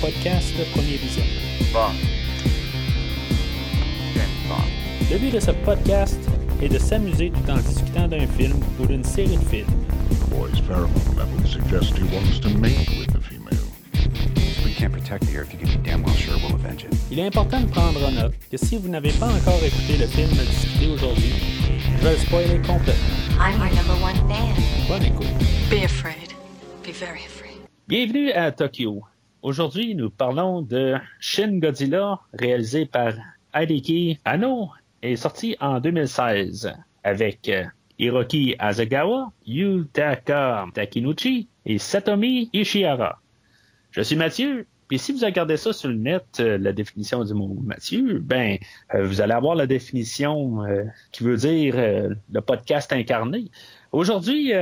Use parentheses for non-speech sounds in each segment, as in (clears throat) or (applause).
podcast Premier Vision. Bon. Le but de ce podcast est de s'amuser tout en discutant d'un film ou d'une série de films. The boy's pheromone levels suggest he wants to mate with the female. We can't protect her if you can be damn well sure we'll avenge it. Il est important de prendre en note que si vous n'avez pas encore écouté le film discuté aujourd'hui, je vais le spoiler complètement. I'm your number one fan. Bonne écoute. Be afraid. Be very afraid. Bienvenue à Tokyo. Aujourd'hui, nous parlons de Shin Godzilla, réalisé par Hideki Anno et sorti en 2016 avec euh, Hiroki Asagawa, Yutaka Takinuchi et Satomi Ishihara. Je suis Mathieu, et si vous regardez ça sur le net, euh, la définition du mot Mathieu, ben, euh, vous allez avoir la définition qui veut dire le podcast incarné. Aujourd'hui,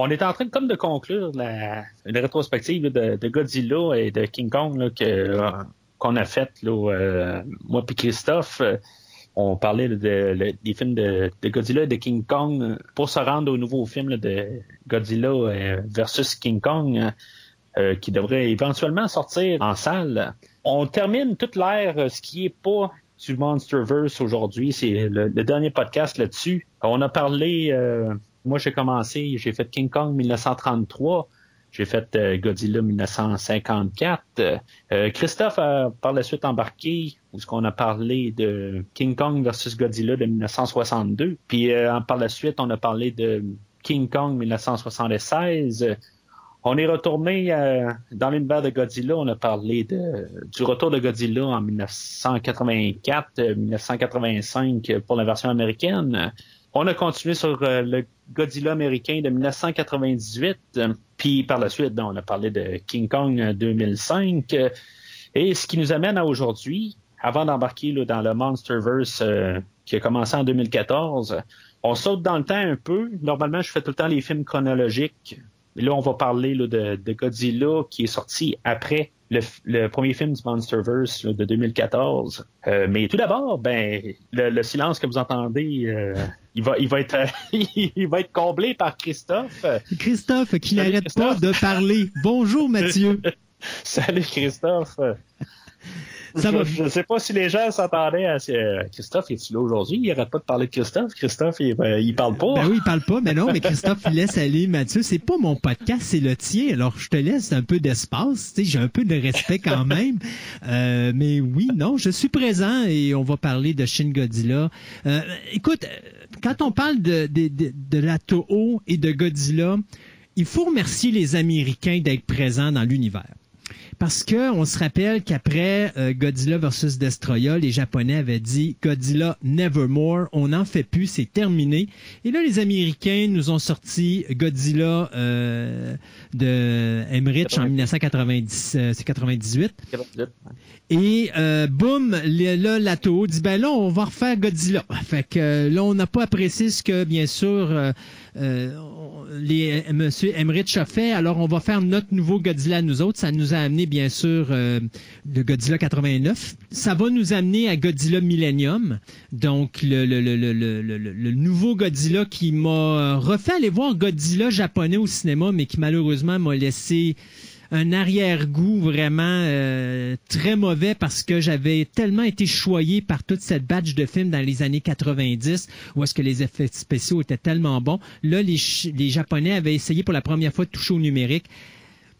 on est en train comme de conclure la, une rétrospective de, de Godzilla et de King Kong là, que, qu'on a faite, euh, moi puis Christophe. euh, on parlait de, de- des films de, Godzilla et de King Kong euh, pour se rendre au nouveau film là, de Godzilla euh, versus King Kong euh, qui devrait éventuellement sortir en salle. On termine toute l'ère, ce qui est pas du Monsterverse aujourd'hui. C'est le, le dernier podcast là-dessus. On a parlé, moi j'ai commencé, j'ai fait King Kong 1933. J'ai fait euh, Godzilla 1954. Euh, Christophe a par la suite embarqué où ce qu'on a parlé de King Kong versus Godzilla de 1962. Puis euh, par la suite, on a parlé de King Kong 1976. On est retourné dans l'univers de Godzilla. On a parlé du retour de Godzilla en 1984, euh, 1985 pour la version américaine. On a continué sur euh, le Godzilla américain de 1998. euh, Puis par la suite, ben, on a parlé de King Kong euh, 2005. euh, Et ce qui nous amène à aujourd'hui, avant d'embarquer dans le Monsterverse qui a commencé en 2014, on saute dans le temps un peu. Normalement, je fais tout le temps les films chronologiques. Mais là, on va parler de Godzilla qui est sorti après le, le premier film du Monsterverse de 2014. Euh, mais tout d'abord, ben, le, le silence que vous entendez, euh, il va, il va être, (laughs) il va être comblé par Christophe. Christophe qui n'arrête pas de parler. Bonjour Mathieu. (laughs) Salut Christophe. Ça je, va. je sais pas si les gens s'attendaient à ce... euh, Christophe, est-tu là aujourd'hui? Il arrête pas de parler de Christophe. Christophe, il, euh, il parle pas. Ben oui, il parle pas, mais non, mais Christophe, il laisse aller Mathieu. C'est pas mon podcast, c'est le tien. Alors, je te laisse un peu d'espace. J'ai un peu de respect quand même. Euh, mais oui, non, je suis présent et on va parler de Shin Godzilla. Euh, écoute, quand on parle de, de, de, de la Toho et de Godzilla, il faut remercier les Américains d'être présents dans l'univers. Parce que on se rappelle qu'après euh, Godzilla versus Destroya, les Japonais avaient dit Godzilla Nevermore, on n'en fait plus, c'est terminé. Et là, les Américains nous ont sorti Godzilla euh, de Emmerich en 1990, euh, c'est 98. Et euh, boum, là, la Toho dit ben là, on va refaire Godzilla. Fait que euh, là, on n'a pas apprécié ce que, bien sûr, euh, les, euh, Monsieur Emmerich a. Alors, on va faire notre nouveau Godzilla nous autres. Ça nous a amené, bien sûr, euh, le Godzilla 89. Ça va nous amener à Godzilla Millennium. Donc, le- le nouveau Godzilla qui m'a refait aller voir Godzilla japonais au cinéma, mais qui malheureusement m'a laissé un arrière-goût vraiment euh, très mauvais parce que j'avais tellement été choyé par toute cette batch de films dans les années 90 où est-ce que les effets spéciaux étaient tellement bons. Là, les, les Japonais avaient essayé pour la première fois de toucher au numérique.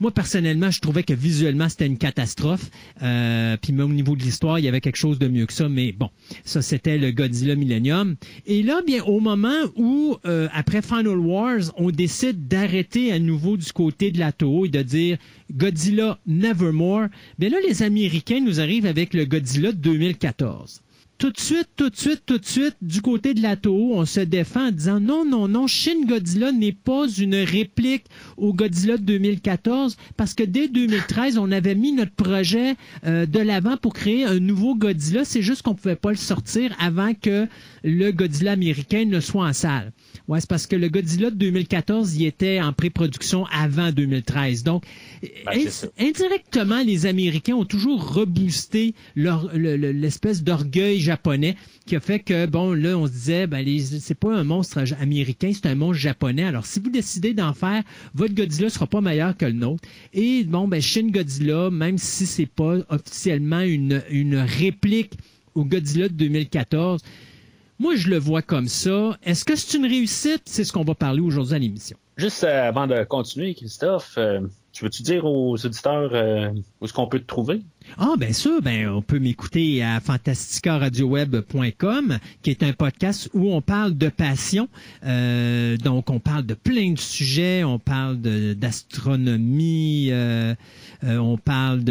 Moi, personnellement, je trouvais que visuellement, c'était une catastrophe. Euh, puis même au niveau de l'histoire, il y avait quelque chose de mieux que ça. Mais bon, ça, c'était le Godzilla Millennium. Et là, bien, au moment où, euh, après Final Wars, on décide d'arrêter à nouveau du côté de la Toho et de dire Godzilla Nevermore, bien là, les Américains nous arrivent avec le Godzilla de 2014 tout de suite, tout de suite, tout de suite, du côté de la Toho, on se défend en disant non, non, non, Shin Godzilla n'est pas une réplique au Godzilla de 2014 parce que dès 2013, on avait mis notre projet euh, de l'avant pour créer un nouveau Godzilla. C'est juste qu'on pouvait pas le sortir avant que le Godzilla américain ne soit en salle. Ouais, c'est parce que le Godzilla de 2014, il était en pré-production avant 2013. Donc, Ben, indirectement, les Américains ont toujours reboosté le- l'espèce d'orgueil japonais qui a fait que, bon, là, on se disait, ben, c'est pas un monstre américain, c'est un monstre japonais. Alors, si vous décidez d'en faire, votre Godzilla sera pas meilleur que le nôtre. Et, bon, ben, Shin Godzilla, même si c'est pas officiellement une, une réplique au Godzilla de 2014, moi, je le vois comme ça. Est-ce que c'est une réussite? C'est ce qu'on va parler aujourd'hui à l'émission. Juste euh, avant de continuer, Christophe, euh, tu veux-tu dire aux auditeurs euh, où est-ce qu'on peut te trouver? Ah, ben ça, ben, on peut m'écouter à fantasticaradioweb.com, qui est un podcast où on parle de passion. Euh, donc, on parle de plein de sujets. On parle d'astronomie, euh, euh, on parle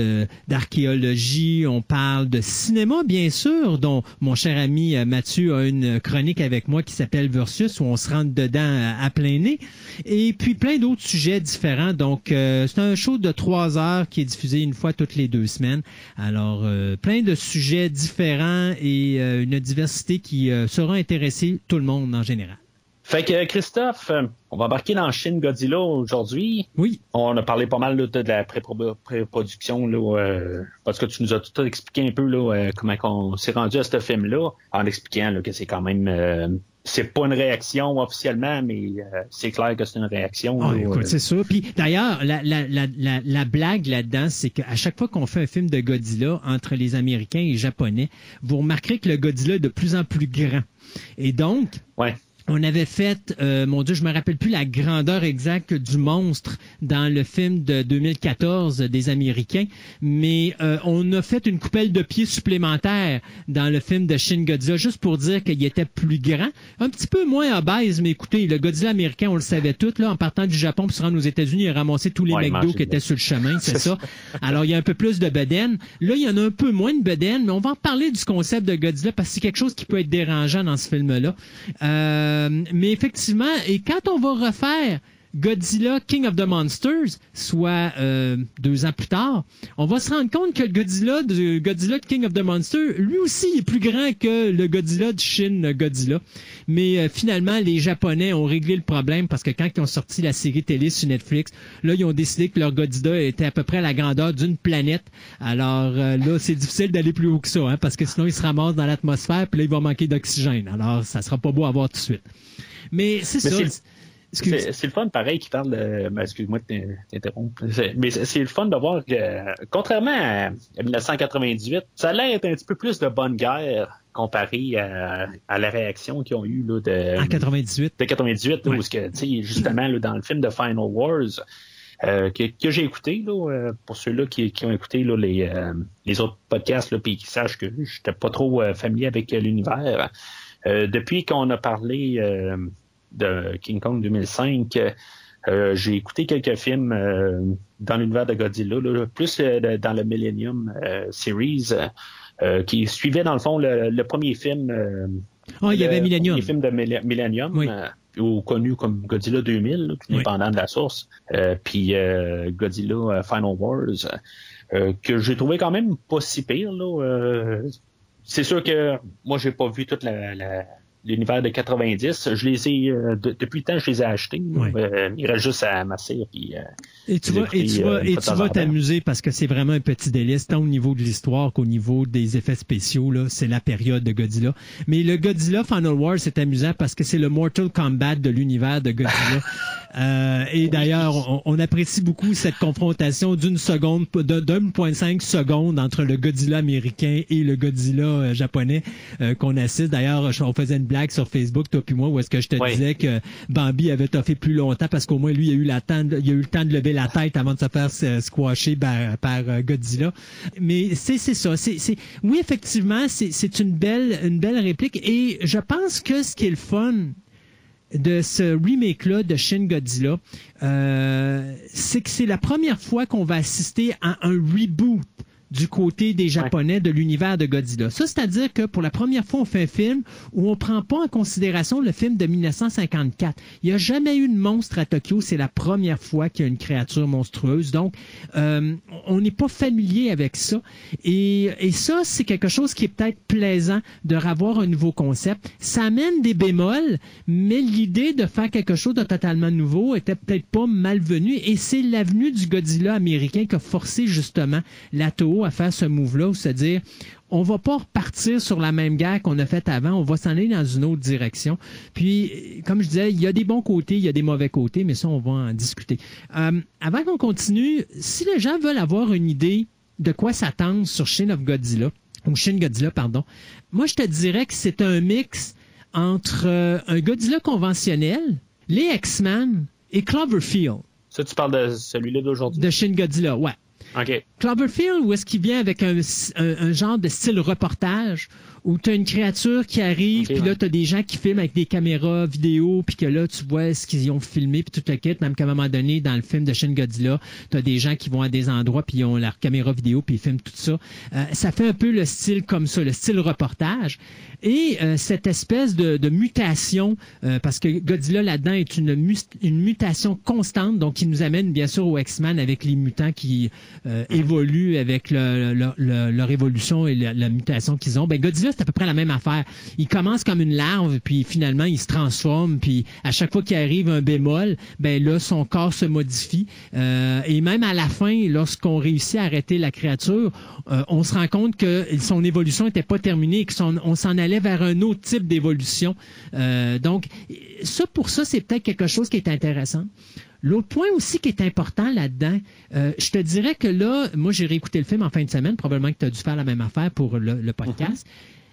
d'archéologie, on parle de cinéma, bien sûr, dont mon cher ami Mathieu a une chronique avec moi qui s'appelle Versus, où on se rentre dedans à, plein nez. Et puis, plein d'autres sujets différents. Donc, c'est un show de trois heures qui est diffusé une fois toutes les deux semaines. Alors, euh, plein de sujets différents et euh, une diversité qui euh, saura intéresser tout le monde en général. Fait que Christophe, on va embarquer dans Shin Godzilla aujourd'hui. Oui, On a parlé pas mal là, de la pré-pro- pré-production, là, euh, parce que tu nous as tout expliqué un peu là, comment on s'est rendu à ce film-là, en expliquant là, que c'est quand même... euh, c'est pas une réaction officiellement, mais euh, c'est clair que c'est une réaction. Ah, euh, c'est ça. Puis d'ailleurs, la, la, la, la, la blague là-dedans, c'est qu'à chaque fois qu'on fait un film de Godzilla entre les Américains et les Japonais, vous remarquerez que le Godzilla est de plus en plus grand. Et donc, ouais. On avait fait, euh, mon Dieu, je me rappelle plus la grandeur exacte du monstre dans le film de 2014 des Américains, mais euh, on a fait une coupelle de pied supplémentaire dans le film de Shin Godzilla juste pour dire qu'il était plus grand, un petit peu moins obèse, mais écoutez, le Godzilla américain, on le savait tout là, en partant du Japon pour se rendre aux États-Unis, il a ramassé tous les Ouais, McDo qui étaient sur le chemin, c'est (laughs) ça. Alors il y a un peu plus de bedaine. Là, il y en a un peu moins de bedaine, mais on va en parler du concept de Godzilla parce que c'est quelque chose qui peut être dérangeant dans ce film-là. Euh, mais effectivement, et quand on va refaire Godzilla King of the Monsters, soit euh, deux ans plus tard, on va se rendre compte que le Godzilla de Godzilla King of the Monsters, lui aussi, est plus grand que le Godzilla de Shin Godzilla. Mais euh, finalement, les Japonais ont réglé le problème parce que quand ils ont sorti la série télé sur Netflix, là, ils ont décidé que leur Godzilla était à peu près à la grandeur d'une planète. Alors euh, là, c'est difficile d'aller plus haut que ça, hein, parce que sinon, ils se ramassent dans l'atmosphère, puis là, il va manquer d'oxygène. Alors, ça sera pas beau à voir tout de suite. Mais c'est ça. C'est- le fun, pareil, qui parle de. ben, Excuse-moi de t'in- t'interrompre. Mais c'est le fun de voir que, contrairement à, à 1998, ça a l'air d'être un petit peu plus de bonne guerre comparé à, à la réaction qu'ils ont eue là, de, En 98. de 98, là, Ouais. où que, justement, là, dans le film de Final Wars, euh, que, que j'ai écouté, là, euh, pour ceux-là qui, qui ont écouté là, les, euh, les autres podcasts, là, puis qui sachent que j'étais pas trop euh, familier avec l'univers. Euh, depuis qu'on a parlé euh, de King Kong 2005, euh, j'ai écouté quelques films euh, dans l'univers de Godzilla, là, plus euh, dans le Millennium Series, qui suivait dans le fond le, le premier film. Ah, il y avait le Millennium. premier film de Mille- Millennium, Oui. ou connu comme Godzilla 2000, là, tout Oui. dépendant de la source. Puis Godzilla Final Wars, que j'ai trouvé quand même pas si pire. Là, c'est sûr que moi, j'ai pas vu toute la, la- l'univers de 90. Je les ai euh, de- depuis le temps, je les ai achetés. Oui. Euh, il reste juste à. Puis, euh, Et tu vas, et tu vas, euh, et tu vas t'amuser parce que c'est vraiment un petit délice, tant au niveau de l'histoire qu'au niveau des effets spéciaux. Là, c'est la période de Godzilla. Mais le Godzilla Final War, c'est amusant parce que c'est le Mortal Kombat de l'univers de Godzilla. (laughs) Euh, et d'ailleurs, on, on apprécie beaucoup cette confrontation d'une seconde, de- d'un point cinq secondes entre le Godzilla américain et le Godzilla euh, japonais euh, qu'on assiste. D'ailleurs, on faisait une blague sur Facebook, toi puis moi, où est-ce que je te Oui. disais que Bambi avait toffé plus longtemps parce qu'au moins lui, il a eu, la temps de- il a eu le temps de lever la tête avant de se faire squasher par, euh, Godzilla. Mais c'est ça. Oui, effectivement, c'est c'est une belle une belle réplique. Et je pense que ce qui est le fun de ce remake-là de Shin Godzilla, euh, c'est que c'est la première fois qu'on va assister à un reboot du côté des Japonais de l'univers de Godzilla. Ça, c'est-à-dire que pour la première fois, on fait un film où on prend pas en considération le film de 1954. Il n'y a jamais eu de monstre à Tokyo. C'est la première fois qu'il y a une créature monstrueuse. Donc, euh, on n'est pas familier avec ça. Et, et ça, c'est quelque chose qui est peut-être plaisant de revoir un nouveau concept. Ça amène des bémols, mais l'idée de faire quelque chose de totalement nouveau était peut-être pas malvenue. Et c'est l'avenue du Godzilla américain qui a forcé justement la tour À faire ce move-là, c'est-à-dire on va pas repartir sur la même guerre qu'on a faite avant, on va s'en aller dans une autre direction. Puis, comme je disais, il y a des bons côtés, il y a des mauvais côtés, mais ça, on va en discuter. Euh, avant qu'on continue, si les gens veulent avoir une idée de quoi s'attendre sur Shin of Godzilla, ou Shin Godzilla, pardon, moi, je te dirais que c'est un mix entre euh, un Godzilla conventionnel, les X-Men et Cloverfield. Ça, tu parles de celui-là d'aujourd'hui? De Shin Godzilla, ouais. OK. Cloverfield, où est-ce qu'il vient avec un, un, un genre de style reportage où tu as une créature qui arrive, puis ouais. là, tu as des gens qui filment avec des caméras vidéo, puis que là, tu vois ce qu'ils ont filmé, puis tout le kit, même qu'à un moment donné, dans le film de Shin Godzilla, tu as des gens qui vont à des endroits, puis ils ont leur caméra vidéo, puis ils filment tout ça. Euh, ça fait un peu le style comme ça, le style reportage. Et euh, cette espèce de, de mutation, euh, parce que Godzilla là-dedans est une, une mutation constante, donc qui nous amène bien sûr au X-Men avec les mutants qui euh, évoluent avec le- le- le- leur évolution et la, mutation qu'ils ont. Ben Godzilla c'est à peu près la même affaire. Il commence comme une larve, puis finalement il se transforme, puis à chaque fois qu'il arrive un bémol, ben là son corps se modifie. Euh, et même à la fin, lorsqu'on réussit à arrêter la créature, euh, on se rend compte que son évolution n'était pas terminée et qu'on s'en allait vers un autre type d'évolution. Euh, donc, ça pour ça, c'est peut-être quelque chose qui est intéressant. L'autre point aussi qui est important là-dedans, euh, je te dirais que là, moi j'ai réécouté le film en fin de semaine, probablement que tu as dû faire la même affaire pour le, le podcast.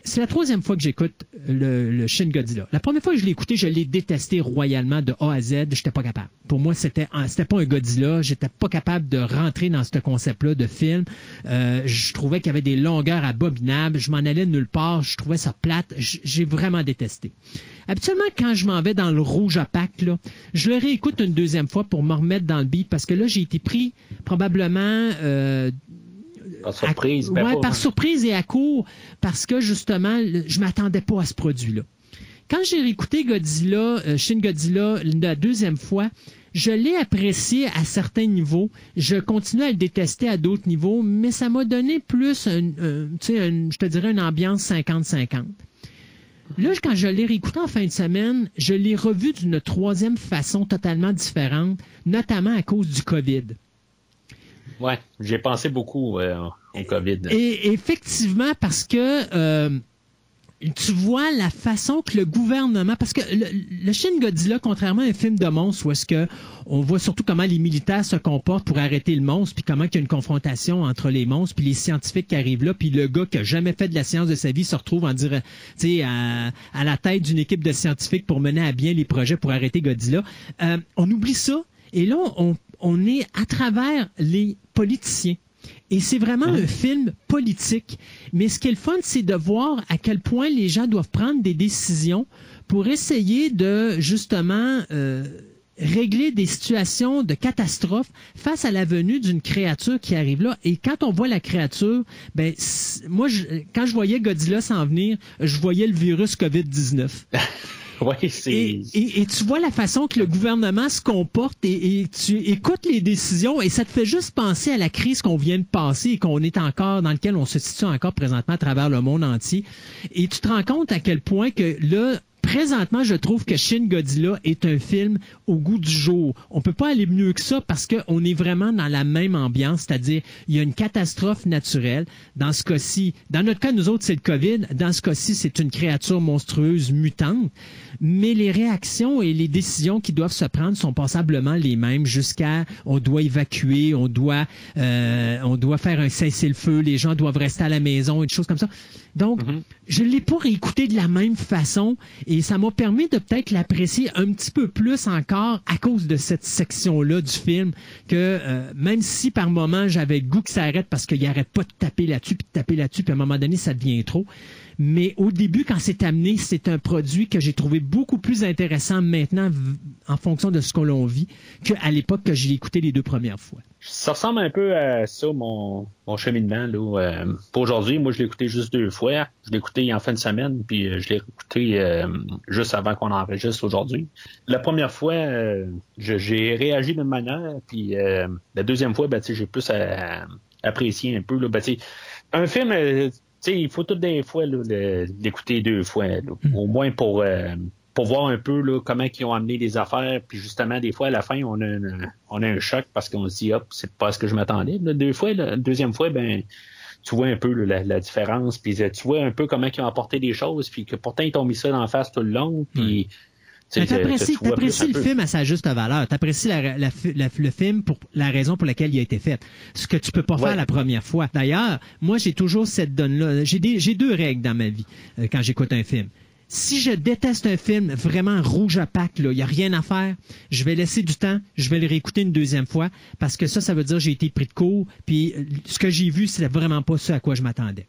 C'est la troisième fois que j'écoute le, le Shin Godzilla. La première fois que je l'ai écouté, je l'ai détesté royalement de A à Z. J'étais pas capable. Pour moi, c'était c'était pas un Godzilla. J'étais pas capable de rentrer dans ce concept-là de film. Euh, je trouvais qu'il y avait des longueurs abominables. Je m'en allais nulle part. Je trouvais ça plate. J'ai vraiment détesté. Habituellement, quand je m'en vais dans le rouge opaque, là, je le réécoute une deuxième fois pour me remettre dans le beat parce que là, j'ai été pris probablement euh, Par surprise. à- ben ouais, pas- par surprise et à court, parce que justement, je m'attendais pas à ce produit-là. Quand j'ai réécouté Godzilla, euh, Shin Godzilla, la deuxième fois, je l'ai apprécié à certains niveaux. Je continue à le détester à d'autres niveaux, mais ça m'a donné plus, un- je te dirais, une ambiance 50-50. Là, quand je l'ai réécouté en fin de semaine, je l'ai revu d'une troisième façon totalement différente, notamment à cause du COVID. Ouais, j'ai pensé beaucoup euh, au COVID. Et effectivement, parce que euh, tu vois la façon que le gouvernement, parce que le, le Shin Godzilla, contrairement à un film de monstre où est-ce que on voit surtout comment les militaires se comportent pour arrêter le monstre, puis comment il y a une confrontation entre les monstres, puis les scientifiques qui arrivent là, puis le gars qui a jamais fait de la science de sa vie se retrouve en dire, à, à la tête d'une équipe de scientifiques pour mener à bien les projets pour arrêter Godzilla. Euh, on oublie ça, et là, on, on est à travers les politiciens. Et c'est vraiment un film politique. Mais ce qui est le fun, c'est de voir à quel point les gens doivent prendre des décisions pour essayer de justement euh, régler des situations de catastrophe face à la venue d'une créature qui arrive là. Et quand on voit la créature, ben moi, je- quand je voyais Godzilla s'en venir, je voyais le virus COVID-19. (laughs) (laughs) Et, tu vois la façon que le gouvernement se comporte et, et tu écoutes les décisions et ça te fait juste penser à la crise qu'on vient de passer et qu'on est encore dans lequel on se situe encore présentement à travers le monde entier. Et tu te rends compte à quel point que là, présentement, je trouve que Shin Godzilla est un film au goût du jour. On peut pas aller mieux que ça parce qu'on est vraiment dans la même ambiance, c'est-à-dire il y a une catastrophe naturelle. Dans ce cas-ci, dans notre cas, nous autres, c'est le COVID. Dans ce cas-ci, c'est une créature monstrueuse mutante. Mais les réactions et les décisions qui doivent se prendre sont passablement les mêmes jusqu'à on doit évacuer, on doit euh, on doit faire un cessez-le-feu, les gens doivent rester à la maison et des choses comme ça. Donc, je l'ai pas réécouté de la même façon et ça m'a permis de peut-être l'apprécier un petit peu plus encore à cause de cette section-là du film que euh, même si par moment j'avais goût que ça arrête parce qu'il arrête pas de taper là-dessus puis de taper là-dessus puis à un moment donné ça devient trop. Mais au début, quand c'est amené, c'est un produit que j'ai trouvé beaucoup plus intéressant maintenant en fonction de ce que l'on vit qu'à l'époque que j'ai écouté les deux premières fois. Ça ressemble un peu à ça, mon, mon cheminement. Là, euh, pour aujourd'hui, moi, je l'ai écouté juste deux fois. Je l'ai écouté en fin de semaine, puis euh, je l'ai écouté euh, juste avant qu'on enregistre aujourd'hui. La première fois, j'ai réagi d'une manière, puis la deuxième fois, ben, j'ai plus apprécié un peu. Là, ben, un film, sais, il faut toutes des fois l'écouter deux fois, là, au moins pour... euh, pour voir un peu là, comment ils ont amené les affaires. Puis justement, des fois, à la fin, on a, une- on a un choc parce qu'on se dit, hop, c'est pas ce que je m'attendais. Deux fois, la deuxième fois, ben, tu vois un peu là, la, la différence, puis euh, tu vois un peu comment ils ont apporté les choses, puis que pourtant ils t'ont mis ça dans la face tout le long, puis... tu- t'apprécies, le film à sa juste valeur. T'apprécies la, la- la- le film pour la raison pour laquelle il a été fait. Ce que tu peux pas faire la première fois. D'ailleurs, moi, j'ai toujours cette donne-là. J'ai deux règles dans ma vie euh, quand j'écoute un film. Si je déteste un film vraiment rouge à pack, il n'y a rien à faire, je vais laisser du temps, je vais le réécouter une deuxième fois, parce que ça, ça veut dire que j'ai été pris de court, puis euh, ce que j'ai vu, c'est vraiment pas ce à quoi je m'attendais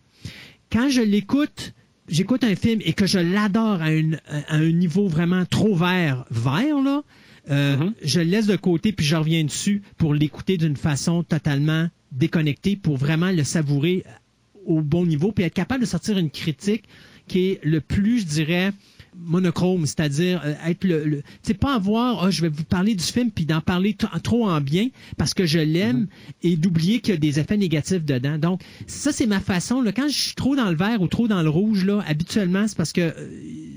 quand je l'écoute, j'écoute un film et que je l'adore à, une- à un niveau vraiment trop vert, vert, là, euh, Mhm. je le laisse de côté puis je reviens dessus pour l'écouter d'une façon totalement déconnectée pour vraiment le savourer au bon niveau puis être capable de sortir une critique qui est le plus, je dirais, monochrome, c'est-à-dire euh, être le, le c'est pas avoir ah, je vais vous parler du film puis d'en parler trop en bien parce que je l'aime et d'oublier qu'il y a des effets négatifs dedans. Donc ça c'est ma façon là quand je suis trop dans le vert ou trop dans le rouge là, habituellement c'est parce que euh,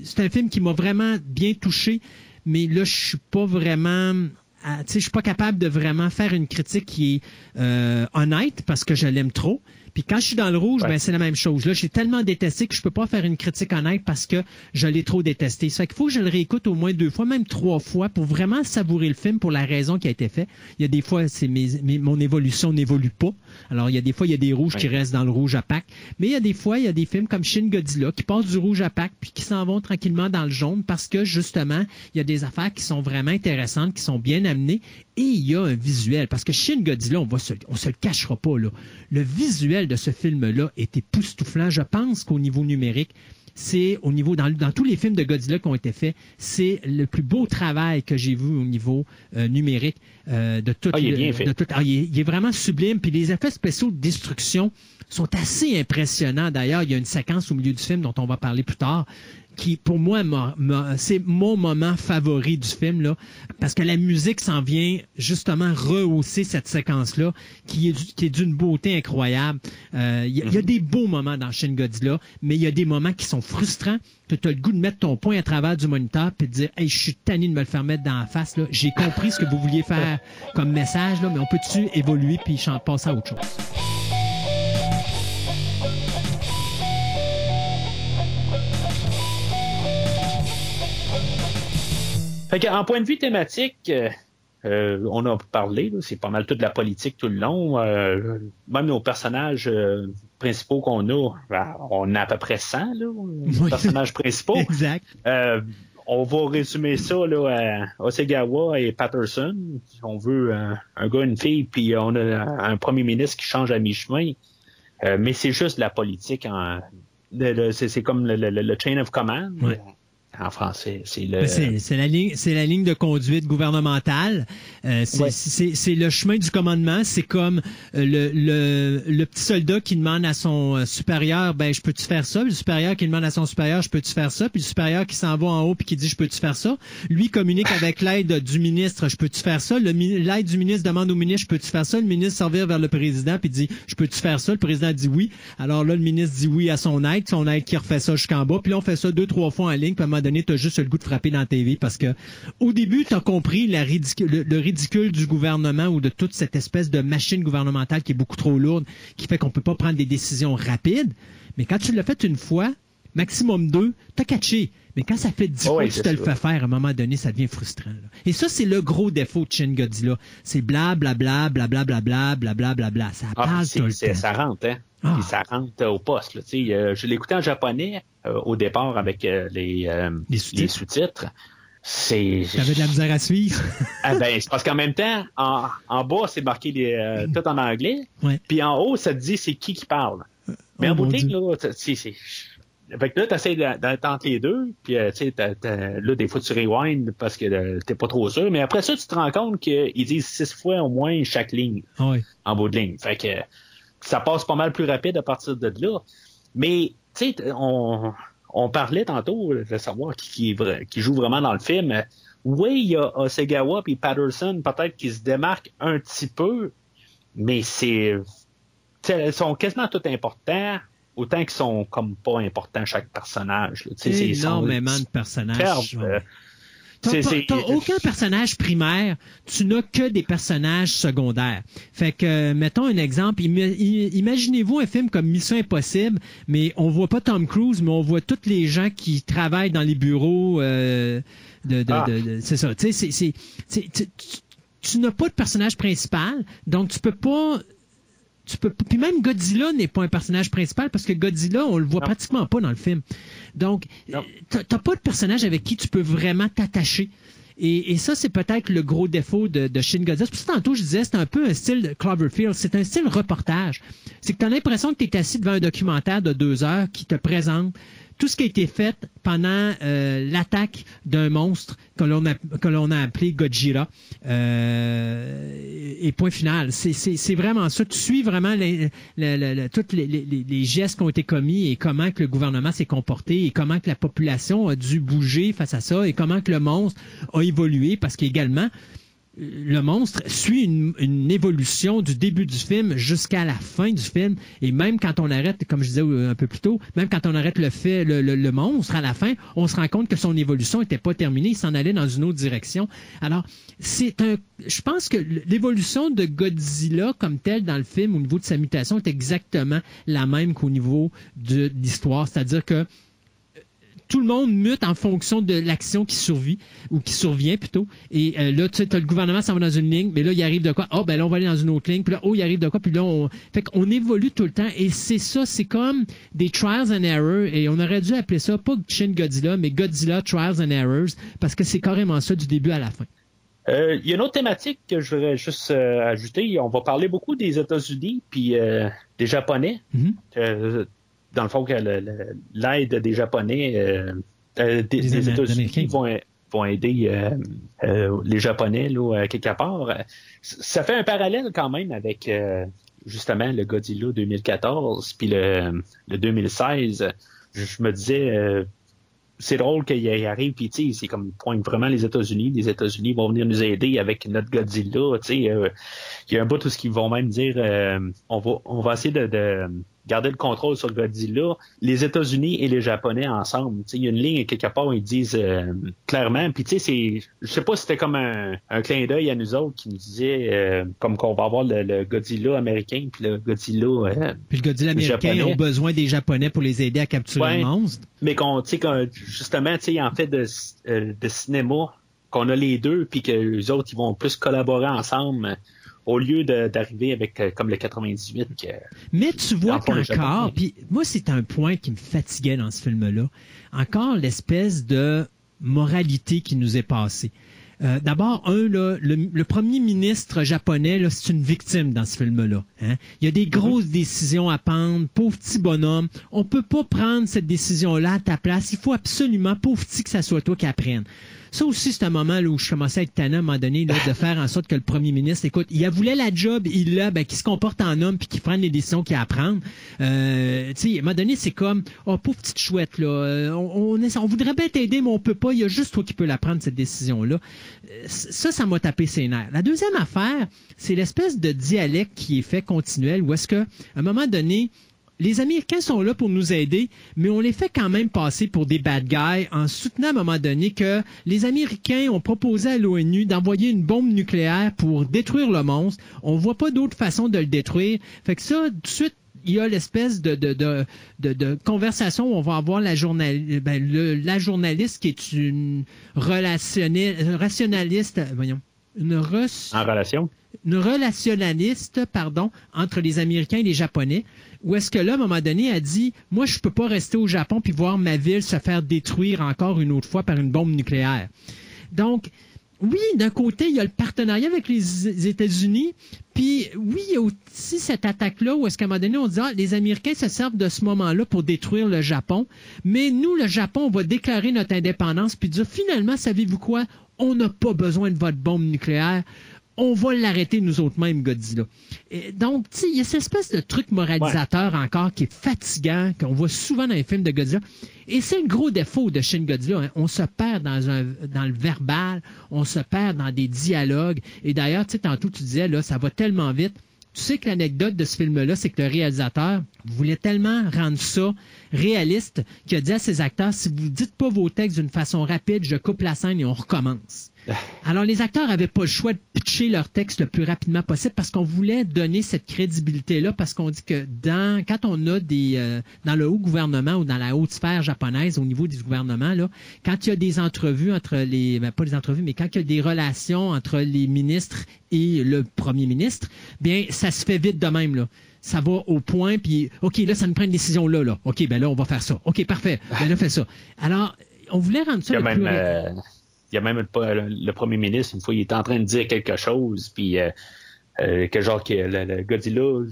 c'est un film qui m'a vraiment bien touché mais là je suis pas vraiment tu sais, je suis pas capable de vraiment faire une critique qui est euh, honnête parce que je l'aime trop. Puis quand je suis dans le rouge, Ouais. ben c'est la même chose. Là, j'ai tellement détesté que je peux pas faire une critique honnête parce que je l'ai trop détesté. Ça fait qu'il faut que je le réécoute au moins deux fois, même trois fois, pour vraiment savourer le film pour la raison qui a été fait. Il y a des fois, c'est mes, mes- mon évolution n'évolue pas. Alors, il y a des fois, il y a des rouges qui restent dans le rouge à pack. Mais il y a des fois, il y a des films comme Shin Godzilla qui passent du rouge à pack puis qui s'en vont tranquillement dans le jaune parce que justement, il y a des affaires qui sont vraiment intéressantes, qui sont bien amenées et il y a un visuel. Parce que Shin Godzilla, on va se, on se le cachera pas, là. Le visuel de ce film-là est époustouflant. Je pense qu'au niveau numérique, c'est au niveau dans, dans tous les films de Godzilla qui ont été faits, c'est le plus beau travail que j'ai vu au niveau euh, numérique euh, de tout. Ah, il est le- bien fait. de tout- ah, il, est, il est vraiment sublime. Puis les effets spéciaux de destruction sont assez impressionnants. D'ailleurs, il y a une séquence au milieu du film dont on va parler plus tard qui, pour moi, c'est mon moment favori du film, là, parce que la musique s'en vient justement rehausser cette séquence-là, qui est, du- qui est d'une beauté incroyable. Euh, Il y, a- il y a des beaux moments dans Shin Godzilla, mais il y a des moments qui sont frustrants, que tu as le goût de mettre ton poing à travers du moniteur puis de dire Hey, je suis tanné de me le faire mettre dans la face. là. J'ai compris ce que vous vouliez faire comme message, là, mais on peut-tu évoluer puis passer à autre chose? Fait que, en point de vue thématique, euh, euh, on a parlé, là, c'est pas mal toute la politique tout le long. euh, même nos personnages euh, principaux qu'on a, ben, on a à peu près 100 là, Oui. personnages principaux. (laughs) Exact. Euh, on va résumer ça là, à Osegawa et Patterson. On veut un, un gars, une fille, puis on a un premier ministre qui change à mi-chemin. Euh, mais c'est juste la politique. En, c'est, comme le, le- le chain of command. Ouais. En français, c'est le. C'est la ligne, c'est la ligne de conduite gouvernementale. Euh, c'est Ouais. le chemin du commandement. C'est comme euh, le, le, le petit soldat qui demande à son euh, supérieur, ben je peux-tu faire ça? Puis le supérieur qui demande à son supérieur, je peux-tu faire ça? Puis le supérieur qui s'en va en haut puis qui dit, je peux-tu faire ça? Lui communique avec (laughs) l'aide du ministre, je peux-tu faire ça? L'aide du ministre demande au ministre, je peux-tu faire ça? Le ministre servir vers le président puis dit, je peux-tu faire ça? Le président dit oui. Alors là, le ministre dit oui à son aide, son aide qui refait ça jusqu'en bas. Puis là, on fait ça deux, trois fois en ligne. Puis à un moment donné, t'as juste le goût de frapper dans la TV parce que au début, t'as compris la ridicu- le, le ridicule du gouvernement ou de toute cette espèce de machine gouvernementale qui est beaucoup trop lourde, qui fait qu'on peut pas prendre des décisions rapides. Mais quand tu l'as fait une fois, maximum deux, t'as catché. Mais quand ça fait 10 fois tu te le fais faire, à un moment donné, ça devient frustrant. Et ça, c'est le gros défaut de Shin Godzilla. C'est blablabla, blablabla, blablabla, bla, bla, bla. Ça ah. Ça rentre, hein? Puis ça rentre au poste. Je l'écoutais en japonais au départ avec les, sous-titres. C'est. De la misère à suivre. ah ben, parce qu'en même temps, en, bas, c'est marqué tout en anglais. Puis en haut, ça te dit c'est qui qui parle. Mais en boutique, là, c'est fait que là, t'essayes entre les deux, puis euh, tu sais, là, des fois, tu rewind parce que euh, t'es pas trop sûr, mais après ça, tu te rends compte qu'ils disent six fois au moins chaque ligne Ah ouais. en bout de ligne. Fait que ça passe pas mal plus rapide à partir de là. Mais, tu sais, on, on parlait tantôt de savoir qui, qui, joue vraiment dans le film. Oui, il y a Osegawa puis Patterson, peut-être qui se démarquent un petit peu, mais c'est. Ils sont quasiment tout importants, autant qu'ils sont comme pas importants chaque personnage. là. Sont Énormément de personnages. euh, T'as aucun personnage primaire, tu n'as que des personnages secondaires. Fait que, mettons un exemple, imaginez-vous un film comme Mission Impossible, mais on voit pas Tom Cruise, mais on voit tous les gens qui travaillent dans les bureaux euh, de, de- Ah. de- de- c'est ça. Sais, c'est- tu- tu n'as pas de personnage principal, donc tu peux pas tu peux puis même Godzilla n'est pas un personnage principal parce que Godzilla on le voit Non. pratiquement pas dans le film. Donc t'as pas de personnage avec qui tu peux vraiment t'attacher. Et, et ça, c'est peut-être le gros défaut de, de Shin Godzilla. Que tantôt, je disais, c'est un peu un style de Cloverfield. C'est un style reportage. C'est que tu as l'impression que tu es assis devant un documentaire de deux heures qui te présente tout ce qui a été fait pendant euh, l'attaque d'un monstre que l'on a, que l'on a appelé Godzilla. Euh, et point final. C'est, vraiment ça. Tu suis vraiment les, les, tous les gestes qui ont été commis et comment que le gouvernement s'est comporté et comment que la population a dû bouger face à ça et comment que le monstre a évolué parce qu'également, le monstre suit une, évolution du début du film jusqu'à la fin du film. Et même quand on arrête, comme je disais un peu plus tôt, même quand on arrête le fait, le, le- le monstre à la fin, on se rend compte que son évolution n'était pas terminée. Il s'en allait dans une autre direction. Alors, c'est un, je pense que l'évolution de Godzilla comme telle dans le film au niveau de sa mutation est exactement la même qu'au niveau de l'histoire. C'est-à-dire que tout le monde mute en fonction de l'action qui survit ou qui survient plutôt. Et euh, là, tu sais, le gouvernement s'en va dans une ligne, mais là, il arrive de quoi? Oh, ben là, on va aller dans une autre ligne. Puis là, oh, il arrive de quoi? Puis là, on... Fait qu'on évolue tout le temps. Et c'est ça, c'est comme des trials and errors. Et on aurait dû appeler ça, pas Shin Godzilla, mais Godzilla Trials and Errors, parce que c'est carrément ça du début à la fin. Euh, Il y a une autre thématique que je voudrais juste euh, ajouter. On va parler beaucoup des États-Unis puis euh, des Japonais. Euh, dans le fond, que l'aide des Japonais, euh, euh, des, Des des Amé- États-Unis vont, vont aider euh, euh, les Japonais là, quelque part. Ça fait un parallèle quand même avec justement le Godzilla 2014 puis le, le 2016. Je, je me disais, euh, c'est drôle qu'il y arrive, puis tu sais, c'est comme pointe vraiment les États-Unis. Les États-Unis vont venir nous aider avec notre Godzilla. Tu sais, euh, il y a un bout où ce qu'ils vont même dire, euh, on va, on va essayer de, de garder le contrôle sur Godzilla. Les États-Unis et les Japonais ensemble. Il y a une ligne quelque part où ils disent euh, clairement. Puis tu sais, c'est, je sais pas si c'était comme un, un clin d'œil à nous autres qui nous disait euh, comme qu'on va avoir le, le Godzilla américain puis le Godzilla. euh, Puis le Godzilla américain Japonais. ont besoin des Japonais pour les aider à capturer Ouais. le monstre. mais qu'on, tu sais, qu'on- justement, tu sais, en fait de, euh, de cinéma, qu'on a les deux, puis que les autres, ils vont plus collaborer ensemble au lieu d'arriver avec euh, comme le 98. Que, Mais tu vois qu'encore, puis moi c'est un point qui me fatiguait dans ce film-là, encore l'espèce de moralité qui nous est passée. Euh, D'abord, un, là, le, le premier ministre japonais, c'est une victime dans ce film-là. hein. Il y a des grosses décisions à prendre. Pauvre petit bonhomme, on peut pas prendre cette décision-là à ta place. Il faut absolument, pauvre petit, que ça soit toi qui apprenne. Ça aussi, c'est un moment là, où je commençais à être tannant à un moment donné là, de faire en sorte que le premier ministre, écoute, il a voulu la job, il l'a, ben, qu'il se comporte en homme puis qu'il prenne les décisions qu'il a à prendre. Euh, tu sais, à un moment donné, c'est comme, oh, pauvre petite chouette, là, euh, on, on, on voudrait bien t'aider, mais on peut pas, il y a juste toi qui peux la prendre, cette décision-là. Euh, Ça, ça m'a tapé ses nerfs. La deuxième affaire, c'est l'espèce de dialecte qui est fait continuel, où est-ce que, à un moment donné, les Américains sont là pour nous aider, mais on les fait quand même passer pour des bad guys en soutenant à un moment donné que les Américains ont proposé à l'ONU d'envoyer une bombe nucléaire pour détruire le monstre. On voit pas d'autre façon de le détruire. Fait que ça, tout de suite, il y a l'espèce de, de, de, de, de conversation où on va avoir la, journal, ben, le- la journaliste qui est une rationaliste, voyons, une res- en relation? une relationnaliste, pardon, entre les Américains et les Japonais, où est-ce que là, à un moment donné, a dit, moi, je peux pas rester au Japon puis voir ma ville se faire détruire encore une autre fois par une bombe nucléaire. Donc, oui, d'un côté, il y a le partenariat avec les États-Unis, puis oui, il y a aussi cette attaque-là où est-ce qu'à un moment donné, on dit, ah, les Américains se servent de ce moment-là pour détruire le Japon, mais nous, le Japon, on va déclarer notre indépendance, puis dire, finalement, savez-vous quoi? On n'a pas besoin de votre bombe nucléaire on va l'arrêter nous autres mêmes, Godzilla. Et donc, il y a cette espèce de truc moralisateur encore qui est fatigant, qu'on voit souvent dans les films de Godzilla. Et c'est le gros défaut de Shin Godzilla. hein. On se perd dans, un, dans le verbal, on se perd dans des dialogues. Et d'ailleurs, tu sais, tantôt tu disais, là, ça va tellement vite tu sais que l'anecdote de ce film-là, c'est que le réalisateur voulait tellement rendre ça réaliste qu'il a dit à ses acteurs, si vous dites pas vos textes d'une façon rapide, je coupe la scène et on recommence. (laughs) Alors, les acteurs avaient pas le choix de pitcher leur texte le plus rapidement possible parce qu'on voulait donner cette crédibilité-là parce qu'on dit que dans, quand on a des, euh, dans le haut gouvernement ou dans la haute sphère japonaise au niveau du gouvernement, là, quand il y a des entrevues entre les, ben, pas des entrevues, mais quand il y a des relations entre les ministres et le premier ministre, bien, ça se fait vite de même, là ça va au point, puis OK, là, ça nous prend une décision là, là. OK, ben là, on va faire ça. OK, parfait. Ben là, fait ça. Alors, on voulait rendre ça Il y a le même, plus... euh, il y a même le, premier ministre, une fois, il était en train de dire quelque chose, puis euh, euh, que genre que le, le Godzilla,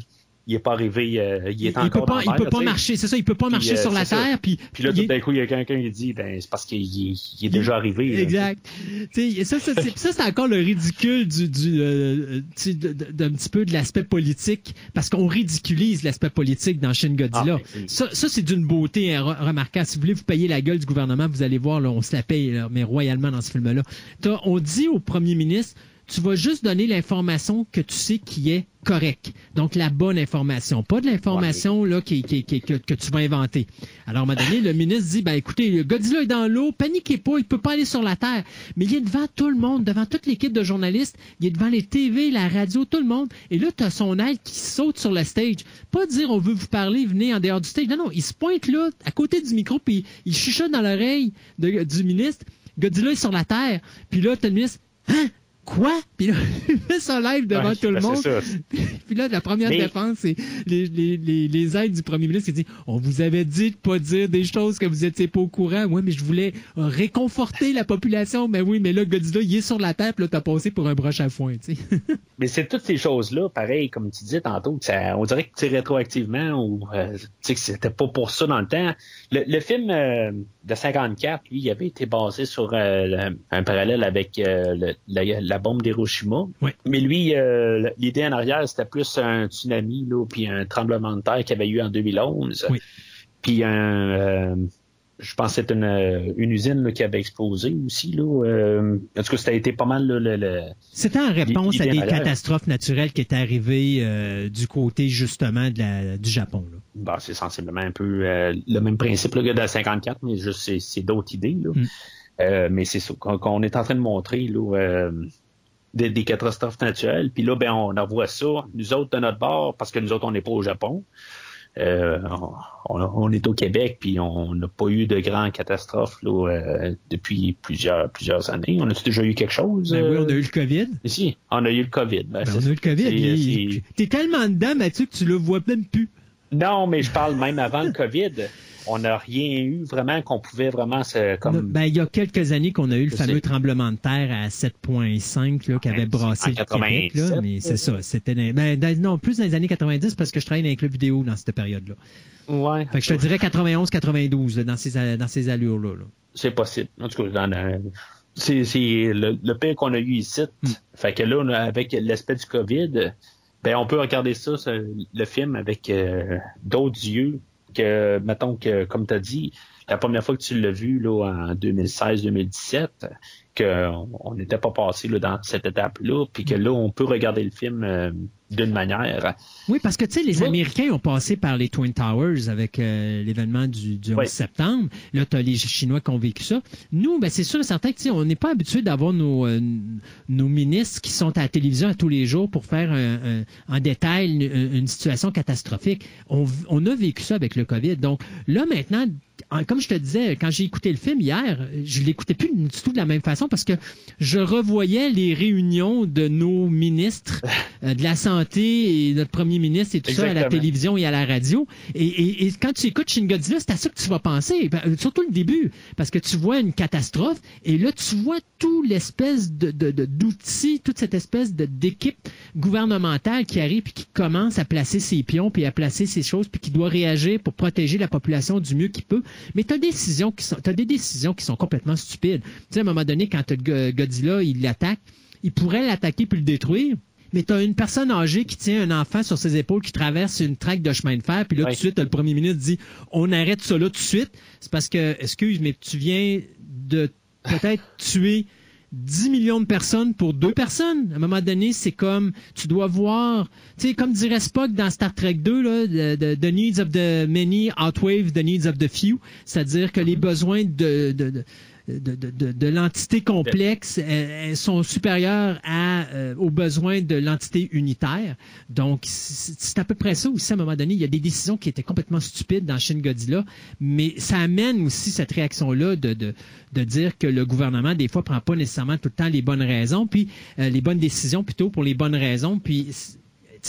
il est pas arrivé, euh, il est il encore peut pas, dans il l'air, peut pas marcher, c'est ça, il peut pas Puis, marcher euh, sur la ça. terre, puis, Puis là, tout d'un coup, il y a quelqu'un qui dit, ben, c'est parce qu'il il- il est déjà arrivé. Exact. Ça, ça, c'est- encore le ridicule du, du euh, d'un petit peu de l'aspect politique, parce qu'on ridiculise l'aspect politique dans Shin Godzilla. Ah, ça, ça c'est d'une beauté hein, re- remarquable. Si vous voulez vous payer la gueule du gouvernement, vous allez voir, là, on se la paye, là, mais royalement dans ce film-là. On dit au premier ministre, tu vas juste donner l'information que tu sais qui est correcte. Donc, la bonne information. Pas de l'information là qui, qui- qui- que, que tu vas inventer. Alors, à un moment donné, le ministre dit, ben écoutez, Godzilla est dans l'eau, paniquez pas, il peut pas aller sur la Terre. Mais il est devant tout le monde, devant toute l'équipe de journalistes, il est devant les TV, la radio, tout le monde. Et là, tu as son aile qui saute sur le stage. Pas dire, on veut vous parler, venez en dehors du stage. Non, non, il se pointe là, à côté du micro, puis il chuchote dans l'oreille du ministre, Godzilla est sur la Terre. Puis là, t'as le ministre, hein? Quoi? Puis là, (laughs) il fait son live devant Ouais, tout le ben, monde. (laughs) Puis là, la première Mais- défense, c'est les, les, les, les aides du premier ministre qui dit On vous avait dit de pas dire des choses que vous étiez pas au courant. Oui, mais je voulais réconforter la population. Mais oui, mais là, Godzilla, il est sur la table, là, t'as passé pour un broche à foin, tu sais. (laughs) Mais c'est toutes ces choses-là, pareil, comme tu disais tantôt, que ça, on dirait que c'est rétroactivement ou euh, tu sais que c'était pas pour ça dans le temps. Le, le film euh, de 54, lui, il avait été basé sur euh, un parallèle avec le- la, la bombe d'Hiroshima. Mais lui, euh, l'idée en arrière, c'était plus un tsunami, là, puis un tremblement de terre qu'il y avait eu en 2011. Oui. Puis un, euh, je pense que c'était une, euh, une usine là, qui avait explosé aussi. Là, euh, en tout cas, ça a été pas mal le, le- C'était en réponse à des derrière. catastrophes naturelles qui étaient arrivées euh, du côté, justement, de la, du Japon. Là. Bon, c'est sensiblement un peu euh, le même principe là, que dans 54, mais juste c'est, c'est d'autres idées. Là. Mm. Mais c'est ça qu'on, est en train de montrer là, des, des catastrophes naturelles. Puis là, ben, on envoie ça, nous autres de notre bord, parce que nous autres, on n'est pas au Japon. Euh, on, on est au Québec, puis on n'a pas eu de grandes catastrophes là, euh, depuis plusieurs plusieurs années. On a déjà eu quelque chose? Ben oui, euh, on a eu le COVID. Ici, on a eu le COVID. Ben, Ben, on a eu le. COVID. T'es tellement dedans, Mathieu, que tu le vois même plus. Non, mais je parle même avant le COVID. On n'a rien eu vraiment qu'on pouvait vraiment se comme Ben, il y a quelques années qu'on a eu le fameux sais. tremblement de terre à 7.5 là, qui avait brassé le Québec. Là, 87, mais c'est ça. C'était dans- ben, dans- non, plus dans les années 90 parce que je travaille dans les clubs vidéo dans cette période-là. ouais, Fait que je te dirais 91-92 là, dans ces, dans ces allures-là. là. c'est possible. En tout cas, dans la- c'est c'est le, le pire qu'on a eu ici. Hmm. Fait que là, on a- avec l'aspect du COVID, ben on peut regarder ça, le film avec euh, d'autres yeux que, mettons que, comme tu as dit, la première fois que tu l'as vu là en 2016-2017, qu'on on n'était pas passé là, dans cette étape-là, puis que là, on peut regarder le film euh, d'une manière. Oui, parce que tu sais, les Oui. Américains ont passé par les Twin Towers avec euh, l'événement du, du 11 Oui. septembre. Là, tu as les Chinois qui ont vécu ça. Nous, ben, c'est sûr et certain que on n'est pas habitué d'avoir nos, euh, nos ministres qui sont à la télévision à tous les jours pour faire un- un- en détail une, une situation catastrophique. On, on a vécu ça avec le COVID. Donc là, maintenant, en- comme je te disais, quand j'ai écouté le film hier, je l'écoutais plus du tout de la même façon parce que je revoyais les réunions de nos ministres (laughs) euh, de la santé et notre premier ministre et tout ça à la télévision et à la radio. Et, et- et quand tu écoutes Shin Godzilla, c'est à ça que tu vas penser, Ben, euh, surtout le début, parce que tu vois une catastrophe et là tu vois tout l'espèce de, de- de- d'outils, toute cette espèce de, d'équipe gouvernementale qui arrive puis qui commence à placer ses pions puis à placer ses choses puis qui doit réagir pour protéger la population du mieux qu'il peut. Mais tu as des décisions qui sont, t'as des décisions qui sont complètement stupides. Tu sais, à un moment donné, quand Go- Godzilla, il l'attaque, il pourrait l'attaquer puis le détruire. Mais tu as une personne âgée qui tient un enfant sur ses épaules qui traverse une traque de chemin de fer, puis là, Oui. tout de suite, le premier ministre dit On arrête ça là tout de suite. C'est parce que, excuse, mais tu viens de peut-être tuer 10 millions de personnes pour deux personnes. À un moment donné, c'est comme, tu dois voir, tu sais, comme dirait Spock dans Star Trek 2, là, the, needs of the many outweigh the needs of the few. C'est-à-dire que les besoins de, de de, de- de- l'entité complexe elles, sont supérieures à, euh, aux besoins de l'entité unitaire. Donc, c'est à peu près ça aussi. À un moment donné, il y a des décisions qui étaient complètement stupides dans Shin Godzilla, mais ça amène aussi cette réaction-là de, de, de dire que le gouvernement, des fois, prend pas nécessairement tout le temps les bonnes raisons, puis euh, les bonnes décisions plutôt pour les bonnes raisons, puis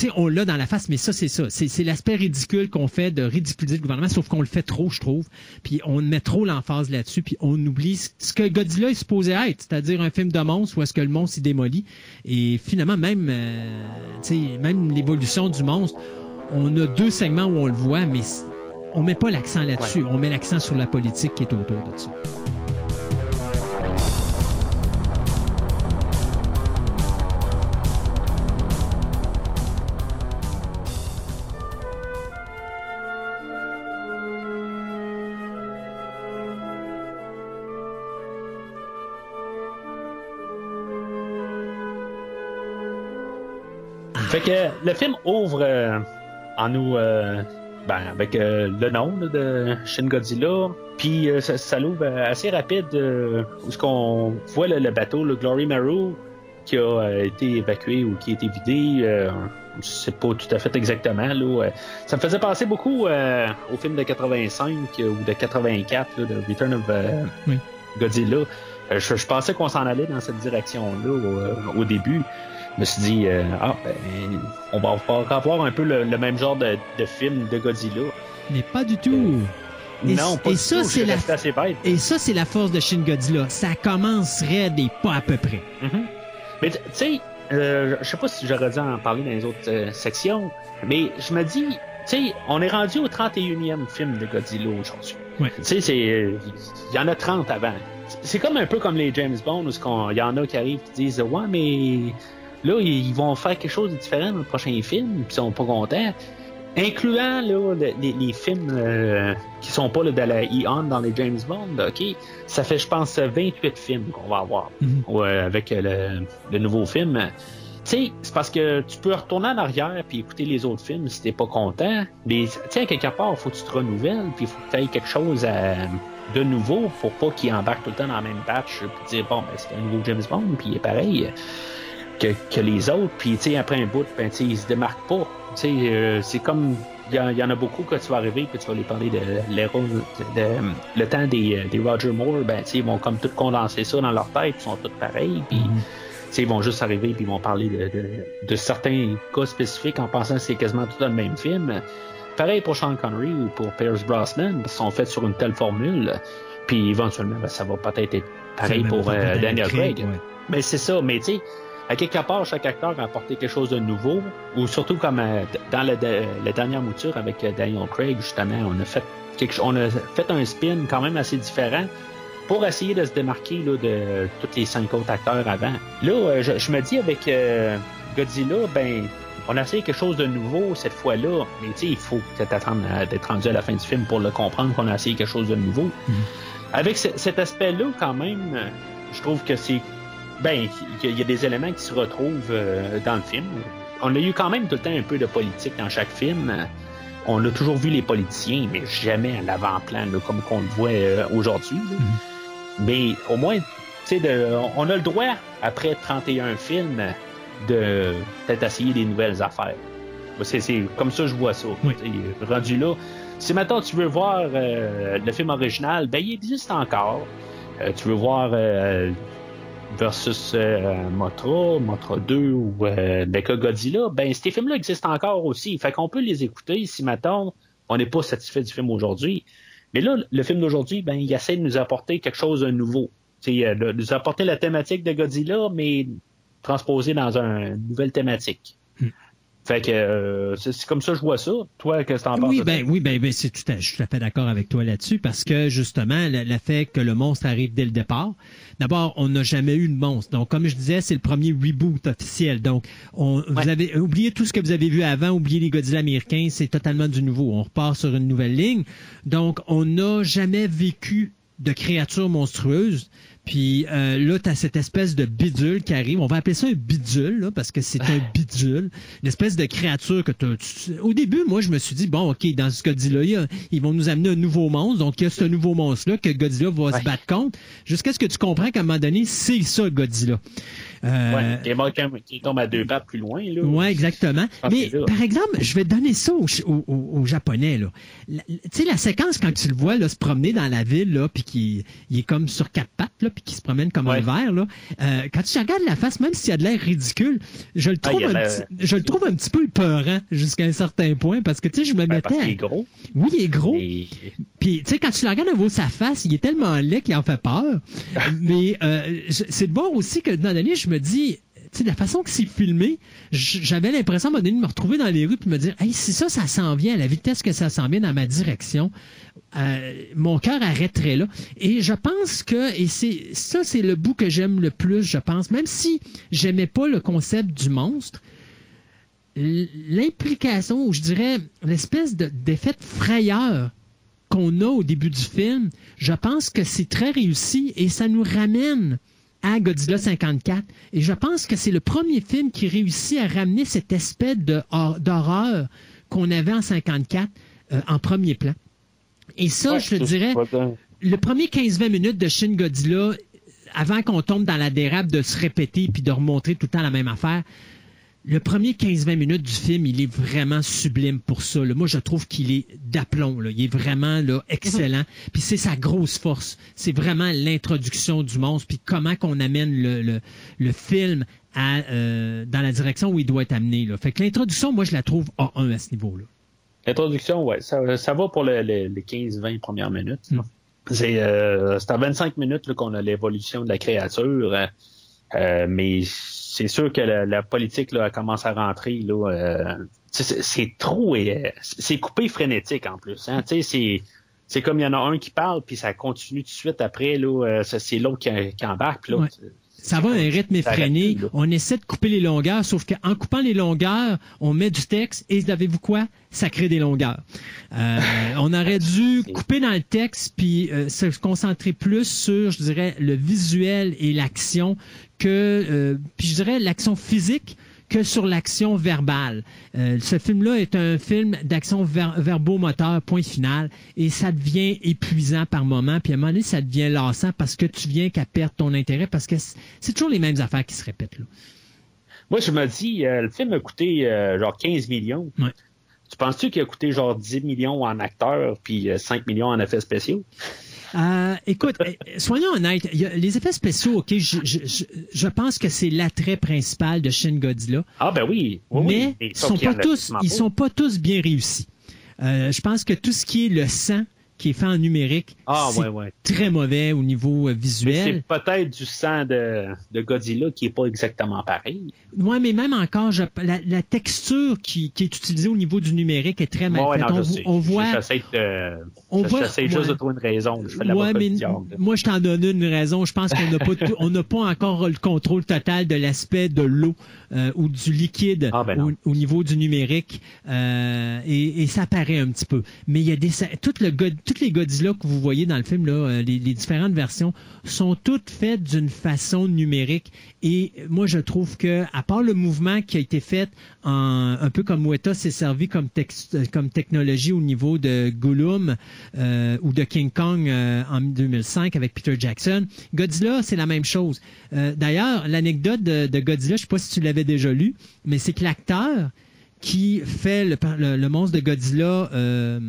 sais, on l'a dans la face, mais ça, c'est ça. C'est, c'est l'aspect ridicule qu'on fait de ridiculiser le gouvernement, sauf qu'on le fait trop, je trouve. Puis on met trop l'emphase là-dessus, puis on oublie ce- que Godzilla est supposé être, c'est-à-dire un film de monstre où est-ce que le monstre s'est démoli. Et finalement, même, euh, tu sais, même l'évolution du monstre, on a deux segments où on le voit, mais on met pas l'accent là-dessus. On met l'accent sur la politique qui est autour de ça. Fait que le film ouvre euh, en nous euh, ben, avec euh, le nom là, de Shin Godzilla. Puis euh, ça, ça l'ouvre euh, assez rapide euh, où ce qu'on voit le, le bateau, le Glory Marrow, qui a euh, été évacué ou qui a été vidé. Euh, je sais pas tout à fait exactement. Là, euh, ça me faisait penser beaucoup euh, au film de 85 euh, ou de 84, là, de Return of euh, Oui. Godzilla. Euh, je, je pensais qu'on s'en allait dans cette direction-là au, euh, au début. Je me suis dit, euh, ah, ben, on va avoir un peu le, le même genre de, de film de Godzilla. Mais pas du tout. Et- non, pas et du ça, tout, c'est la- assez bête. Et ça, c'est la force de Shin Godzilla. Ça commencerait des pas à peu près. Mhm. Mais tu sais, euh, je sais pas si j'aurais dû en parler dans les autres euh, sections, mais je me dis, tu sais, on est rendu au 31e film de Godzilla aujourd'hui. Ouais. Tu sais, euh, il y en a 30 avant. C'est comme un peu comme les James Bond où il y en a qui arrivent qui disent, ouais, mais là, ils vont faire quelque chose de différent dans le prochain film, puis ils sont pas contents. Incluant là, le- les, les films euh, qui sont pas là, de la Eon dans les James Bond, ok, ça fait je pense 28 films qu'on va avoir Mhm. ouais, avec le, le nouveau film. Tu sais, c'est parce que tu peux retourner en arrière puis écouter les autres films si t'es pas content. Mais tu sais, à quelque part, faut que tu te renouvelles puis il faut que tu quelque chose à- de nouveau pour pas qu'il embarque tout le temps dans la même batch puis dire bon, ben, c'est un nouveau James Bond puis il est pareil que, que les autres. Puis tu sais, après un bout, ben, ils se démarquent pas. Tu sais, euh, c'est comme il y, en- il y en a beaucoup que tu vas arriver puis tu vas les parler de l'héros, de, de- le temps des, euh, des Roger Moore, ben tu sais, ils vont comme tout condenser ça dans leur tête, ils sont tous pareils, puis Mhm. ils vont juste arriver puis ils vont parler de, de, de certains cas spécifiques en pensant que c'est quasiment tout dans le même film. Pareil pour Sean Connery ou pour Pierce Brosnan, ils sont faits sur une telle formule, puis éventuellement, ben, ça va peut-être être pareil pour euh, Daniel Craig. ouais. Mais c'est ça, mais tu sais, à quelque part, chaque acteur a apporté quelque chose de nouveau, ou surtout comme euh, dans la dernière mouture avec euh, Daniel Craig, justement, on a fait quelque on a fait un spin quand même assez différent pour essayer de se démarquer là, de tous les cinq autres acteurs avant. Là, euh, je, je me dis avec euh, Godzilla, ben, on a essayé quelque chose de nouveau cette fois-là, mais tu sais, il faut peut-être attendre d'être rendu à la fin du film pour le comprendre qu'on a essayé quelque chose de nouveau. Avec ce- cet aspect-là, quand même, je trouve que c'est ben, il y, a- des éléments qui se retrouvent euh, dans le film. On a eu quand même tout le temps un peu de politique dans chaque film. On a toujours vu les politiciens, mais jamais à l'avant-plan, comme qu'on le voit euh, aujourd'hui. là. Mais au moins, tu sais, de- on a le droit, après 31 films, de peut-être essayer des nouvelles affaires. C'est, c'est comme ça que je vois ça. Oui. Rendu là, si maintenant tu veux voir euh, le film original, ben il existe encore. Euh, tu veux voir euh, versus euh, Motra, Motra 2 ou euh, Godzilla, ben ces films-là existent encore aussi. Fait qu'on peut les écouter si maintenant on n'est pas satisfait du film aujourd'hui. Mais là, le film d'aujourd'hui, ben il essaie de nous apporter quelque chose de nouveau. C'est euh, de nous apporter la thématique de Godzilla, mais transposée dans un- une nouvelle thématique. Fait que euh, c'est comme ça que je vois ça. Toi, qu'est-ce que t'en penses? Oui, de ben, oui, ben, ben, c'est tout à, je suis tout à fait d'accord avec toi là-dessus parce que justement, le, le fait que le monstre arrive dès le départ, d'abord, on n'a jamais eu de monstre. Donc, comme je disais, c'est le premier reboot officiel. Donc, on, vous avez oublié tout ce que vous avez vu avant, oubliez les Godzilla américains, c'est totalement du nouveau. On repart sur une nouvelle ligne. Donc, on n'a jamais vécu de créatures monstrueuses. Puis euh, là, tu as cette espèce de bidule qui arrive. On va appeler ça un bidule, là, parce que c'est un bidule. Une espèce de créature que t'as- tu- Au début, moi, je me suis dit, bon, OK, dans ce Godzilla, il y a- ils vont nous amener un nouveau monstre. Donc, il y a ce nouveau monstre-là que Godzilla va Ouais. se battre contre. Jusqu'à ce que tu comprends qu'à un moment donné, c'est ça, Godzilla. Euh, Ouais, qui, est mort quand même- qui tombe à deux pattes plus loin. Là. oui, exactement. Ah, Mais par exemple, je vais donner ça aux, aux- aux- aux Japonais. là. Tu sais, la séquence quand tu le vois là, se promener dans la ville, là, puis qu'il il est comme sur quatre pattes, là, puis qu'il se promène comme un verre, là, euh, quand tu regardes la face, même s'il a de l'air ridicule, je le Ah, trouve, il un, petit, je le trouve un petit peu peurant jusqu'à un certain point, parce que tu sais, je me Ben, mettais... parce qu'il est gros. Oui, il est gros. Et- Puis, tu sais, quand tu le regardes à nouveau sa face, il est tellement laid qu'il en fait peur. (laughs) Mais euh, c'est de voir aussi que dans l'année, je me dis, sais, la façon que c'est filmé, j'avais l'impression à un de me retrouver dans les rues de me dire, hey, si ça, ça s'en vient à la vitesse que ça s'en vient dans ma direction, euh, mon cœur arrêterait là. Et je pense que, et c'est ça, c'est le bout que j'aime le plus, je pense, même si j'aimais pas le concept du monstre, l'implication, ou je dirais l'espèce de- d'effet de frayeur qu'on a au début du film, je pense que c'est très réussi et ça nous ramène à Godzilla 54. Et je pense que c'est le premier film qui réussit à ramener cet aspect d'horreur qu'on avait en 54 euh, en premier plan. Et ça, Ouais, je te dirais, le premier 15-20 minutes de Shin Godzilla, avant qu'on tombe dans la dérape de se répéter puis de remontrer tout le temps la même affaire, le premier 15-20 minutes du film, il est vraiment sublime pour ça. là. Moi, je trouve qu'il est d'aplomb. là. Il est vraiment là, excellent. Puis c'est sa grosse force. C'est vraiment l'introduction du monstre, puis comment qu'on amène le, le, le film à, euh, dans la direction où il doit être amené. Là. Fait que l'introduction, moi, je la trouve A1 à ce niveau-là. L'introduction, ouais, ça, ça va pour le- le- les 15-20 premières minutes. Mm. C'est euh, c'est à 25 minutes là, qu'on a l'évolution de la créature. euh, euh, mais c'est sûr que la, la politique là, commence à rentrer. Là, euh, c'est- trop. euh, c'est coupé frénétique en plus. Hein, c'est. C'est comme il y en a un qui parle, puis ça continue tout de suite après, là, euh, c'est l'autre qui, qui embarque. puis là, Ouais. Ça va à un rythme effréné. On essaie de couper les longueurs, sauf qu'en coupant les longueurs, on met du texte et savez-vous quoi? Ça crée des longueurs. Euh, on aurait dû (laughs) couper dans le texte puis euh, se concentrer plus sur, je dirais, le visuel et l'action que, euh, puis je dirais, l'action physique que sur l'action verbale. Euh, ce film-là est un film d'action ver- verbomoteur, point final, et ça devient épuisant par moment, puis à un moment donné, ça devient lassant parce que tu viens qu'à perdre ton intérêt, parce que c'est toujours les mêmes affaires qui se répètent. Là. Moi, je me dis, euh, le film a coûté euh, genre 15 millions. Ouais. Tu penses-tu qu'il a coûté genre 10 millions en acteurs puis euh, 5 millions en effets spéciaux? Euh, écoute, euh, soyons honnêtes, il y a- les effets spéciaux, ok, je, je, je, je pense que c'est l'attrait principal de Shin Godzilla. Ah ben oui. oui, mais oui. ils sont pas tous, ils sont pas tous bien réussis. Euh, je pense que tout ce qui est le sang qui est fait en numérique, Ah c'est ouais, ouais. très mauvais au niveau euh, visuel. c'est peut-être du sang de, de Godzilla qui est pas exactement pareil. Ouais, mais même encore, je- la, la texture qui, qui est utilisée au niveau du numérique est très mal Ouais, faite. non, on, on voit, J'essaie de, on voit- juste de trouver une raison. Je fais de la Ouais, voix mais du diable. moi, je t'en donne une raison. Je pense qu'on n'a pas, tout- on n'a pas encore le contrôle total de l'aspect de l'eau euh, ou du liquide Ah, ben au, au niveau du numérique, euh, et, et ça paraît un petit peu. Mais il y a des, tout le, toutes les Godzilla que vous voyez dans le film là, euh, les, différentes versions sont toutes faites d'une façon numérique. Et moi, je trouve que, à part le mouvement qui a été fait en, un peu comme Weta s'est servi comme, euh, technologie au niveau de Gollum euh, ou de King Kong euh, en 2005 avec Peter Jackson, Godzilla, c'est la même chose. D'ailleurs, l'anecdote de, Godzilla, je sais pas si tu l'avais déjà lu, mais c'est que l'acteur qui fait le, le- le monstre de Godzilla euh,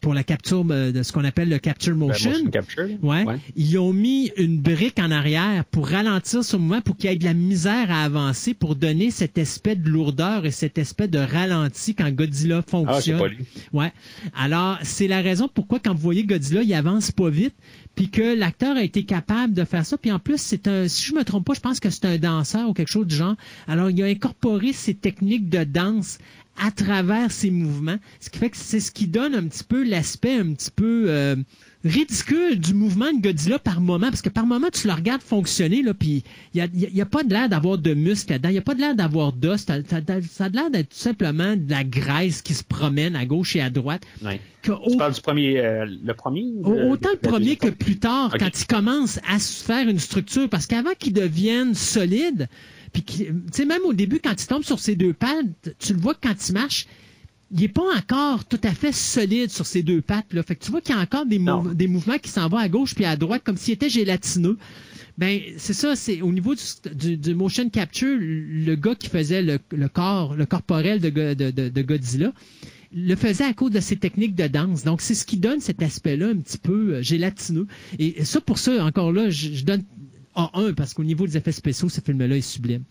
pour la capture euh, de ce qu'on appelle le capture Ben, motion, motion capture. Ouais. Ouais. Ils ont mis une brique en arrière pour ralentir ce mouvement, pour qu'il y ait de la misère à avancer, pour donner cet aspect de lourdeur et cet aspect de ralenti quand Godzilla Ah, fonctionne. pas lu. Ouais. Alors, c'est la raison pourquoi quand vous voyez Godzilla, il avance pas vite, puis que l'acteur a été capable de faire ça. Puis en plus, c'est un, si je me trompe pas, je pense que c'est un danseur ou quelque chose du genre. Alors, il a incorporé ces techniques de danse à travers ses mouvements. Ce qui fait que c'est ce qui donne un petit peu l'aspect un petit peu euh, ridicule du mouvement de Godzilla par moment, parce que par moment, tu le regardes fonctionner, là, puis il n'y a, a, pas de l'air d'avoir de muscles là-dedans, il n'y a pas de l'air d'avoir d'os, ça, ça, ça a l'air d'être tout simplement de la graisse qui se promène à gauche et à droite. Ouais. Que Tu au- parles du premier, euh, le premier? Autant le premier que plus tard, quand il commence à se faire une structure, parce qu'avant qu'il devienne solide, puis tu sais, même au début, quand il tombe sur ses deux pattes, tu le vois que quand il marche, il est pas encore tout à fait solide sur ses deux pattes. Là. Fait que tu vois qu'il y a encore des, Non. mou- des mouvements qui s'en vont à gauche puis à droite, comme s'il était gélatineux. Ben, c'est ça, c'est au niveau du, du- du motion capture, le gars qui faisait le, le corps, le corporel de, Go- de, de- de Godzilla, le faisait à cause de ses techniques de danse. Donc, c'est ce qui donne cet aspect-là un petit peu euh, gélatineux. Et ça, pour ça, encore là, je, je donne A1 parce qu'au niveau des effets spéciaux, ce film-là est sublime.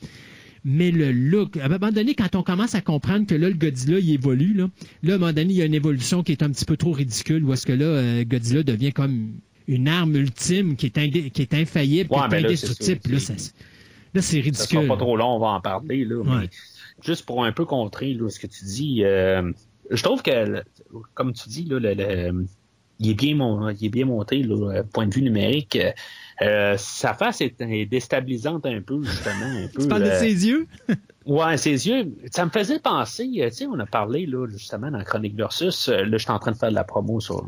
Mais le look, à un moment donné, quand on commence à comprendre que là, le Godzilla, il évolue, là, là à un moment donné, il y a une évolution qui est un petit peu trop ridicule, où est-ce que là, euh, Godzilla devient comme une arme ultime qui est, indé- qui est infaillible, Ouais, qui est là, c'est indestructible. ça, Là, c'est- c'est Ça ridicule. sera pas trop long, on va en parler. Là, mais juste pour un peu contrer là, ce que tu dis, euh, je trouve que, comme tu dis, là, le, le- il, est bien il est bien monté, là, point de vue numérique. Euh, sa face est, est déstabilisante un peu, justement. Un (laughs) peu, Tu parles de euh, ses yeux? (laughs) Ouais, ses yeux, ça me faisait penser, euh, tu sais, on a parlé là justement dans Chronique Versus, là je suis en train de faire de la promo sur,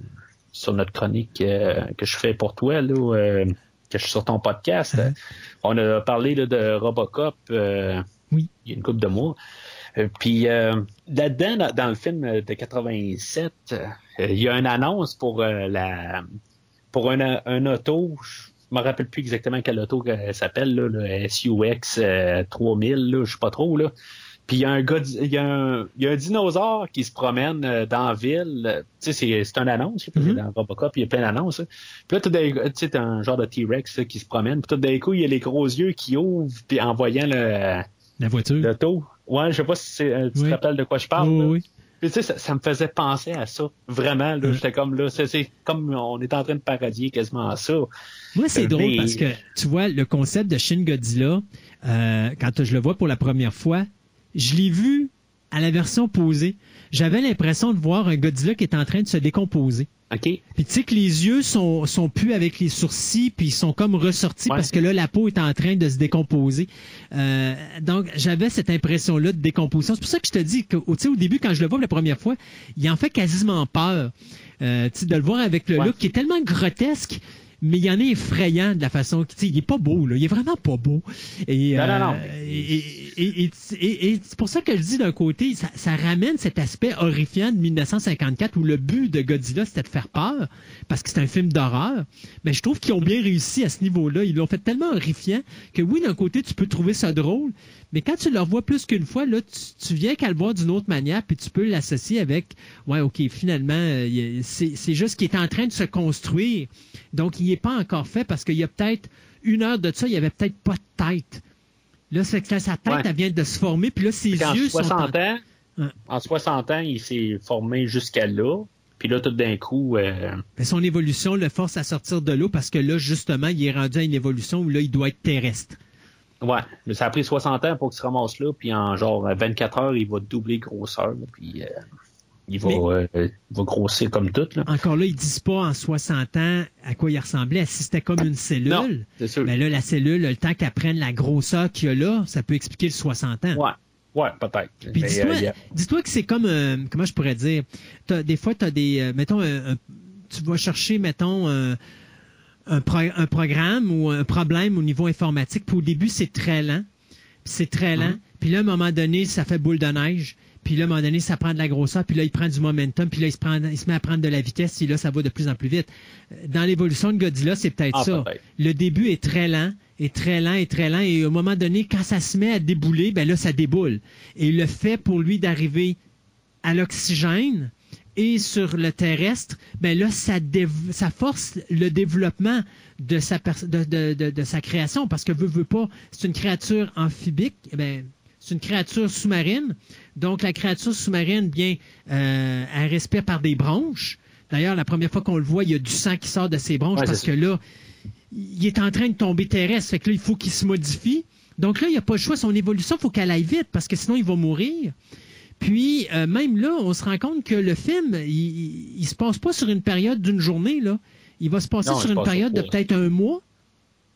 sur notre chronique euh, que je fais pour toi, là, euh, que je suis sur ton podcast. Mhm. (laughs) On a parlé là, de Robocop Oui. il y a une couple de mois. Puis euh, là-dedans, dans, dans le film de 87, euh, il y a une annonce pour euh, la pour un, un auto, me rappelle plus exactement quel auto qu'elle s'appelle, là, le SUX euh, 3000, là, je sais pas trop, là. Puis il y a un gars, il y a un, il y a un dinosaure qui se promène euh, dans la ville. Euh, Tu sais, c'est, c'est une annonce, Mhm. dans Robocop, il y a plein d'annonces. Puis là, tout d'un- tu sais, t'as un genre de T-Rex là, qui se promène. Puis tout d'un coup, il y a les gros yeux qui ouvrent, puis en voyant le, La voiture. l'auto. Ouais, je sais pas si c'est, euh, tu Oui. te rappelles de quoi je parle. Oui, oui. Puis tu sais, ça, ça me faisait penser à ça. Vraiment, là, Mhm. j'étais comme là, c'est, c'est comme on est en train de parodier quasiment à ça. Moi, c'est Euh, drôle parce que, tu vois, le concept de Shin Godzilla, euh, quand je le vois pour la première fois, je l'ai vu à la version posée. J'avais l'impression de voir un Godzilla qui est en train de se décomposer. OK? Puis tu sais que les yeux sont, sont plus avec les sourcils, puis ils sont comme ressortis Ouais. parce que là, la peau est en train de se décomposer. Euh, donc, j'avais cette impression-là de décomposition. C'est pour ça que je te dis que, tu sais, au début, quand je le vois pour la première fois, il en fait quasiment peur. Euh, tu sais, de le voir avec le Ouais. look qui est tellement grotesque, mais il y en est effrayant de la façon sais, il est pas beau, là. Il est vraiment pas beau. Et, Non, non, euh, non. et, et- et- et- et- et c'est pour ça que je dis d'un côté, ça, ça ramène cet aspect horrifiant de 1954 où le but de Godzilla c'était de faire peur parce que c'est un film d'horreur. Mais je trouve qu'ils ont bien réussi à ce niveau-là. Ils l'ont fait tellement horrifiant que oui, d'un côté tu peux trouver ça drôle, mais quand tu le revois plus qu'une fois, là, tu, tu viens qu'à le voir d'une autre manière, puis tu peux l'associer avec, ouais, ok, finalement, euh, c'est c'est juste qu'il est en train de se construire. Donc, il n'est pas encore fait parce qu'il y a peut-être une heure de ça, il y avait peut-être pas de tête. Là, c'est que sa tête, Ouais. elle vient de se former, puis là, ses Puis yeux sont... 60 en- ans, en 60 ans, il s'est formé jusqu'à là. Puis là, tout d'un coup, euh, Mais son évolution le force à sortir de l'eau parce que là, justement, il est rendu à une évolution où là, il doit être terrestre. Ouais, mais ça a pris 60 ans pour qu'il se ramasse là. Puis en genre 24 heures, il va doubler grosseur. puis euh, il, va, Mais- euh, il va grossir comme tout. Là. Encore là, ils disent pas en 60 ans à quoi il ressemblait. Si c'était comme une cellule, Non, c'est sûr. mais là, la cellule, le temps qu'elle prenne la grosseur qu'il y a là, ça peut expliquer le 60 ans. Ouais, ouais, peut-être. Puis dis-toi, euh, dis-toi que c'est comme, euh, comment je pourrais dire, T'as- des fois, tu as des, euh, mettons, tu vas chercher, mettons, un, un, pro- un programme ou un problème au niveau informatique, puis au début, c'est très lent, puis c'est très lent, puis là, à un moment donné, ça fait boule de neige, puis là, à un moment donné, ça prend de la grosseur, puis là, il prend du momentum, puis là, il se, prend, il se met à prendre de la vitesse, puis là, ça va de plus en plus vite. Dans l'évolution de Godzilla, c'est peut-être Ah, ça. Le début est très lent, est très lent, est très lent, et au moment donné, quand ça se met à débouler, ben là, ça déboule. Et le fait pour lui d'arriver à l'oxygène et sur le terrestre, ben là, ça, force le développement de sa, pers- de, de- de- de sa création, parce que veut, veut pas, c'est une créature amphibique, eh ben, c'est une créature sous-marine. Donc, la créature sous-marine, bien, euh, elle respire par des bronches. D'ailleurs, la première fois qu'on le voit, il y a du sang qui sort de ses bronches Ouais, parce que là, il est en train de tomber terrestre. Fait que là, il faut qu'il se modifie. Donc là, il n'y a pas le choix. Son évolution, il faut qu'elle aille vite parce que sinon, il va mourir. Puis, euh, même là, on se rend compte que le film, il, il, il se passe pas sur une période d'une journée, là. Il va se passer Non, sur une passe période de peut-être un mois,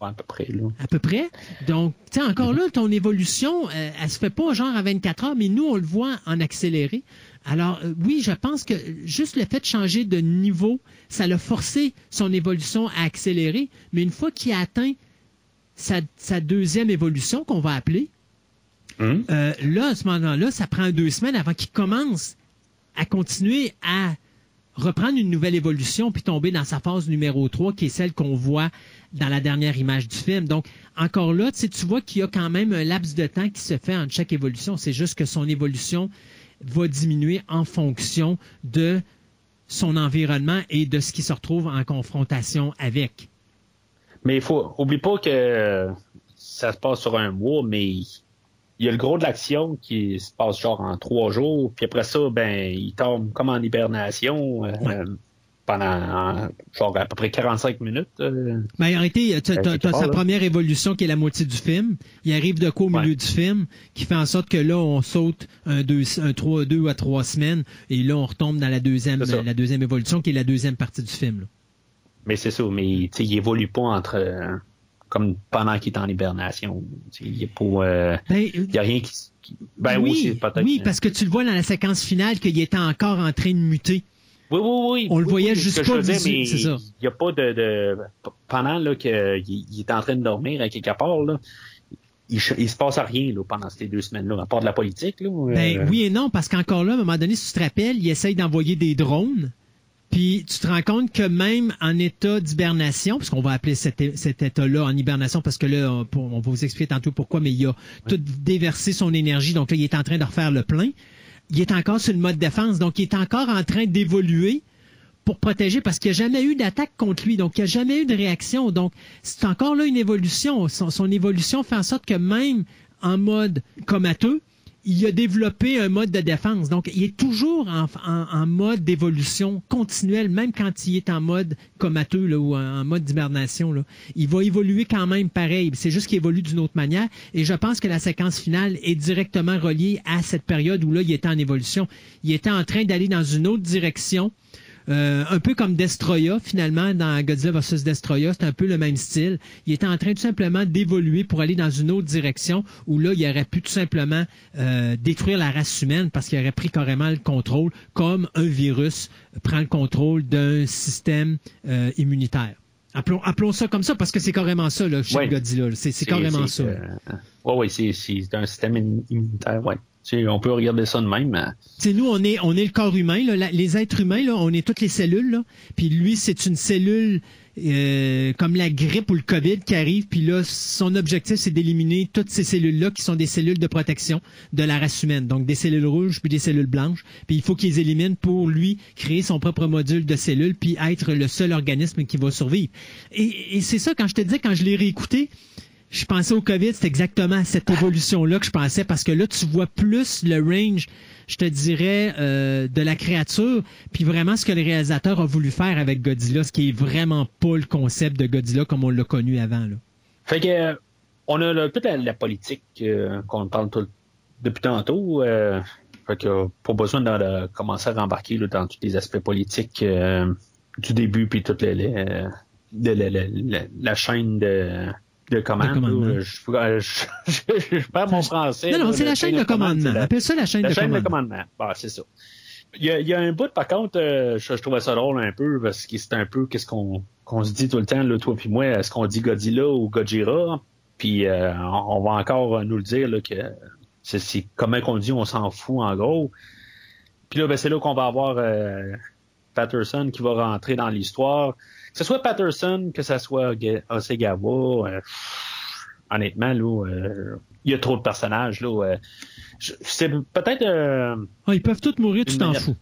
Ouais, à peu près, là. à peu près. Donc, tu sais, encore là, ton évolution, euh, elle se fait pas genre à 24 heures, mais nous, on le voit en accéléré. Alors, euh, oui, je pense que juste le fait de changer de niveau, ça l'a forcé son évolution à accélérer. Mais une fois qu'il a atteint sa, sa deuxième évolution, qu'on va appeler, Hum? euh, là, à ce moment-là, ça prend deux semaines avant qu'il commence à continuer à reprendre une nouvelle évolution puis tomber dans sa phase numéro 3, qui est celle qu'on voit dans la dernière image du film. Donc, encore là, tu vois qu'il y a quand même un laps de temps qui se fait entre chaque évolution. C'est juste que son évolution va diminuer en fonction de son environnement et de ce qui se retrouve en confrontation avec. Mais il faut, oublie pas que ça se passe sur un mois, mais il y a le gros de l'action qui se passe genre en trois jours, puis après ça, ben, il tombe comme en hibernation euh, pendant genre à peu près 45 minutes. euh. Ben, en réalité, tu Ben, as, part, sa là. première évolution qui est la moitié du film. Il arrive de quoi au milieu Ouais. du film, qui fait en sorte que là, on saute un deux, un trois, deux à trois semaines, et là, on retombe dans la deuxième, la deuxième évolution, qui est la deuxième partie du film. là. Mais c'est ça, mais il évolue pas entre euh, comme pendant qu'il est en hibernation. Il a euh, Ben, il y a rien qui, qui- ben oui, oui, parce que tu le vois dans la séquence finale qu'il était encore en train de muter. Oui, oui, oui. On le Oui, voyait oui, juste pas c'est ça. Il n'y a pas de, de pendant qu'il il est en train de dormir à quelque part là. Il, il se passe rien là, pendant ces deux semaines-là, à part de la politique. Là, Ben euh, oui et non, parce qu'encore là, à un moment donné, si tu te rappelles, il essaye d'envoyer des drones. Puis tu te rends compte que même en état d'hibernation, parce qu'on va appeler cet, cet état-là en hibernation, parce que là, on va vous expliquer tantôt pourquoi, mais il a tout déversé son énergie, donc là, il est en train de refaire le plein. Il est encore sur le mode défense, donc il est encore en train d'évoluer pour protéger, parce qu'il n'y a jamais eu d'attaque contre lui, donc il n'y a jamais eu de réaction. Donc c'est encore là une évolution. Son, son évolution fait en sorte que même en mode comateux, il a développé un mode de défense. Donc, il est toujours en, mode d'évolution continuelle, même quand il est en mode comateux là, ou en, mode d'hibernation. Il va évoluer quand même pareil. C'est juste qu'il évolue d'une autre manière. Et je pense que la séquence finale est directement reliée à cette période où là, il était en évolution. Il était en train d'aller dans une autre direction. Euh, un peu comme Destroya, finalement, dans Godzilla vs. Destroya, c'est un peu le même style. Il était en train tout simplement d'évoluer pour aller dans une autre direction où là, il aurait pu tout simplement euh, détruire la race humaine parce qu'il aurait pris carrément le contrôle, comme un virus prend le contrôle d'un système euh, immunitaire. Appelons, appelons ça comme ça parce que c'est carrément ça, là, chez Ouais. Godzilla. C'est carrément ça. euh, ouais, c'est, un système immu- immunitaire, ouais. On peut regarder ça de même. sais, nous, on est, le corps humain, les êtres humains, on est toutes les cellules. Puis lui, c'est une cellule euh, comme la grippe ou le COVID qui arrive. Puis là, son objectif, c'est d'éliminer toutes ces cellules-là qui sont des cellules de protection de la race humaine. Donc des cellules rouges puis des cellules blanches. Puis il faut qu'il les élimine pour lui créer son propre module de cellules puis être le seul organisme qui va survivre. Et, et c'est ça, quand je te disais, quand je l'ai réécouté, je pensais au COVID, c'est exactement cette évolution-là que je pensais, parce que là, tu vois plus le range, je te dirais, euh, de la créature, puis vraiment ce que le réalisateur a voulu faire avec Godzilla, ce qui est vraiment pas le concept de Godzilla comme on l'a connu avant. Fait que euh, on a toute la, la politique euh, qu'on parle tout- depuis tantôt. euh, fait que pas besoin de, commencer à rembarquer là, dans tous les aspects politiques du début puis toute la- la chaîne de de commande. De commandement. là. Je, euh, (laughs) je, perds mon français. Non, non, c'est la chaîne de commande, commandement. la- Appelle ça la chaîne la de chaîne de commandement. commandement. Bah, c'est ça. Il y, a, il y a un bout, par contre, euh, je, je trouvais ça drôle un peu, parce que c'est un peu qu'est-ce qu'on qu'on se dit tout le temps, là, toi puis moi, est-ce qu'on dit Godzilla ou Gojira? Puis euh, on, on va encore nous le dire là, que c'est, c'est comment qu'on dit, on s'en fout en gros. Puis là, ben, c'est là qu'on va avoir euh, Patterson qui va rentrer dans l'histoire. Que ce soit Patterson, que ce soit Osegawa, euh, honnêtement, là, euh, il y a trop de personnages. Là, euh, c'est peut-être euh, Ah, ils peuvent tous mourir, tu t'en fous.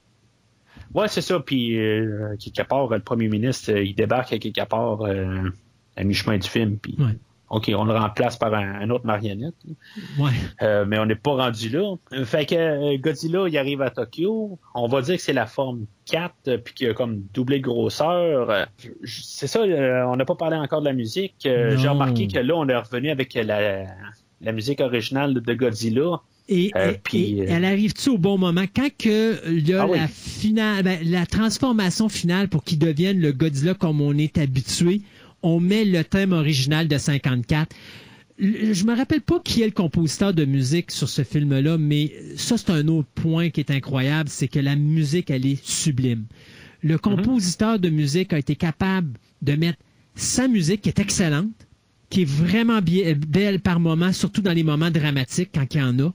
Ouais, c'est ça. Puis, euh, quelque part, le premier ministre, il débarque à quelque part euh, à mi-chemin du film. Puis, Ouais. OK, on le remplace par un, un autre marionnette. Ouais. Euh, mais on n'est pas rendu là. Fait que euh, Godzilla, il arrive à Tokyo. On va dire que c'est la forme 4, euh, puis qu'il a comme doublé de grosseur. C'est ça, on n'a pas parlé encore de la musique. J'ai remarqué que là, on est revenu avec la, la musique originale de Godzilla. Et, Euh, et- puis, et elle arrive-tu au bon moment? Quand que il y a Ah oui. la finale, ben, la transformation finale pour qu'il devienne le Godzilla comme on est habitué, on met le thème original de 54. Le- Je me rappelle pas qui est le compositeur de musique sur ce film-là, mais ça, c'est un autre point qui est incroyable, c'est que la musique, elle est sublime. Le compositeur de musique a été capable de mettre sa musique, qui est excellente, qui est vraiment bien- belle par moments, surtout dans les moments dramatiques, quand il y en a,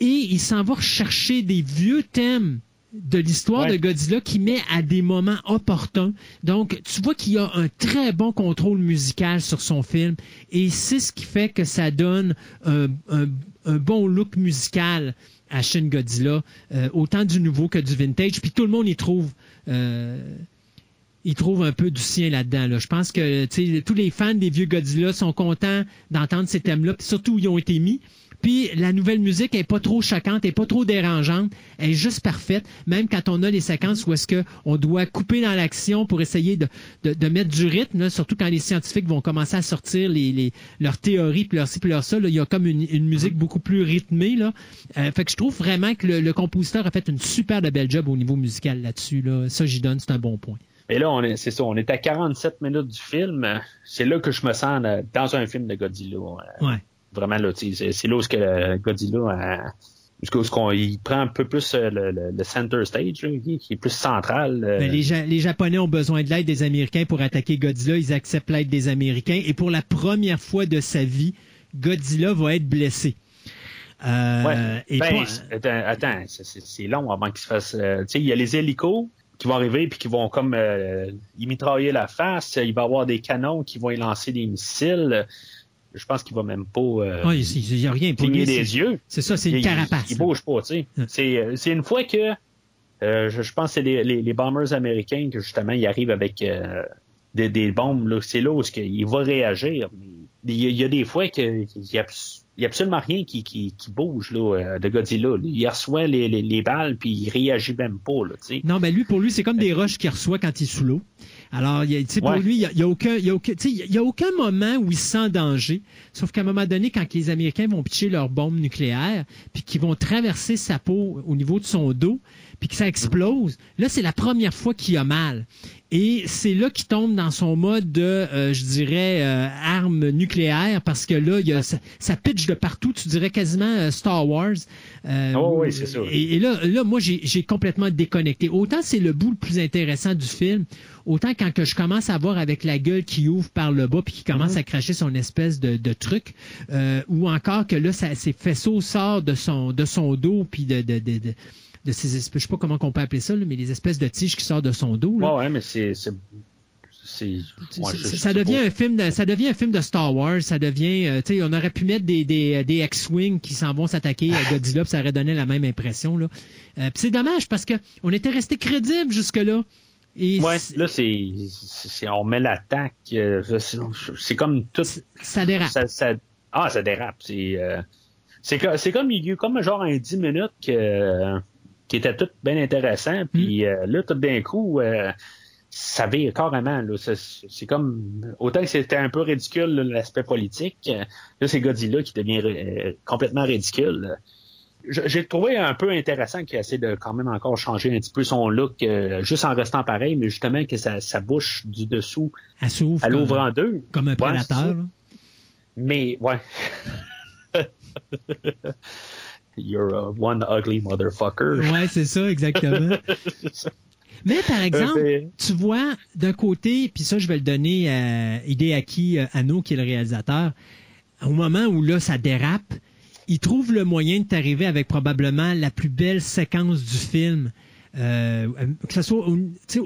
et il s'en va chercher des vieux thèmes de l'histoire Ouais. de Godzilla qui met à des moments opportuns. Donc, tu vois qu'il y a un très bon contrôle musical sur son film et c'est ce qui fait que ça donne un, un- un bon look musical à Shin Godzilla, euh, autant du nouveau que du vintage. Puis tout le monde y trouve... euh, il trouve un peu du sien là-dedans. Là. Je pense que tous les fans des vieux Godzilla sont contents d'entendre ces thèmes-là, surtout où ils ont été mis. Puis la nouvelle musique est pas trop choquante, est pas trop dérangeante, elle est juste parfaite. Même quand on a les séquences où est-ce que on doit couper dans l'action pour essayer de, de, de mettre du rythme, là, surtout quand les scientifiques vont commencer à sortir les, les, leurs théories, puis leur ci, puis leur ça, là, il y a comme une, une musique beaucoup plus rythmée. Là. Euh, fait que je trouve vraiment que le, le compositeur a fait une super de belle job au niveau musical là-dessus. Là. Ça, j'y donne, c'est un bon point. Et là, on est, c'est ça, on est à 47 minutes du film. C'est là que je me sens euh, dans un film de Godzilla. Euh, Ouais. Vraiment, là, c'est, c'est là où ce que euh, Godzilla, euh, où ce qu'on, il prend un peu plus euh, le, le- le center stage, là, qui est plus central. euh, Ben, les, Ja- les Japonais ont besoin de l'aide des Américains pour attaquer Godzilla. Ils acceptent l'aide des Américains. Et pour la première fois de sa vie, Godzilla va être blessé. Euh, Ouais. et Ben, attends, c'est, long avant qu'il se fasse. euh, tu sais, il y a les hélicos qui vont arriver puis qui vont comme euh, y mitrailler la face. Il va y avoir des canons qui vont y lancer des missiles. Je pense qu'il va même pas euh, il n'y a rien pour cligner lui. des c'est- yeux. C'est ça, c'est une carapace. Il, il bouge pas, tu sais. C'est, euh, c'est une fois que euh, je, je pense que c'est les, les, les bombers américains que justement ils arrivent avec euh, des, des bombes. Là, c'est là où ce il va réagir. Mais il, y a, il y a des fois qu'il y a, absolument rien qui, qui, qui bouge là, de Godzilla. Il reçoit les, les, les balles puis il réagit même pas. Là, tu sais. Non, ben lui, pour lui, c'est comme des roches qu'il reçoit quand il est sous l'eau. Alors, il y a- tu sais, pour Ouais. lui, il n'y a, il y a aucun, il y a aucun, tu sais, il y a aucun moment où il se sent danger. Sauf qu'à un moment donné, quand les Américains vont pitcher leur bombe nucléaire, puis qu'ils vont traverser sa peau au niveau de son dos, puis que ça explose, là, c'est la première fois qu'il a mal. Et c'est là qu'il tombe dans son mode de, euh, je dirais, euh, arme nucléaire, parce que là, il y a, ça, ça pitch de partout, tu dirais quasiment euh, Star Wars. Euh, Oh oui, c'est ça. Et, et là, là, moi, j'ai j'ai complètement déconnecté. Autant c'est le bout le plus intéressant du film, autant quand que je commence à voir avec la gueule qui ouvre par le bas puis qui commence à cracher son espèce de, de truc, euh, ou encore que là, ça, ses faisceaux sortent de son, de son dos puis de, de, de, de, de ces espèces, je sais pas comment on peut appeler ça, là, mais les espèces de tiges qui sortent de son dos. là. Ouais, ouais, mais c'est. ouais, je- ça, devient un film de, ça devient un film de Star Wars, ça devient euh, tu sais on aurait pu mettre des des, des X-wing qui s'en vont s'attaquer à (laughs) Godzilla, ça aurait donné la même impression là. Euh, c'est dommage parce que on était resté crédible jusque là. Et Ouais, là, c'est, on met l'attaque. euh, c'est, comme tout. ça dérape. Ça, ça- ah, ça dérape. C'est, euh, c'est comme il y a eu comme genre un 10 minutes que, qui était tout bien intéressant. Puis euh, là, tout d'un coup, euh, ça vire carrément. Là, c'est, c'est comme autant que c'était un peu ridicule là, l'aspect politique. euh, Là, c'est Godzilla qui devient euh, complètement ridicule. J'ai trouvé un peu intéressant qu'il essaie de quand même encore changer un petit peu son look, euh, juste en restant pareil, mais justement que sa, sa bouche du dessous, Elle s'ouvre elle ouvre en deux. comme un prédateur. Mais, ouais. (laughs) You're a one ugly motherfucker. Ouais, c'est ça exactement. (laughs) Mais par exemple, Euh, tu vois d'un côté, puis ça je vais le donner à Hideaki Anno qui est le réalisateur, au moment où là ça dérape, il trouve le moyen de t'arriver avec probablement la plus belle séquence du film. Euh, que ce soit,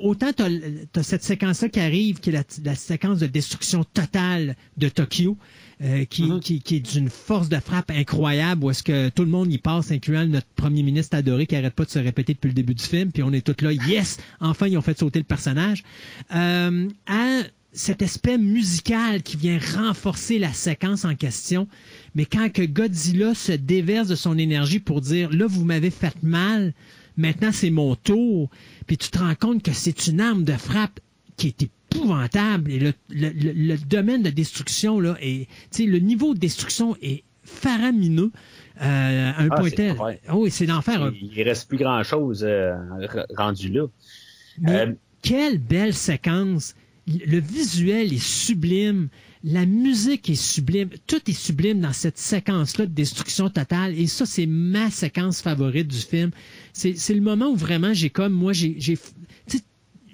autant t'as as cette séquence-là qui arrive, qui est la, la séquence de destruction totale de Tokyo, euh, qui, Mhm. qui, qui est d'une force de frappe incroyable, où est-ce que tout le monde y passe, incluant notre premier ministre adoré qui arrête pas de se répéter depuis le début du film, puis on est tous là, yes, enfin ils ont fait sauter le personnage, euh, à cet aspect musical qui vient renforcer la séquence en question, mais quand que Godzilla se déverse de son énergie pour dire, là vous m'avez fait mal, maintenant c'est mon tour, puis tu te rends compte que c'est une arme de frappe qui est épouvantable et le, le, le- le domaine de destruction là est tu sais le niveau de destruction est faramineux. Euh, un Ah, point tel. oui, c'est l'enfer. Il, il reste plus grand chose rendu là. Mais Euh, quelle belle séquence. Le visuel est sublime. La musique est sublime. Tout est sublime dans cette séquence-là de destruction totale. Et ça, c'est ma séquence favorite du film. C'est c'est le moment où vraiment j'ai comme, moi, j'ai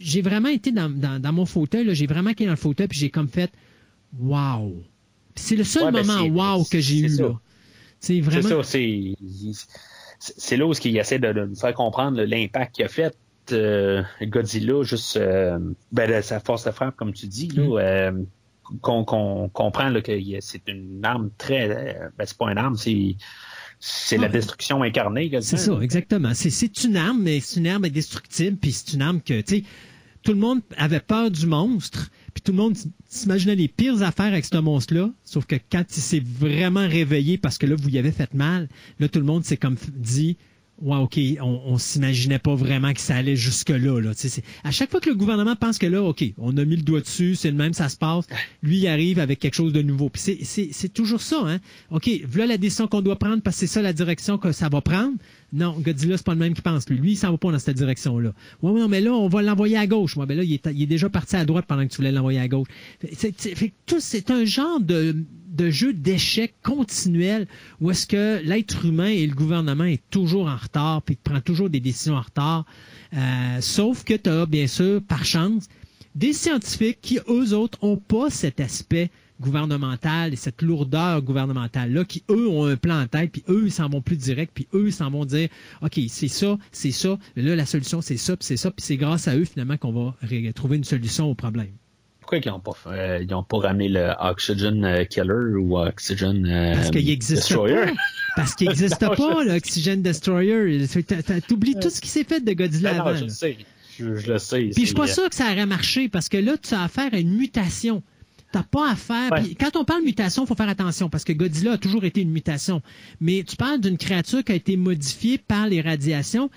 j'ai vraiment été dans, dans, dans mon fauteuil. J'ai vraiment été dans le fauteuil puis j'ai comme fait wow. C'est le seul Ouais, ben, moment wow que j'ai eu ça. là. C'est C'est vraiment. ça, c'est c'est là où il essaie de, de nous faire comprendre l'impact qu'il a fait euh, Godzilla, juste euh, ben, sa force de frappe, comme tu dis, là, Mm. euh, qu'on comprend là, que c'est une arme très ben, c'est pas une arme, c'est c'est la Ouais. destruction incarnée. C'est ça, exactement. C'est, c'est une arme, mais c'est une arme indestructible, puis c'est une arme que, tu sais, tout le monde avait peur du monstre, puis tout le monde s'imaginait les pires affaires avec ce monstre-là, sauf que quand il s'est vraiment réveillé parce que là, vous y avez fait mal, là, tout le monde s'est comme dit, ouais, OK, on, on s'imaginait pas vraiment que ça allait jusque-là. Là. À chaque fois que le gouvernement pense que là, OK, on a mis le doigt dessus, c'est le même, ça se passe, lui, il arrive avec quelque chose de nouveau. Puis c'est toujours ça, hein. OK, voilà la décision qu'on doit prendre parce que c'est ça la direction que ça va prendre. Non, Godzilla, c'est pas le même qui pense, lui. Lui, il s'en va pas dans cette direction-là. Ouais, non, mais là, on va l'envoyer à gauche. Ouais, ben là, il est, déjà parti à droite pendant que tu voulais l'envoyer à gauche. C'est, un genre de, jeu d'échecs continuel où est-ce que l'être humain et le gouvernement est toujours en retard puis prend toujours des décisions en retard. Euh, sauf que tu as, bien sûr, par chance, des scientifiques qui, eux autres, ont pas cet aspect gouvernemental et cette lourdeur gouvernementale-là, qui, eux, ont un plan en tête, puis eux, ils s'en vont plus direct, puis eux, ils s'en vont dire, OK, c'est ça, c'est ça, là, la solution, c'est ça, puis c'est ça, puis c'est grâce à eux, finalement, qu'on va trouver une solution au problème. Pourquoi ils n'ont pas, fait- euh, ils ont pas ramené le Oxygen euh, Killer ou Oxygen euh, Parce qu'il Destroyer? pas. Parce qu'il n'existe (laughs) pas, l'Oxygen Destroyer. T'oublies tout ce qui s'est fait de Godzilla Ben non, avant. je le sais. Je, je le sais. Puis je suis pas sûr que ça aurait marché parce que là, tu as affaire à une mutation. T'as pas. Ouais. puis quand on parle mutation, faut faire attention parce que Godzilla a toujours été une mutation. Mais tu parles d'une créature qui a été modifiée par les radiations,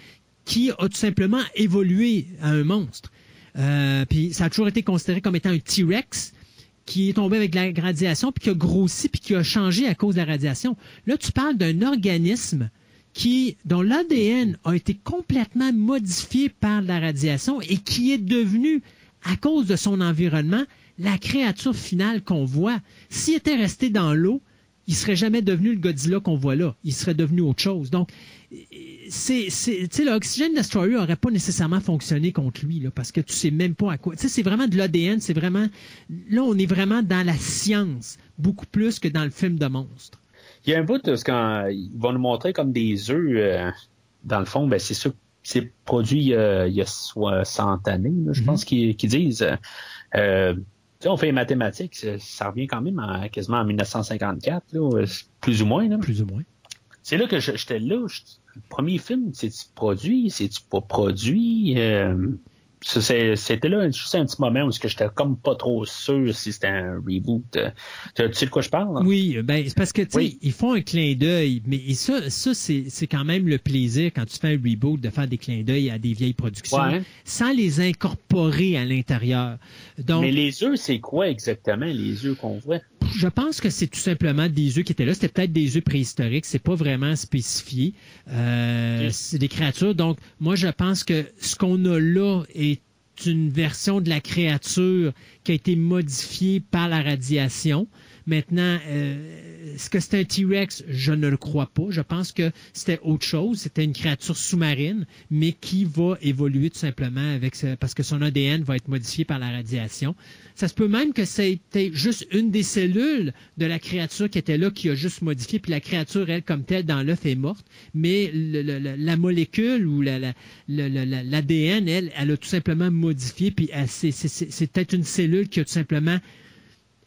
qui a tout simplement évolué à un monstre. Euh, puis ça a toujours été considéré comme étant un T-Rex qui est tombé avec la radiation puis qui a grossi puis qui a changé à cause de la radiation. Là, tu parles d'un organisme qui, dont l'ADN a été complètement modifié par la radiation et qui est devenu, à cause de son environnement, la créature finale qu'on voit. S'il était resté dans l'eau, il serait jamais devenu le Godzilla qu'on voit là. Il serait devenu autre chose. Donc, c'est, c'est, tu sais, l'Oxygen Destroyer aurait pas nécessairement fonctionné contre lui, là, parce que tu sais même pas à quoi. Tu sais, c'est vraiment de l'ADN, c'est vraiment, là, on est vraiment dans la science, beaucoup plus que dans le film de monstre. Il y a un bout de ce quand ils vont nous montrer comme des œufs. euh, dans le fond, ben c'est ça. C'est produit euh, il y a 60 années, là, je Mhm. pense qu'ils qu'ils disent. euh, sais, on fait les mathématiques, ça, ça revient quand même à, quasiment en 1954, là, euh, plus ou moins. Là. Plus ou moins. C'est là que j'étais là. le premier film, c'est-tu produit, c'est-tu pas produit? Euh, c'était là juste un petit moment où j'étais comme pas trop sûr si c'était un reboot. Tu sais de quoi je parle? Oui, ben c'est parce que tu sais, Oui. ils font un clin d'œil, mais et ça, ça c'est c'est quand même le plaisir quand tu fais un reboot de faire des clins d'œil à des vieilles productions, Ouais. sans les incorporer à l'intérieur. Donc, Mais les œufs, c'est quoi exactement les œufs qu'on voit? Je pense que c'est tout simplement des œufs qui étaient là. C'était peut-être des œufs préhistoriques. C'est pas vraiment spécifié. Euh. C'est des créatures. Donc, moi, je pense que ce qu'on a là est une version de la créature qui a été modifiée par la radiation. Maintenant, euh, est-ce que c'est un T-Rex? Je ne le crois pas. Je pense que c'était autre chose. C'était une créature sous-marine, mais qui va évoluer tout simplement avec ce- parce que son ADN va être modifié par la radiation. Ça se peut même que c'était juste une des cellules de la créature qui était là qui a juste modifié, puis la créature, elle, comme telle, dans l'œuf est morte, mais la molécule ou l'ADN, elle, elle a tout simplement modifié, puis c'est peut-être une cellule qui a tout simplement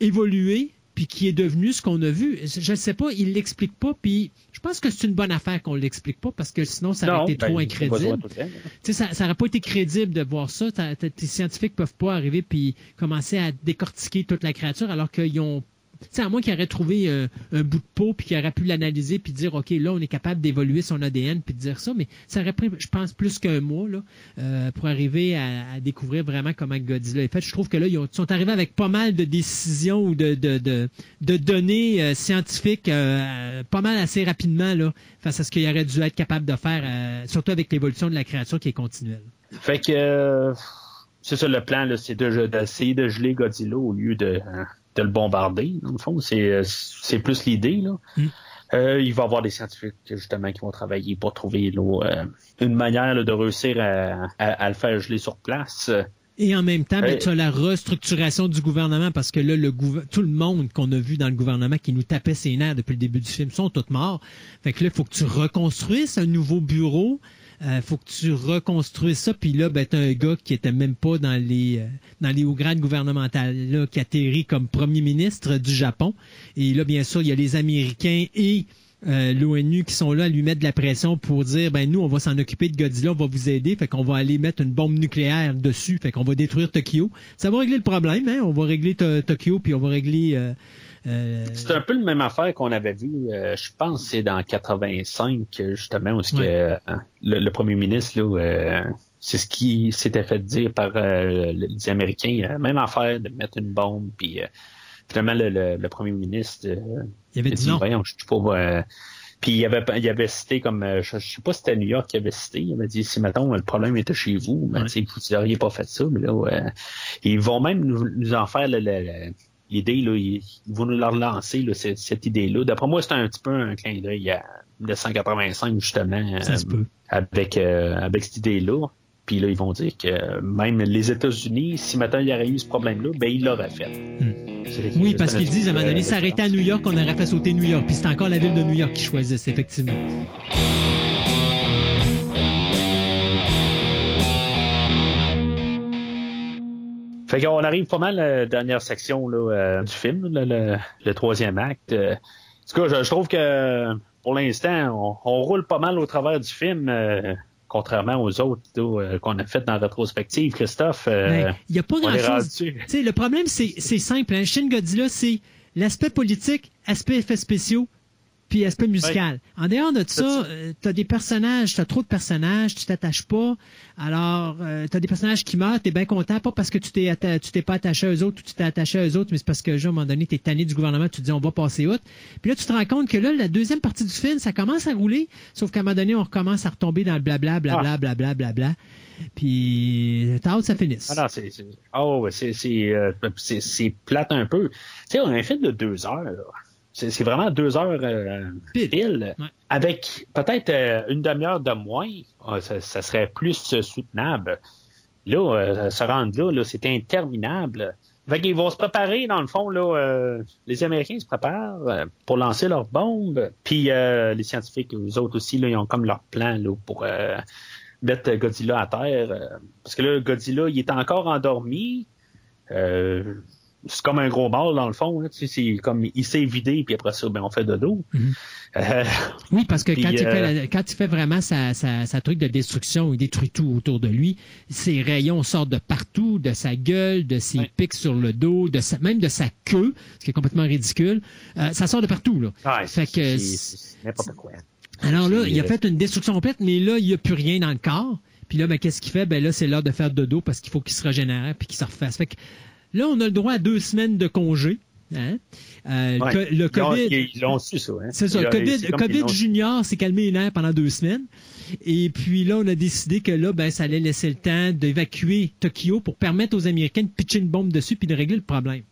évolué, puis qui est devenue ce qu'on a vu. Je ne sais pas, il l'explique pas, puis je pense que c'est une bonne affaire qu'on l'explique pas, parce que sinon, ça aurait été ben, trop pas incrédible. Tu sais, ça, ça aurait pas été crédible de voir ça. Tes scientifiques peuvent pas arriver puis commencer à décortiquer toute la créature alors qu'ils ont sais, à moins qu'il aurait trouvé euh, un bout de peau puis qu'il aurait pu l'analyser puis dire, OK, là, on est capable d'évoluer son ADN puis de dire ça, mais ça aurait pris, je pense, plus qu'un mois, là, euh, pour arriver à, découvrir vraiment comment Godzilla est fait. Je trouve que là, ils ont- sont arrivés avec pas mal de décisions ou de, de, de, données euh, scientifiques pas mal assez rapidement, là, face à ce qu'il aurait dû être capable de faire, surtout avec l'évolution de la créature qui est continuelle. Fait que c'est ça le plan, c'est de- d'essayer de geler Godzilla au lieu de, hein, de le bombarder. Dans le fond, c'est euh, plus l'idée. là. Mm. Euh, il va y avoir des scientifiques justement qui vont travailler pour trouver là, euh, une manière là, de réussir à, à- à le faire geler sur place. Et en même temps, ben, tu as la restructuration du gouvernement parce que là, le tout le monde qu'on a vu dans le gouvernement qui nous tapait ses nerfs depuis le début du film sont tous morts. Fait que là, il faut que tu reconstruises un nouveau bureau. Il faut que tu reconstruises ça. Puis là, ben, t'as un gars qui était même pas dans les euh, dans les hauts grades gouvernementales, là, qui atterrit comme premier ministre du Japon. Et là, bien sûr, il y a les Américains et euh, l'ONU qui sont là à lui mettre de la pression pour dire ben nous on va s'en occuper de Godzilla, on va vous aider, fait qu'on va aller mettre une bombe nucléaire dessus, fait qu'on va détruire Tokyo. Ça va régler le problème, hein? On va régler To- Tokyo puis on va régler euh, euh, C'est un peu le même affaire qu'on avait vu, euh, je pense c'est dans 85, justement, où ce que, Ouais. euh, le, le premier ministre, là, euh, c'est ce qui s'était fait dire par les Américains, même affaire de mettre une bombe, puis euh, finalement le, le- le premier ministre il avait dit non. voyons, je suis pas... euh, puis il avait, il avait cité comme, je, je sais pas si c'était New York qui avait cité, il avait dit, si mettons le problème était chez vous, ben, Ouais. vous n'auriez pas fait ça, mais là, ouais, ils vont même nous, nous en faire le- l'idée, là, ils, ils vont nous la relancer, là, cette, cette idée-là. D'après moi, c'est un petit peu un clin d'œil à 1985, justement, Ça euh, avec, euh, avec cette idée-là. Puis là, ils vont dire que même les États-Unis, si maintenant il y aurait eu ce problème-là, ben ils l'auraient fait. Hmm. Oui, parce qu'ils disent à un moment donné, euh, s'arrêter à New York, on aurait fait sauter New York. Puis c'est encore la ville de New York qui choisissent, effectivement. Fait qu'on arrive pas mal à la dernière section là, euh, du film, là, le, le troisième acte. Euh, en tout cas, je, je trouve que pour l'instant, on, on roule pas mal au travers du film, euh, contrairement aux autres euh, qu'on a fait dans la rétrospective. Christophe, euh, Ben, Il n'y a pas grand-chose. rendu. Tu sais, le problème, c'est c'est simple. Hein? Shin Godzilla, c'est l'aspect politique, aspect effets spéciaux, puis aspect musical. En dehors de ça, euh, t'as des personnages, t'as trop de personnages, tu t'attaches pas. Alors, euh, t'as des personnages qui meurent, t'es bien content, pas parce que tu t'es atta- tu t'es pas attaché à eux autres ou tu t'es attaché à eux autres, mais c'est parce que, genre, à un moment donné, t'es tanné du gouvernement, tu te dis, on va passer outre. Puis là, tu te rends compte que là, la deuxième partie du film, ça commence à rouler, sauf qu'à un moment donné, on recommence à retomber dans le blabla, blabla, blabla, blabla. Puis, t'as hâte que ça finisse. Ah non, c'est, c'est, oh, c'est, euh, c'est, c'est plate un peu. Tu sais, on a un film de deux heures. là. C'est, vraiment deux heures euh, Pile. Ouais. Avec peut-être euh, une demi-heure de moins, ah, ça, ça serait plus euh, soutenable. Là, euh, se rendre là, là c'est interminable. Fait qu'ils vont se préparer, dans le fond, là, euh, les Américains se préparent euh, pour lancer leurs bombes. Puis euh, les scientifiques, eux autres aussi, là, ils ont comme leur plan là, pour euh, mettre Godzilla à terre. euh, parce que là, Godzilla, il est encore endormi. C'est comme un gros mâle, dans le fond. Là, tu sais, c'est comme il s'est vidé, puis après ça, ben, on fait dodo. Mhm. Euh, Oui, parce que Puis, quand, il euh, fait, quand il fait vraiment sa, sa, sa truc de destruction, il détruit tout autour de lui. Ses rayons sortent de partout, de sa gueule, de ses Ouais. pics sur le dos, de sa, même de sa queue, ce qui est complètement ridicule. Euh, ça sort de partout, là. Fait c'est, que n'importe quoi. Alors là, il a fait une destruction complète, mais là, il n'y a plus rien dans le corps. Puis là, ben, qu'est-ce qu'il fait? Ben là, c'est l'heure de faire dodo parce qu'il faut qu'il se régénère puis qu'il se refasse. Fait que là, on a le droit à deux semaines de congé. Hein? Euh, Ouais. le, le COVID, Ils, l'ont su, ça. Hein? c'est ça. Ils- COVID. Junior s'est calmé les nerfs pendant deux semaines. Et puis là, on a décidé que là, ben, ça allait laisser le temps d'évacuer Tokyo pour permettre aux Américains de pitcher une bombe dessus puis de régler le problème.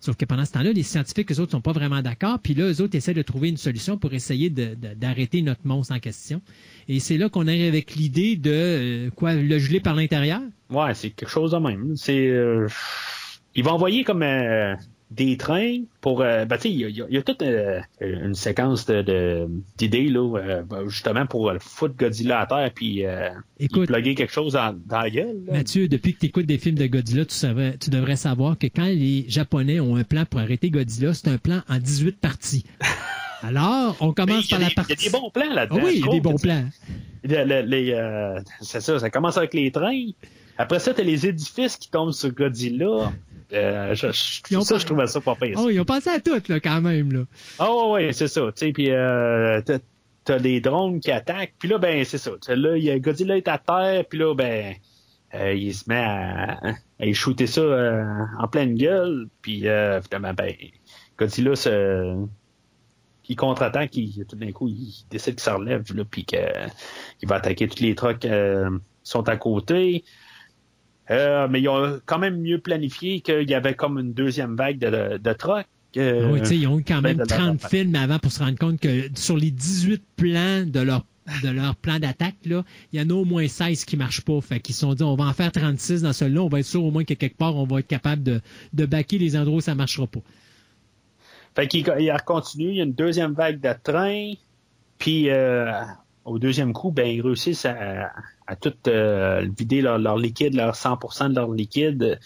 Sauf que pendant ce temps-là, les scientifiques, eux autres, sont pas vraiment d'accord. Puis là, eux autres essaient de trouver une solution pour essayer d'arrêter notre monstre en question. Et c'est là qu'on arrive avec l'idée de euh, quoi le geler par l'intérieur? Ouais, c'est quelque chose de même. C'est, euh, ils vont envoyer comme euh, des trains pour, euh, ben tu sais, il y a, il y il toute euh, une séquence de, de- d'idées là, euh, ben, justement pour foutre Godzilla à terre puis Écoute, plugger quelque chose dans, dans la gueule. là. Mathieu, depuis que tu écoutes des films de Godzilla, tu, savais, tu devrais savoir que quand les Japonais ont un plan pour arrêter Godzilla, c'est un plan en 18 parties. (laughs) Alors, on commence il par la des- partie. Il y a des bons plans là-dedans. Ah oui, il y a des bons plans. Le- le- les, euh, c'est ça, ça commence avec les trains. Après ça, t'as les édifices qui tombent sur Godzilla. Euh, je, je- Ils ont ça, pas- je trouvais ça pas pire. Oh, ils ont pensé à tout, là, quand même, là. Ah ouais, ouais, c'est ça. Tu sais, puis euh, t'as- des drones qui attaquent. Puis là, ben, c'est ça. Là, il y a Godzilla est à terre. Puis là, ben, euh, il se met à, shooter ça euh, en pleine gueule. Puis euh, finalement, ben, Godzilla se... Il contre-attaque, tout d'un coup, il décide qu'il se relève, là, puis qu'il va attaquer tous les trucks qui sont à côté. Euh, mais ils ont quand même mieux planifié qu'il y avait comme une deuxième vague de, de trucks. euh, oui, tu sais, ils ont eu quand ben, même de leur 30 affaire. films avant pour se rendre compte que sur les 18 plans de leur de leur plan d'attaque, il y en a au moins 16 qui marchent pas. Fait qu'ils se sont dit, on va en faire 36 dans celui-là. On va être sûr au moins que quelque part, on va être capable de, de baquer les endroits où ça marchera pas. Fait qu'il il continue, il y a une deuxième vague de train, puis euh, au deuxième coup, ben ils réussissent à, à tout euh, vider leur, leur liquide, leur 100% de leur liquide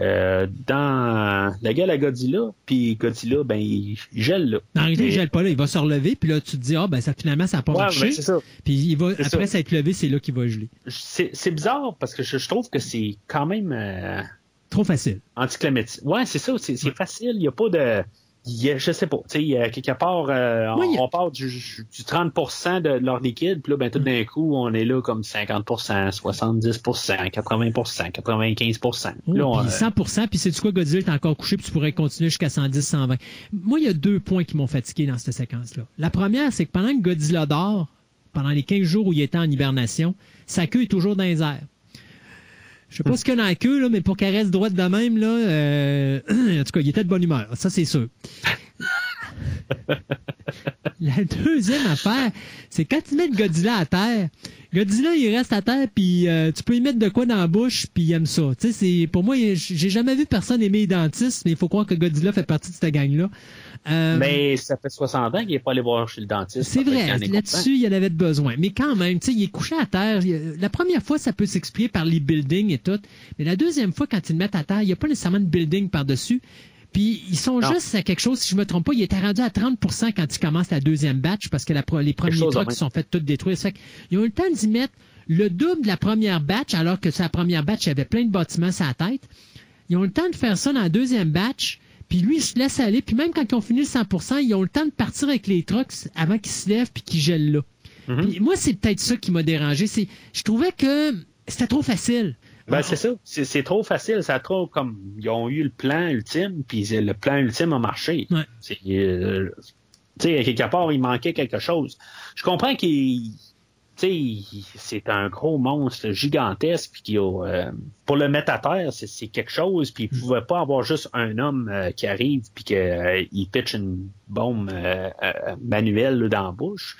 euh, dans la gueule à Godzilla, puis Godzilla, ben il, il gèle là. En réalité, il Mais- gèle pas là, il va se relever, puis là, tu te dis, ah, ben, ça, finalement, ça n'a pas Ouais, marché. ben, ça. Puis il va, après ça. s'être levé, c'est là qu'il va geler. C'est bizarre parce que je, je trouve que c'est quand même euh, Trop facile. anticlimatique. Ouais, c'est ça, c'est c'est facile, il n'y a pas de. Il je sais pas, tu sais, quelque part, euh, Oui, on, on part du, du 30% de leur liquide, puis là, ben, tout d'un coup, on est là comme 50%, 70%, 80%, 95%. Oh, là, on, puis euh, 100%, puis c'est du quoi, Godzilla est encore couché, puis tu pourrais continuer jusqu'à 110, 120. Moi, il y a deux points qui m'ont fatigué dans cette séquence-là. La première, c'est que pendant que Godzilla dort, pendant les 15 jours où il était en hibernation, sa queue est toujours dans les airs. Je sais pas ce qu'il y a dans la queue, là, mais pour qu'elle reste droite de même, là, euh, (clears throat) en tout cas, il était de bonne humeur. Ça, c'est sûr. (laughs) La deuxième affaire, c'est quand tu mets le Godzilla à terre, Godzilla, il reste à terre, puis euh, tu peux y mettre de quoi dans la bouche, puis il aime ça. Tu sais, c'est pour moi, j'ai jamais vu personne aimer les dentistes, mais il faut croire que Godzilla fait partie de cette gang-là. Euh, mais ça fait 60 ans qu'il n'est pas allé voir chez le dentiste. c'est vrai, là-dessus, il en avait besoin. Mais quand même, tu sais, il est couché à terre. La première fois, ça peut s'expliquer par les buildings et tout. Mais la deuxième fois, quand ils le mettent à terre, il n'y a pas nécessairement de building par-dessus. Puis ils sont Non. juste à quelque chose, si je me trompe pas, il était rendu à 30% quand ils commencent la deuxième batch parce que la les premiers trucks sont fait tout détruire. Ça fait qu'ils ont eu le temps d'y mettre le double de la première batch, alors que sur la première batch, il y avait plein de bâtiments sur la tête. Ils ont le temps de faire ça dans la deuxième batch. Puis lui, il se laisse aller. Puis même quand ils ont fini le 100%, ils ont le temps de partir avec les trucks avant qu'ils se lèvent puis qu'ils gèlent là. Mhm. Puis moi, c'est peut-être ça qui m'a dérangé. C'est, je trouvais que c'était trop facile. Ben, c'est ça. C'est trop facile. Ça a trop comme. Ils ont eu le plan ultime, puis le plan ultime a marché. Ouais. C'est, euh, tu sais, quelque part, il manquait quelque chose. Je comprends qu'il. C'est un gros monstre gigantesque, a, euh, pour le mettre à terre, c'est quelque chose, puis il pouvait pas avoir juste un homme euh, qui arrive, puis qu'il pitch une bombe euh, euh, manuelle là, dans la bouche.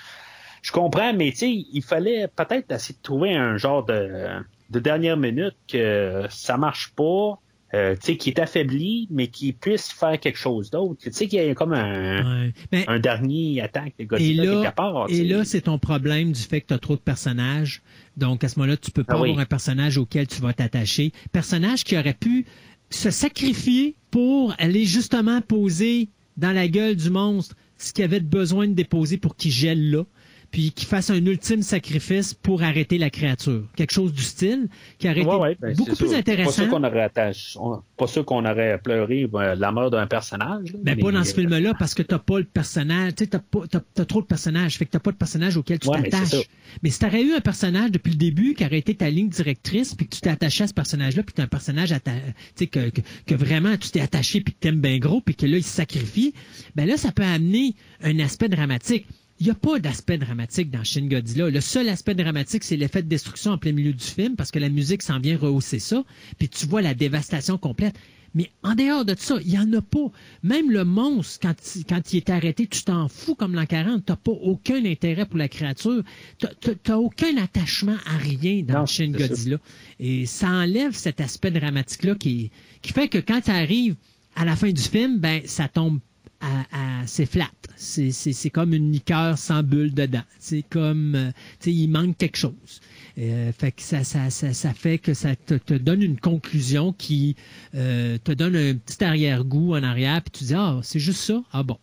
Je comprends, mais il fallait peut-être essayer de trouver un genre de, de dernière minute que ça marche pas, euh, tu sais, qui est affaibli, mais qui puisse faire quelque chose d'autre. Tu sais, qu'il y a comme un, Ouais. Mais- un dernier attaque de et là, quelque part. tu et là, c'est ton problème du fait que tu as trop de personnages. Donc, à ce moment-là, tu peux pas Ah oui. avoir un personnage auquel tu vas t'attacher. Personnage qui aurait pu se sacrifier pour aller justement poser dans la gueule du monstre ce qu'il avait besoin de déposer pour qu'il gèle là. Puis qu'il fasse un ultime sacrifice pour arrêter la créature. Quelque chose du style qui aurait Ouais, été ouais, ben, beaucoup plus sûr. Pas intéressant. sûr qu'on aurait attaché, on- pas sûr qu'on aurait pleuré euh, la mort d'un personnage. Ben, mais, pas dans ce euh, film-là, parce que t'as pas le personnage, tu sais, t'as pas, t'as, t'as trop de personnages, fait que t'as pas de personnage auquel tu Ouais, t'attaches. Mais, si t'aurais eu un personnage depuis le début qui aurait été ta ligne directrice, puis que tu t'es attaché à ce personnage-là, puis que t'as un personnage atta- tu sais, que, que, que vraiment tu t'es attaché, puis que t'aimes bien gros, puis que là, il se sacrifie, ben là, ça peut amener un aspect dramatique. Il n'y a pas d'aspect dramatique dans Shin Godzilla. Le seul aspect dramatique, c'est l'effet de destruction en plein milieu du film, parce que la musique s'en vient rehausser ça, puis tu vois la dévastation complète. Mais en dehors de ça, il n'y en a pas. Même le monstre, quand, il- quand il est arrêté, tu t'en fous comme l'an 40. Tu n'as pas aucun intérêt pour la créature. Tu n'as aucun attachement à rien dans Non, Shin ça. Godzilla. Et ça enlève cet aspect dramatique-là qui, qui fait que quand tu arrives à la fin du film, ben ça tombe c'est flat. C'est, comme une liqueur sans bulle dedans. C'est comme, euh, tu sais, il manque quelque chose. Euh, fait que ça, fait que ça te, donne une conclusion qui euh, te donne un petit arrière-goût en arrière, puis tu dis ah c'est juste ça, ah bon.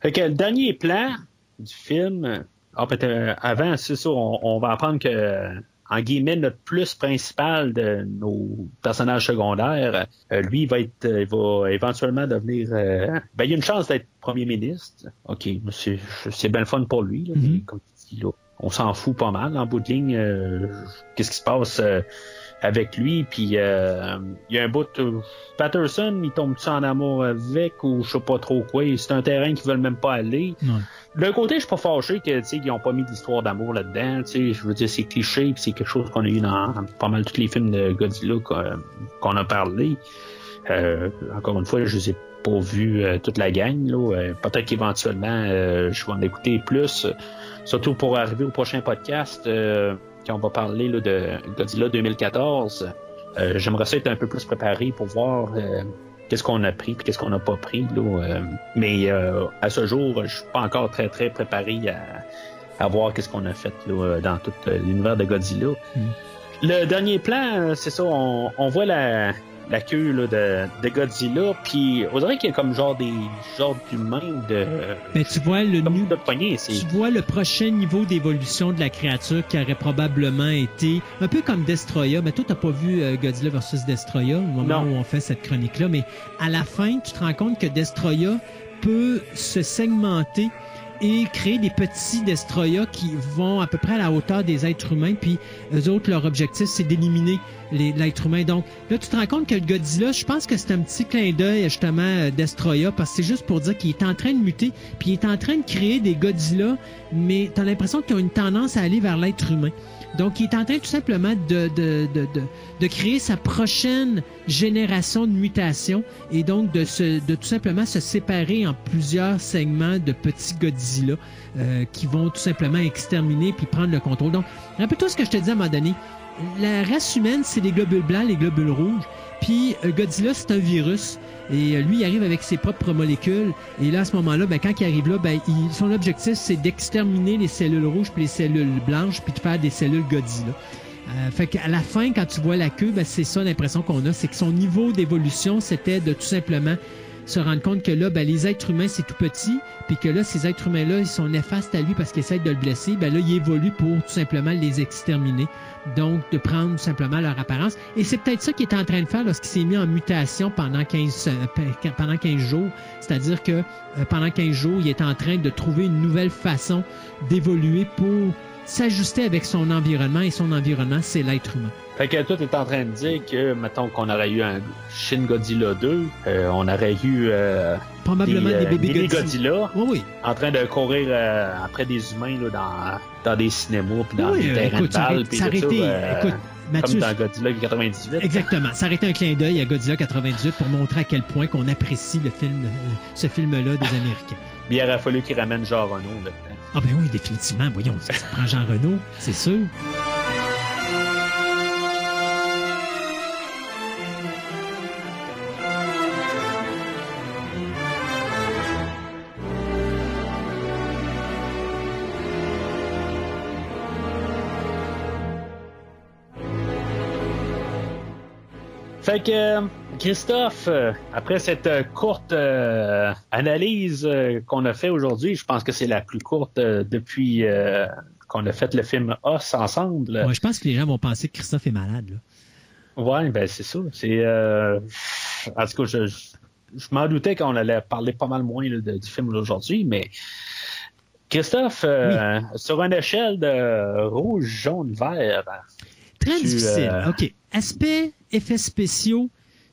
Fait que le dernier plan du film, ah, peut-être, avant, c'est ça, on, va apprendre que en guillemets, notre plus principal de nos personnages secondaires, euh, lui, il va être, euh, il va éventuellement devenir, euh, ben, il y a une chance d'être premier ministre. OK, c'est, c'est bien le fun pour lui, là, Mhm. mais comme tu dis, là, on s'en fout pas mal en bout de ligne. euh, qu'est-ce qui se passe euh, avec lui? Puis euh, il y a un bout, euh, Patterson, il tombe-tu en amour avec ou je sais pas trop quoi. C'est un terrain qu'ils veulent même pas aller. Ouais. D'un côté, je suis pas fâché que, tu sais, qu'ils ont pas mis d'histoire d'amour là-dedans. Tu sais, je veux dire, c'est cliché, puis c'est quelque chose qu'on a eu dans pas mal tous les films de Godzilla qu'on, a parlé. Euh, encore une fois, je les ai pas vus euh, toute la gang. Là. Euh, peut-être qu'éventuellement, euh, je vais en écouter plus, surtout pour arriver au prochain podcast euh, quand on va parler là, de Godzilla 2014. Euh, J'aimerais ça être un peu plus préparé pour voir euh, qu'est-ce qu'on a pris puis qu'est-ce qu'on n'a pas pris. Là, euh, mais à ce jour, je suis pas encore très très préparé à, à voir qu'est-ce qu'on a fait là, dans tout l'univers de Godzilla. Mm. Le dernier plan, c'est ça, on, on voit la, la queue là, de, de Godzilla, puis on dirait qu'il y a comme genre des genres d'humains de Ben, tu vois le nu- de poignée, c'est tu vois le prochain niveau d'évolution de la créature qui aurait probablement été un peu comme Destroya. Mais toi, t'as pas vu euh, Godzilla versus Destroya au moment Non. où on fait cette chronique-là. Mais à la fin, tu te rends compte que Destroya peut se segmenter et créer des petits Destroya qui vont à peu près à la hauteur des êtres humains. Puis eux autres, leur objectif, c'est d'éliminer l'être humain. Donc là, tu te rends compte que le Godzilla, je pense que c'est un petit clin d'œil justement euh, Destroya parce que c'est juste pour dire qu'il est en train de muter, puis il est en train de créer des Godzilla, mais tu as l'impression qu'ils ont une tendance à aller vers l'être humain. Donc, il est en train tout simplement de, de, de, de, créer sa prochaine génération de mutations et donc de, se, de tout simplement se séparer en plusieurs segments de petits Godzilla euh, qui vont tout simplement exterminer puis prendre le contrôle. Donc, rappelle-toi ce que je te disais à un moment. La race humaine, c'est les globules blancs, les globules rouges. Puis euh, Godzilla, c'est un virus. Et euh, lui, il arrive avec ses propres molécules. Et là, à ce moment-là, ben, quand il arrive là, ben, il- son objectif, c'est d'exterminer les cellules rouges puis les cellules blanches puis de faire des cellules Godzilla. Euh, fait qu'à la fin, quand tu vois la queue, ben, c'est ça l'impression qu'on a, c'est que son niveau d'évolution, c'était de tout simplement se rendre compte que là, ben, les êtres humains, c'est tout petit, puis que là, ces êtres humains-là, ils sont néfastes à lui parce qu'ils essaient de le blesser. Ben là, il évolue pour tout simplement les exterminer. Donc, de prendre tout simplement leur apparence. Et c'est peut-être ça qu'il est en train de faire lorsqu'il s'est mis en mutation pendant 15, euh, pe- pendant 15 jours. C'est-à-dire que euh, pendant 15 jours, il est en train de trouver une nouvelle façon d'évoluer pour s'ajuster avec son environnement. Et son environnement, c'est l'être humain. Fait que toi, t'es en train de dire que, mettons qu'on aurait eu un Shin Godzilla 2, euh, on aurait eu euh, Probablement des, euh, bébés mini Godzilla. Godzilla Oui, oui. en train de courir euh, après des humains là, dans, dans des cinémas puis dans Oui, des terrains écoute, de balles puis tout euh, écoute, Mathieu, comme dans Godzilla 98. Exactement. Ça aurait été un clin d'œil à Godzilla 98 pour montrer à quel point qu'on apprécie le film, ce film-là des Américains. Mais il aurait fallu qu'il ramène Jean Renault là-dedans. Ah ben oui, définitivement. Voyons, ça, prend Jean Renault, c'est sûr. Fait que euh, Christophe, euh, après cette euh, courte euh, analyse euh, qu'on a fait aujourd'hui, je pense que c'est la plus courte euh, depuis qu'on a fait le film Os ensemble. Moi, je pense que les gens vont penser que Christophe est malade. Là. Ouais, ben c'est ça. C'est en tout cas, je, je, je m'en doutais qu'on allait parler pas mal moins là, de- du film d'aujourd'hui, mais Christophe, sur une échelle de rouge, jaune, vert, Très Tu, difficile. OK. Aspect effets spéciaux,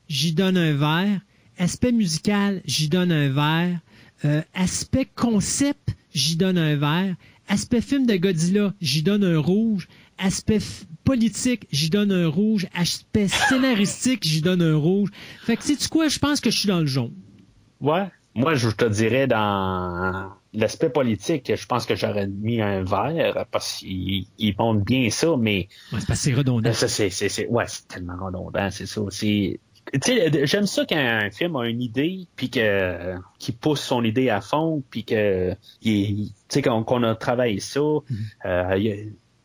j'y donne un vert. Aspect musical, j'y donne un vert. Euh, aspect concept, j'y donne un vert. Aspect film de Godzilla, j'y donne un rouge. Aspect politique, j'y donne un rouge. Aspect scénaristique, j'y donne un rouge. Fait que, sais-tu quoi? Je pense que je suis dans le jaune. Ouais. Moi, je te dirais dans l'aspect politique, je pense que j'aurais mis un vert parce qu'ils ils montrent bien ça, mais Ouais, c'est parce que c'est redondant. ça, c'est, c'est, c'est- ouais, c'est tellement redondant, c'est ça. Sais, j'aime ça quand un film a une idée, puis que qui pousse son idée à fond, puis que il- tu sais qu'on, a travaillé ça. Euh, y a-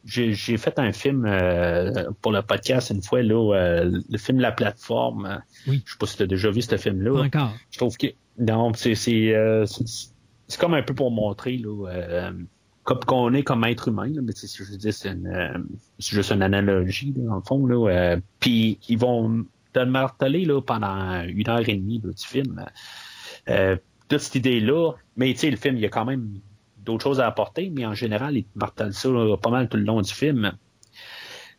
j'ai, fait un film euh, pour le podcast une fois là, euh, le film La plateforme. Oui. Je sais pas si tu as déjà vu ce film-là. Pas encore. Je trouve que non, c'est c'est euh, comme un peu pour montrer là, euh, comme qu'on est comme être humain. Là, mais tu sais, je veux dire, c'est une, euh, juste une analogie là, dans le fond. Là, euh, puis ils vont te le marteler là, pendant une heure et demie du film. Euh, toute cette idée-là, mais tu sais, le film, il y a quand même d'autres choses à apporter, mais en général, il martèle ça pas mal tout le long du film.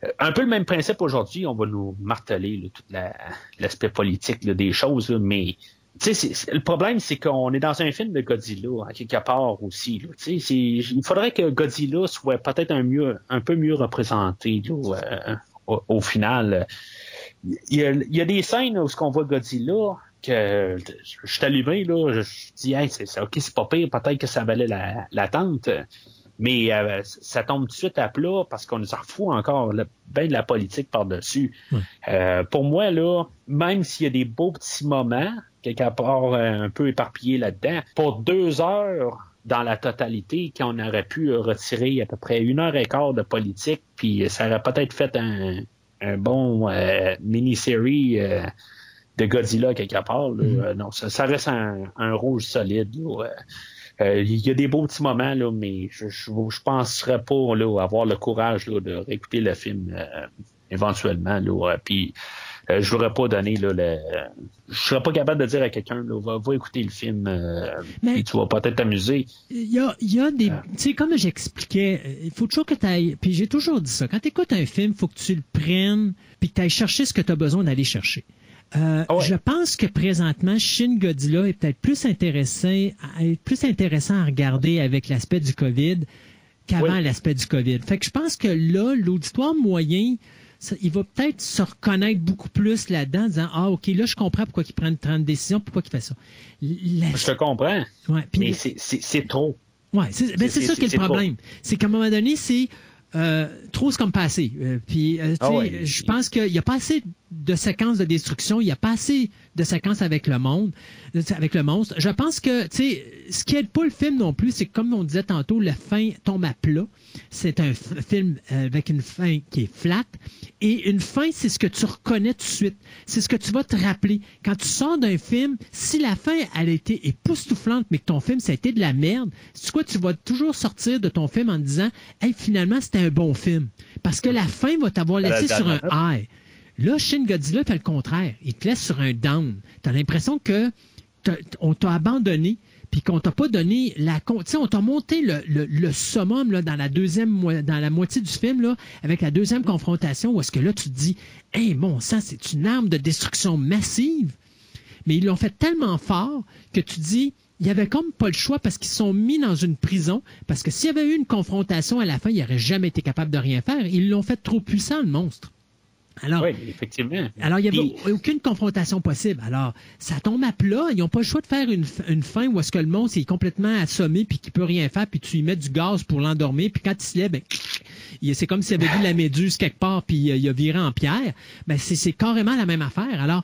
Euh, Un peu le même principe aujourd'hui, on va nous marteler tout la- l'aspect politique des choses, mais c'est- c'est- le problème, c'est qu'on est dans un film de Godzilla, à quelque part aussi. Il faudrait que Godzilla soit peut-être un, un peu mieux représenté euh, au final. Il y, a, il y a des scènes où on voit Godzilla que je suis allumé, là, je, dis hey, c'est, ok, c'est pas pire, peut-être que ça valait la- l'attente. Mais euh, ça tombe tout de suite à plat parce qu'on nous en fout encore le, ben de la politique par-dessus. Euh, pour moi, là, même s'il y a des beaux petits moments, quelque part euh, un peu éparpillés là-dedans, pour deux heures dans la totalité, qu'on aurait pu retirer à peu près une heure et quart de politique, puis ça aurait peut-être fait un, un bon euh, mini-série euh, de Godzilla quelque part. là. Mhm. Euh, non, ça, ça reste un, un rouge solide. là. Euh, euh, Il y a des beaux petits moments, là, mais je je penserais pas là, avoir le courage là, de réécouter le film euh, éventuellement. Là, puis euh, je voudrais pas donner là, le. Je serais pas capable de dire à quelqu'un va, va écouter le film euh, Mais- puis tu vas peut-être t'amuser. Il y a, y a des. Tu sais, comme j'expliquais, euh, il faut toujours que tu ailles. Puis j'ai toujours dit ça. Quand tu écoutes un film, il faut que tu le prennes puis que tu ailles chercher ce que tu as besoin d'aller chercher. Euh, Ah ouais. Je pense que présentement, Shin Godzilla est peut-être plus intéressant, plus intéressant à regarder avec l'aspect du COVID qu'avant Oui. l'aspect du COVID. Fait que je pense que là, l'auditoire moyen, il va peut-être se reconnaître beaucoup plus là-dedans, en disant Ah, OK, là, je comprends pourquoi il prend une décision, pourquoi il fait ça. La- Je te comprends, Ouais, mais c'est- trop. C'est ben, c'est ça qui est le problème. C'est qu'à un moment donné, c'est euh, trop c'est comme passé. Euh, puis, euh, Ah ouais. je pense qu'il n'y a pas assez de séquences de destruction, il n'y a pas assez de séquences avec le monde, avec le monstre. Je pense que, tu sais, ce qui aide pas le film non plus, c'est que comme on disait tantôt, la fin tombe à plat. C'est un film euh, avec une fin qui est flat. Et une fin, c'est ce que tu reconnais tout de suite. C'est ce que tu vas te rappeler. Quand tu sors d'un film, si la fin, elle a été époustouflante, mais que ton film, ça a été de la merde, c'est quoi, tu vas toujours sortir de ton film en disant, hey, finalement, c'était un bon film. Parce que la fin va t'avoir laissé la sur un high. Là, Shin Godzilla fait le contraire. Il te laisse sur un down. T'as l'impression que on t'a abandonné puis qu'on t'a pas donné la tu sais on t'a monté le, le, summum dans la deuxième moitié du film avec la deuxième confrontation où est-ce que là tu te dis hey mon sang c'est une arme de destruction massive mais ils l'ont fait tellement fort que tu dis il y avait comme pas le choix parce qu'ils sont mis dans une prison parce que s'il y avait eu une confrontation à la fin il n'aurait jamais été capable de rien faire ils l'ont fait trop puissant le monstre alors Oui, effectivement. alors, il n'y avait Puis- aucune confrontation possible. Alors, ça tombe à plat. Ils n'ont pas le choix de faire une, fin où est-ce que le monstre est complètement assommé puis qu'il peut rien faire puis tu lui mets du gaz pour l'endormir puis quand il se lève, ben, c'est comme s'il avait vu la méduse quelque part puis euh, il a viré en pierre. Ben, c'est, c'est carrément la même affaire. Alors,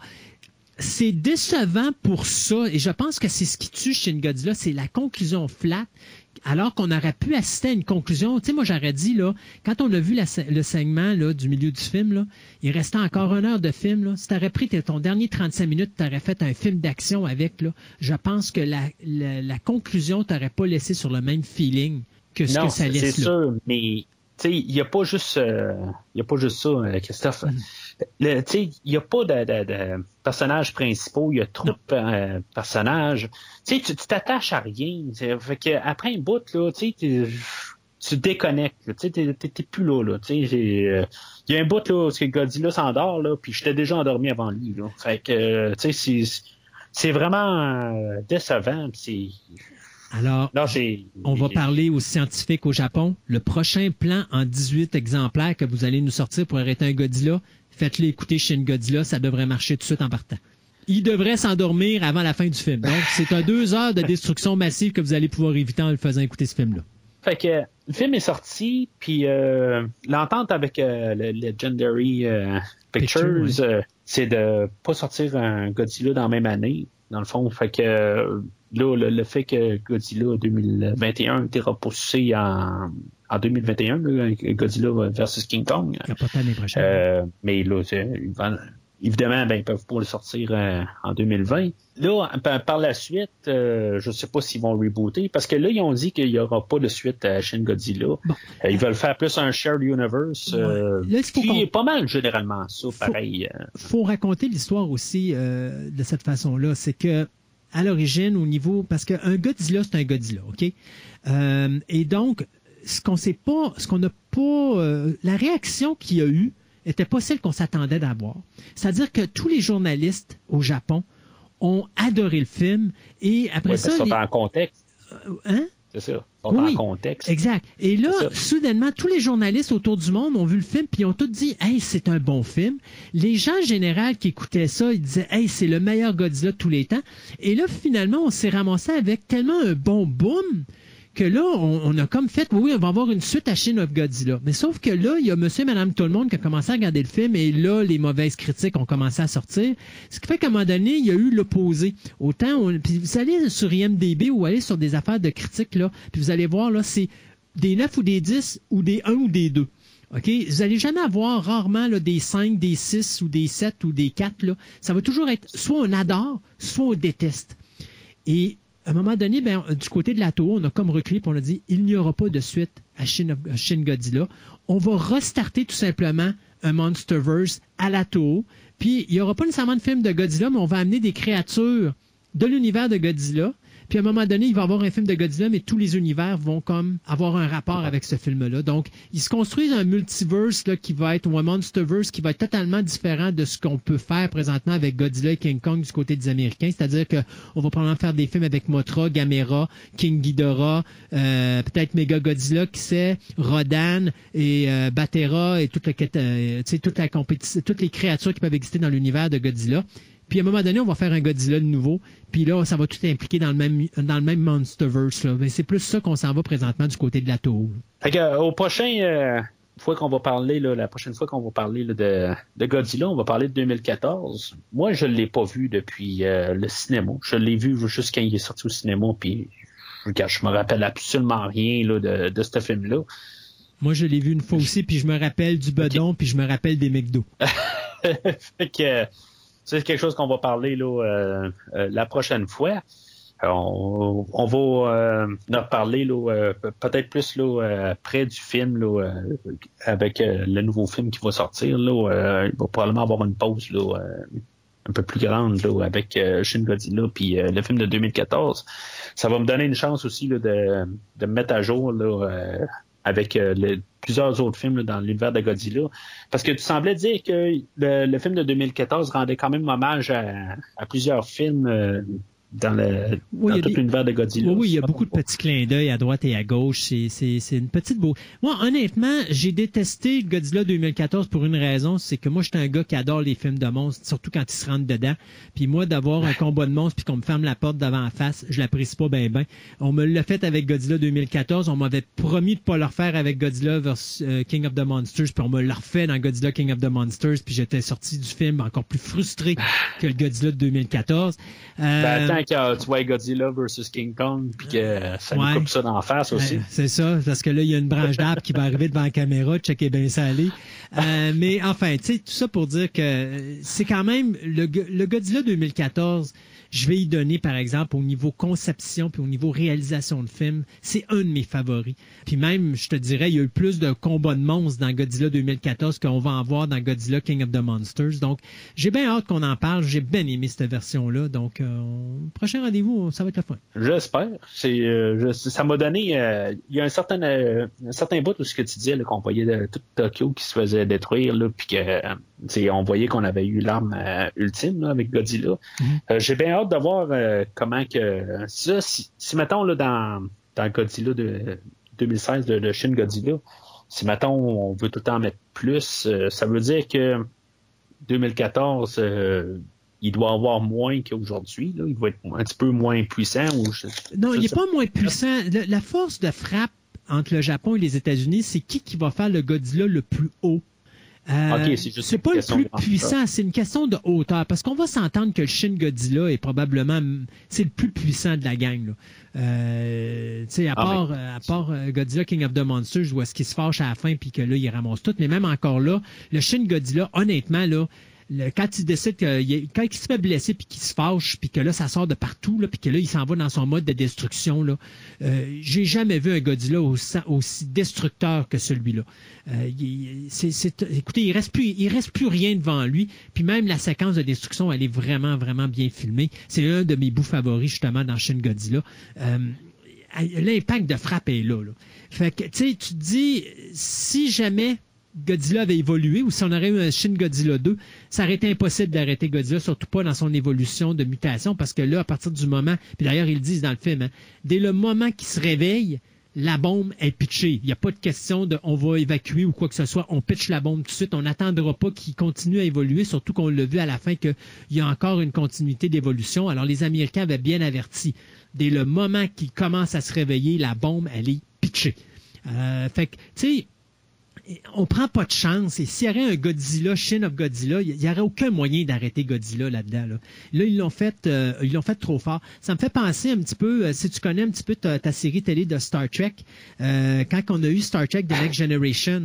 c'est décevant pour ça et je pense que c'est ce qui tue chez Godzilla, c'est la conclusion flat. Alors qu'on aurait pu assister à une conclusion, tu sais, moi j'aurais dit là, quand on a vu la le segment là, du milieu du film là, il restait encore une heure de film là. Si t'aurais pris tes- ton dernier 35 minutes, t'aurais fait un film d'action avec là. Je pense que la, la, la conclusion t'aurait pas laissé sur le même feeling que ce non, que ça c'est laisse là. sûr, mais tu sais, il n'y a pas juste, euh, y a pas juste ça, euh, Christophe. Mm. Tu sais, il n'y a pas de, de- de personnages principaux, il y a trop de euh, personnages. Tu sais, tu t'attaches à rien. Fait que après un bout là, tu tu déconnectes. Tu t'es- plus là. là. Tu sais, j'ai, euh, il y a un bout là où Godzilla s'endort là, puis j'étais déjà endormi avant lui. Là. Fait que, euh, tu sais, c'est vraiment décevant. C'est Alors, non. On va parler aux scientifiques au Japon. Le prochain plan en 18 exemplaires que vous allez nous sortir pour arrêter un Godzilla, faites-le écouter chez une Godzilla, ça devrait marcher tout de suite en partant. Il devrait s'endormir avant la fin du film. Donc, c'est un deux heures de destruction massive que vous allez pouvoir éviter en le faisant écouter ce film-là. Fait que le film est sorti, puis euh, l'entente avec euh, le Legendary euh, Pictures, Picture, c'est de pas sortir un Godzilla dans la même année, dans le fond. Fait que là, le, le fait que Godzilla 2021 a été repoussé en, en 2021, là, Godzilla versus King Kong. Il n'y a pas l'année prochaine. Euh, mais là, évidemment, ben, ils peuvent pas le sortir euh, en 2020. Là, par, la suite, euh, je sais pas s'ils vont rebooter, parce que là, ils ont dit qu'il y aura pas de suite à Shin Godzilla. Bon. Euh, ils veulent faire plus un shared universe, Ouais. Là, faut qui est pas mal généralement ça, pareil. euh. faut raconter l'histoire aussi de cette façon-là. C'est que à l'origine, au niveau, parce qu'un Godzilla, c'est un Godzilla, ok? Et donc, ce qu'on sait pas, ce qu'on n'a pas, euh, la réaction qu'il y a eu était pas celle qu'on s'attendait d'avoir. C'est-à-dire que tous les journalistes au Japon ont adoré le film et après Ouais, ça, qu'ils les- sont en contexte, hein? c'est ça. Ils sont Oui, en contexte. Exact. Et là, ça. soudainement, tous les journalistes autour du monde ont vu le film puis ils ont tous dit Hey, c'est un bon film. Les gens en général qui écoutaient ça, ils disaient Hey, c'est le meilleur Godzilla de tous les temps. Et là, finalement, on s'est ramassé avec tellement un bon boom que là, on, a comme fait, oui, on va avoir une suite à Shin of Godzilla. Mais sauf que là, il y a monsieur et madame tout le monde qui a commencé à regarder le film et là, les mauvaises critiques ont commencé à sortir. Ce qui fait qu'à un moment donné, il y a eu l'opposé. Autant, on- puis vous allez sur IMDB ou aller sur des affaires de critiques, là, puis vous allez voir, là, c'est des 9 ou des 10 ou des 1 ou des 2. OK? Vous allez jamais avoir rarement là, des 5, des 6 ou des 7 ou des 4. Là. Ça va toujours être soit on adore, soit on déteste. Et à un moment donné, ben, du côté de la tour, on a comme reculé on a dit il n'y aura pas de suite à Shin, à Shin Godzilla. On va restarter tout simplement un Monsterverse à la tour. Puis il n'y aura pas nécessairement de film de Godzilla, mais on va amener des créatures de l'univers de Godzilla. Puis à un moment donné, il va avoir un film de Godzilla, mais tous les univers vont comme avoir un rapport avec ce film-là. Donc, ils se construisent un multiverse là, qui va être, ou un monsterverse qui va être totalement différent de ce qu'on peut faire présentement avec Godzilla et King Kong du côté des Américains. C'est-à-dire qu'on va probablement faire des films avec Mothra, Gamera, King Ghidorah, euh, peut-être Mega Godzilla, qui sait, Rodan et euh, Batera et toute, la, euh, compétition, toutes les créatures qui peuvent exister dans l'univers de Godzilla. Puis à un moment donné, on va faire un Godzilla de nouveau. Puis là, ça va tout impliquer dans le même dans le même Monsterverse. Là. Mais c'est plus ça qu'on s'en va présentement du côté de la tour. Fait que, euh, au prochain euh, fois qu'on va parler, là, la prochaine fois qu'on va parler là, de, de Godzilla, on va parler de 2014. Moi, je l'ai pas vu depuis euh, le cinéma. Je l'ai vu juste quand il est sorti au cinéma, puis je, me rappelle absolument rien là, de, de ce film-là. Moi, je l'ai vu une fois aussi, puis je me rappelle du bedon, puis je me rappelle des McDo. (laughs) fait que c'est quelque chose qu'on va parler là, euh, euh, la prochaine fois. Euh, On, on va euh, en reparler là, euh, peut-être plus là, près du film là, avec le nouveau film qui va sortir. Là, il va probablement avoir une pause là, un peu plus grande là, avec euh, Shin Godzilla puis euh, le film de 2014. Ça va me donner une chance aussi là, de, de me mettre à jour là, euh, avec euh, plusieurs autres films dans l'univers de Godzilla. Parce que tu semblais dire que le, film de 2014 rendait quand même hommage à, à plusieurs films euh, dans, le, Oui, dans tout l'univers de Godzilla. Oui, oui, il y a beaucoup de petits clins d'œil à droite et à gauche. C'est, c'est, c'est une petite beau. Moi, honnêtement, j'ai détesté Godzilla 2014 pour une raison, c'est que moi, j'étais un gars qui adore les films de monstres, surtout quand ils se rentrent dedans. Puis moi, d'avoir un combat de monstres puis qu'on me ferme la porte d'avant en face, je l'apprécie pas bien, bien. On me l'a fait avec Godzilla 2014. On m'avait promis de pas le refaire avec Godzilla versus euh, King of the Monsters, puis on me l'a refait dans Godzilla King of the Monsters, puis j'étais sorti du film encore plus frustré que le Godzilla de 2014. Euh, Ben, attends que tu vois Godzilla versus King Kong puis que ça Ouais. nous coupe ça d'en face aussi. Ouais, c'est ça, parce que là, il y a une branche d'arbre qui va arriver devant la caméra, checker bien ça aller. Euh, mais enfin, tu sais, tout ça pour dire que euh, c'est quand même le, le Godzilla 2014. Je vais y donner, par exemple, au niveau conception puis au niveau réalisation de film, c'est un de mes favoris. Puis même, je te dirais, il y a eu plus de combats de monstres dans Godzilla 2014 qu'on va en voir dans Godzilla King of the Monsters. Donc, j'ai bien hâte qu'on en parle. J'ai bien aimé cette version-là. Donc, euh, prochain rendez-vous, ça va être le fun. J'espère. C'est, euh, je- ça m'a donné. euh, il y a un certain, un certain bout de ce que tu disais, qu'on voyait de, tout Tokyo qui se faisait détruire, là, puis que, on voyait qu'on avait eu l'arme ultime là, avec Godzilla. Euh, J'ai bien hâte de voir euh, comment que ça, si, si mettons là dans dans Godzilla de 2016 de, de Shin Godzilla, si mettons on veut tout le temps mettre plus, euh, ça veut dire que 2014 euh, il doit avoir moins qu'aujourd'hui. là. Il va être un petit peu moins puissant. Ou je- Non, je il n'est pas moins puissant. Le- la force de frappe entre le Japon et les États-Unis, c'est qui qui va faire le Godzilla le plus haut? Euh, c'est juste pas le plus puissant, c'est une question de hauteur. Parce qu'on va s'entendre que le Shin Godzilla est probablement c'est le plus puissant de la gang. Là. Euh, tu sais, à Ah, part, à part euh, Godzilla King of the Monsters, je vois ce qui se fâche à la fin puis que là il ramasse tout. Mais même encore là, le Shin Godzilla, honnêtement là, le- quand il décide que il quand il se fait blesser puis qu'il se fâche puis que là ça sort de partout là puis que là il s'en va dans son mode de destruction là, euh, j'ai jamais vu un Godzilla aussi, destructeur que celui-là. Euh, écoutez, il reste plus, il reste plus rien devant lui. Puis même la séquence de destruction, elle est vraiment, vraiment bien filmée. C'est l'un de mes bouts favoris justement dans Shin Godzilla. Euh, L'impact de frappe est là, là. Fait que, tu sais, tu te dis, si jamais Godzilla avait évolué ou si on aurait eu un Shin Godzilla 2, ça aurait été impossible d'arrêter Godzilla, surtout pas dans son évolution de mutation, parce que là, à partir du moment, puis d'ailleurs, ils le disent dans le film, hein, dès le moment qu'il se réveille, la bombe est pitchée. Il n'y a pas de question de on va évacuer ou quoi que ce soit. On pitch la bombe tout de suite. On n'attendra pas qu'il continue à évoluer, surtout qu'on l'a vu à la fin qu'il y a encore une continuité d'évolution. Alors les Américains avaient bien averti. Dès le moment qu'il commence à se réveiller, la bombe, elle est pitchée. Euh, fait que, tu sais, on prend pas de chance. Et s'il y avait un Godzilla, Shin of Godzilla, il n'y aurait aucun moyen d'arrêter Godzilla là-dedans. Là, Là, ils l'ont fait, euh, ils l'ont fait trop fort. Ça me fait penser un petit peu, euh, si tu connais un petit peu ta, ta série télé de Star Trek, euh, quand on a eu Star Trek The Next Generation.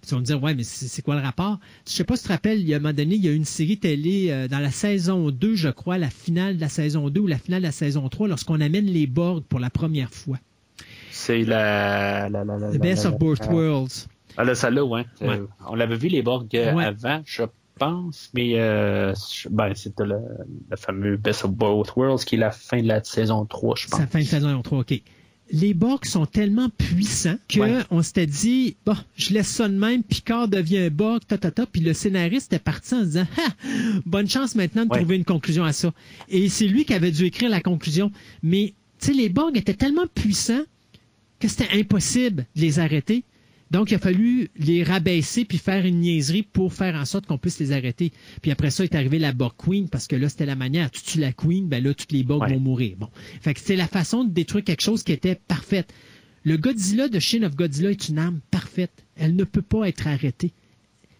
Puis tu vas me dire, ouais, mais c'est quoi le rapport? Je sais pas si tu te rappelles, il y a un moment donné, il y a eu une série télé euh, dans la saison 2, je crois, la finale de la saison 2 ou la finale de la saison 3, lorsqu'on amène les Borg pour la première fois. C'est la, la, la, la- The la- Best la- of Both la- Worlds. Ah, là, celle-là, ouais. Ouais. Euh, on l'avait vu, les Borg, euh, Ouais. avant, je pense, mais euh, ben, c'était le, le fameux Best of Both Worlds qui est la fin de la saison 3, je pense. Ça fin de saison 3, OK. Les Borg sont tellement puissants que Ouais. on s'était dit, bon, je laisse ça de même, Picard devient un Borg, ta, ta, ta, puis le scénariste est parti en se disant, ha, bonne chance maintenant de trouver une conclusion à ça. Et c'est lui qui avait dû écrire la conclusion. Mais, tu sais, les Borg étaient tellement puissants que c'était impossible de les arrêter. Donc, il a fallu les rabaisser puis faire une niaiserie pour faire en sorte qu'on puisse les arrêter. Puis après ça est arrivé la Borg Queen parce que là, c'était la manière. Tu tues la Queen, ben là, toutes les Borg Ouais. vont mourir. Bon. Fait que c'était la façon de détruire quelque chose qui était parfaite. Le Godzilla de Shin of Godzilla est une arme parfaite. Elle ne peut pas être arrêtée.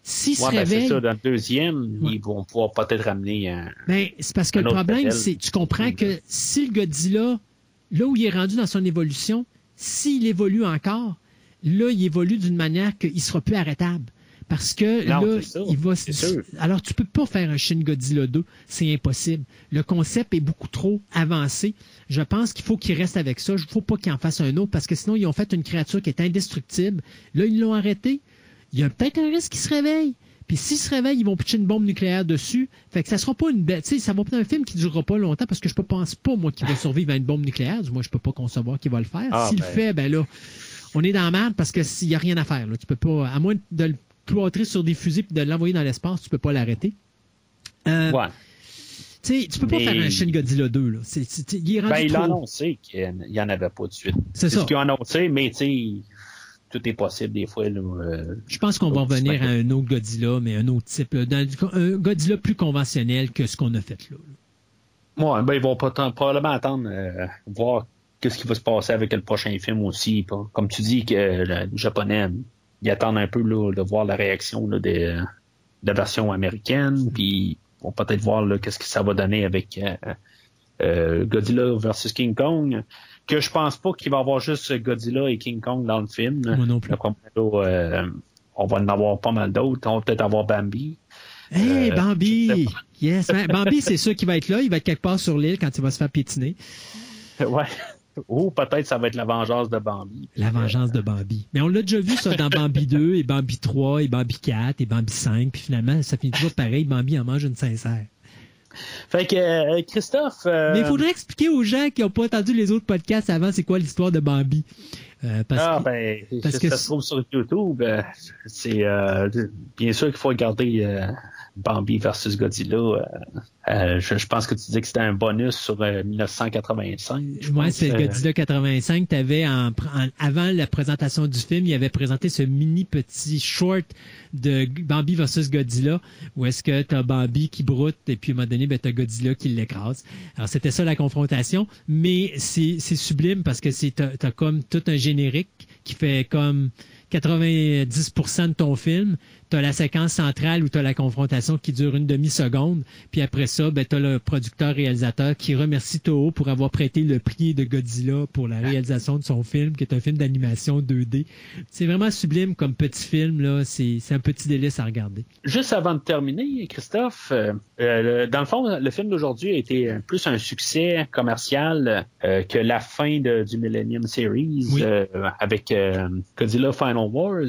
Se Ouais, ben, c'est ça. Dans le deuxième, Ouais. ils vont pouvoir peut-être ramener un. ben, c'est parce que le problème, c'est, tu comprends Mm. que si le Godzilla, là où il est rendu dans son évolution, s'il évolue encore, là, il évolue d'une manière qu'il sera plus arrêtable. Parce que Non, là, il va. Alors, tu peux pas faire un Shin Godzilla 2, c'est impossible. Le concept est beaucoup trop avancé. Je pense qu'il faut qu'il reste avec ça. Il faut pas qu'il en fasse un autre parce que sinon, ils ont fait une créature qui est indestructible. Là, ils l'ont arrêté. Il y a peut-être un risque qu'il se réveille. Puis s'il se réveille, ils vont pitcher une bombe nucléaire dessus. Fait que ça sera pas une belle. Tu sais, ça va être un film qui durera pas longtemps parce que je ne pense pas, moi, qu'il va survivre à une bombe nucléaire. Du moins, je peux pas concevoir qu'il va le faire. Ah, S'il ben. le fait, ben là, on est dans la merde parce que s'il y a rien à faire, là. Tu peux pas, à moins de le cloîtrer sur des fusils puis de l'envoyer dans l'espace, tu peux pas l'arrêter. Euh, Ouais. tu peux pas Mais- faire un Shin Godzilla 2, là. C'est, c'est- il est rendu Ben, il a annoncé qu'il n'y en avait pas de suite. C'est ça. ce qu'ils ont annoncé, mais tout est possible des fois. Là, euh, Je pense qu'on va revenir à un autre Godzilla, mais un autre type, là, dans du- un Godzilla plus conventionnel que ce qu'on a fait là. Ouais, ben, ils vont pas probablement attendre, euh, voir qu'est-ce qui va se passer avec le prochain film aussi. Comme tu dis que euh, le japonais, ils attendent un peu là, de voir la réaction là, de, de la version américaine, puis ils vont peut-être voir qu'est-ce que ça va donner avec euh, euh, Godzilla versus King Kong. Que je pense pas qu'il va y avoir juste Godzilla et King Kong dans le film. Moi non plus. Là, euh, on va en avoir pas mal d'autres. On va peut-être avoir Bambi. Hey, Euh, Bambi! Yes, ben, Bambi, c'est sûr qu'il va être là. Il va être quelque part sur l'île quand il va se faire piétiner. Ouais. Ou peut-être ça va être la vengeance de Bambi. La vengeance de Bambi. Mais on l'a déjà vu, ça, dans Bambi 2, et Bambi 3, et Bambi 4, et Bambi 5. Puis finalement, ça finit toujours pareil. Bambi en mange une sincère. Fait que euh, Christophe. euh, Mais il faudrait expliquer aux gens qui n'ont pas entendu les autres podcasts avant c'est quoi l'histoire de Bambi. Euh, parce Ah que- ben, parce ça se trouve sur YouTube. euh, c'est euh, bien sûr qu'il faut regarder Bambi versus Godzilla. je, je pense que tu dis que c'était un bonus sur euh, 1985. je Moi, pense, c'est Godzilla 85. T'avais en, en- avant la présentation du film, il avait présenté ce mini petit short de Bambi versus Godzilla, où est-ce que t'as Bambi qui broute et puis à un moment donné, ben, t'as Godzilla qui l'écrase. Alors c'était ça la confrontation, mais c'est sublime parce que c'est t'as t'as comme tout un qui fait comme 90% de ton film, tu as la séquence centrale où tu as la confrontation qui dure une demi-seconde, puis après ça, ben, tu as le producteur-réalisateur qui remercie Toho pour avoir prêté le prix de Godzilla pour la réalisation de son film, qui est un film d'animation 2D. C'est vraiment sublime comme petit film, là. C'est un petit délice à regarder. Juste avant de terminer, Christophe, euh, euh, le- dans le fond, le film d'aujourd'hui a été plus un succès commercial euh, que la fin de- du Millennium Series Oui. euh, avec Godzilla Final Wars.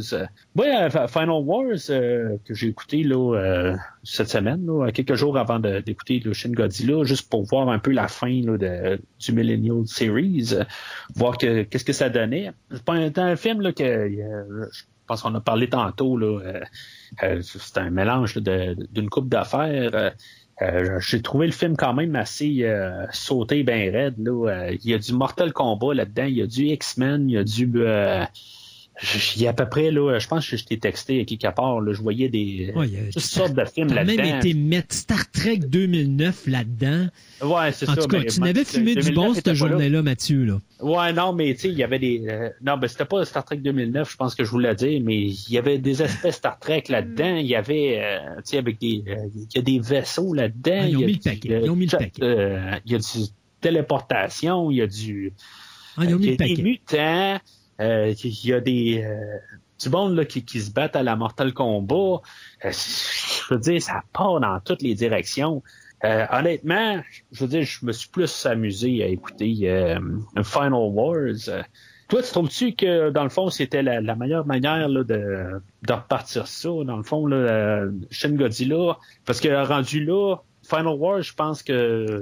Fa- Final Wars euh, que j'ai écouté là euh, cette semaine, quelques jours avant d'écouter le Shin Godzilla, juste pour voir un peu la fin de- du Millennium Series, voir que qu'est-ce que ça donnait. C'est pas un, film que euh, je pense qu'on a parlé tantôt c'est un mélange d'une coupe d'affaires. J'ai trouvé le film quand même assez sauté bien raide. Il y a du Mortal Kombat là-dedans, il y a du X-Men, il y a du... il y a à peu près, là, je pense que je t'ai texté à quelque part, là, je voyais des Ouais, il y a- toutes sortes de films T'as même là-dedans. été mettre Star Trek 2009 là-dedans. Ouais, c'est En ça. tout cas, mais tu n'avais fumé du 2009 bon cette journée-là, Mathieu, là. Ouais, non, mais tu sais, il y avait des. euh, non, ben c'était pas Star Trek 2009, je pense que je vous l'ai dit, mais il y avait des espèces Star Trek là-dedans. Il y avait, euh, tu sais, avec des. euh, Il y a des vaisseaux là-dedans. Ah, ils ont il y a mis le du, paquet, ils ont mis le paquet. il y a du téléportation, il y a du. Ah, ils ont mis il y le a des mutants. Euh, il y a des. euh, du monde là, qui, qui se battent à la Mortal Kombat. Euh, je veux dire, ça part dans toutes les directions. Honnêtement, je veux dire, je me suis plus amusé à écouter Final Wars. Toi, tu trouves-tu que, dans le fond, c'était la, meilleure manière là, de, de repartir ça, dans le fond, là, Shin Godzilla? Parce que rendu là, Final Wars, je pense que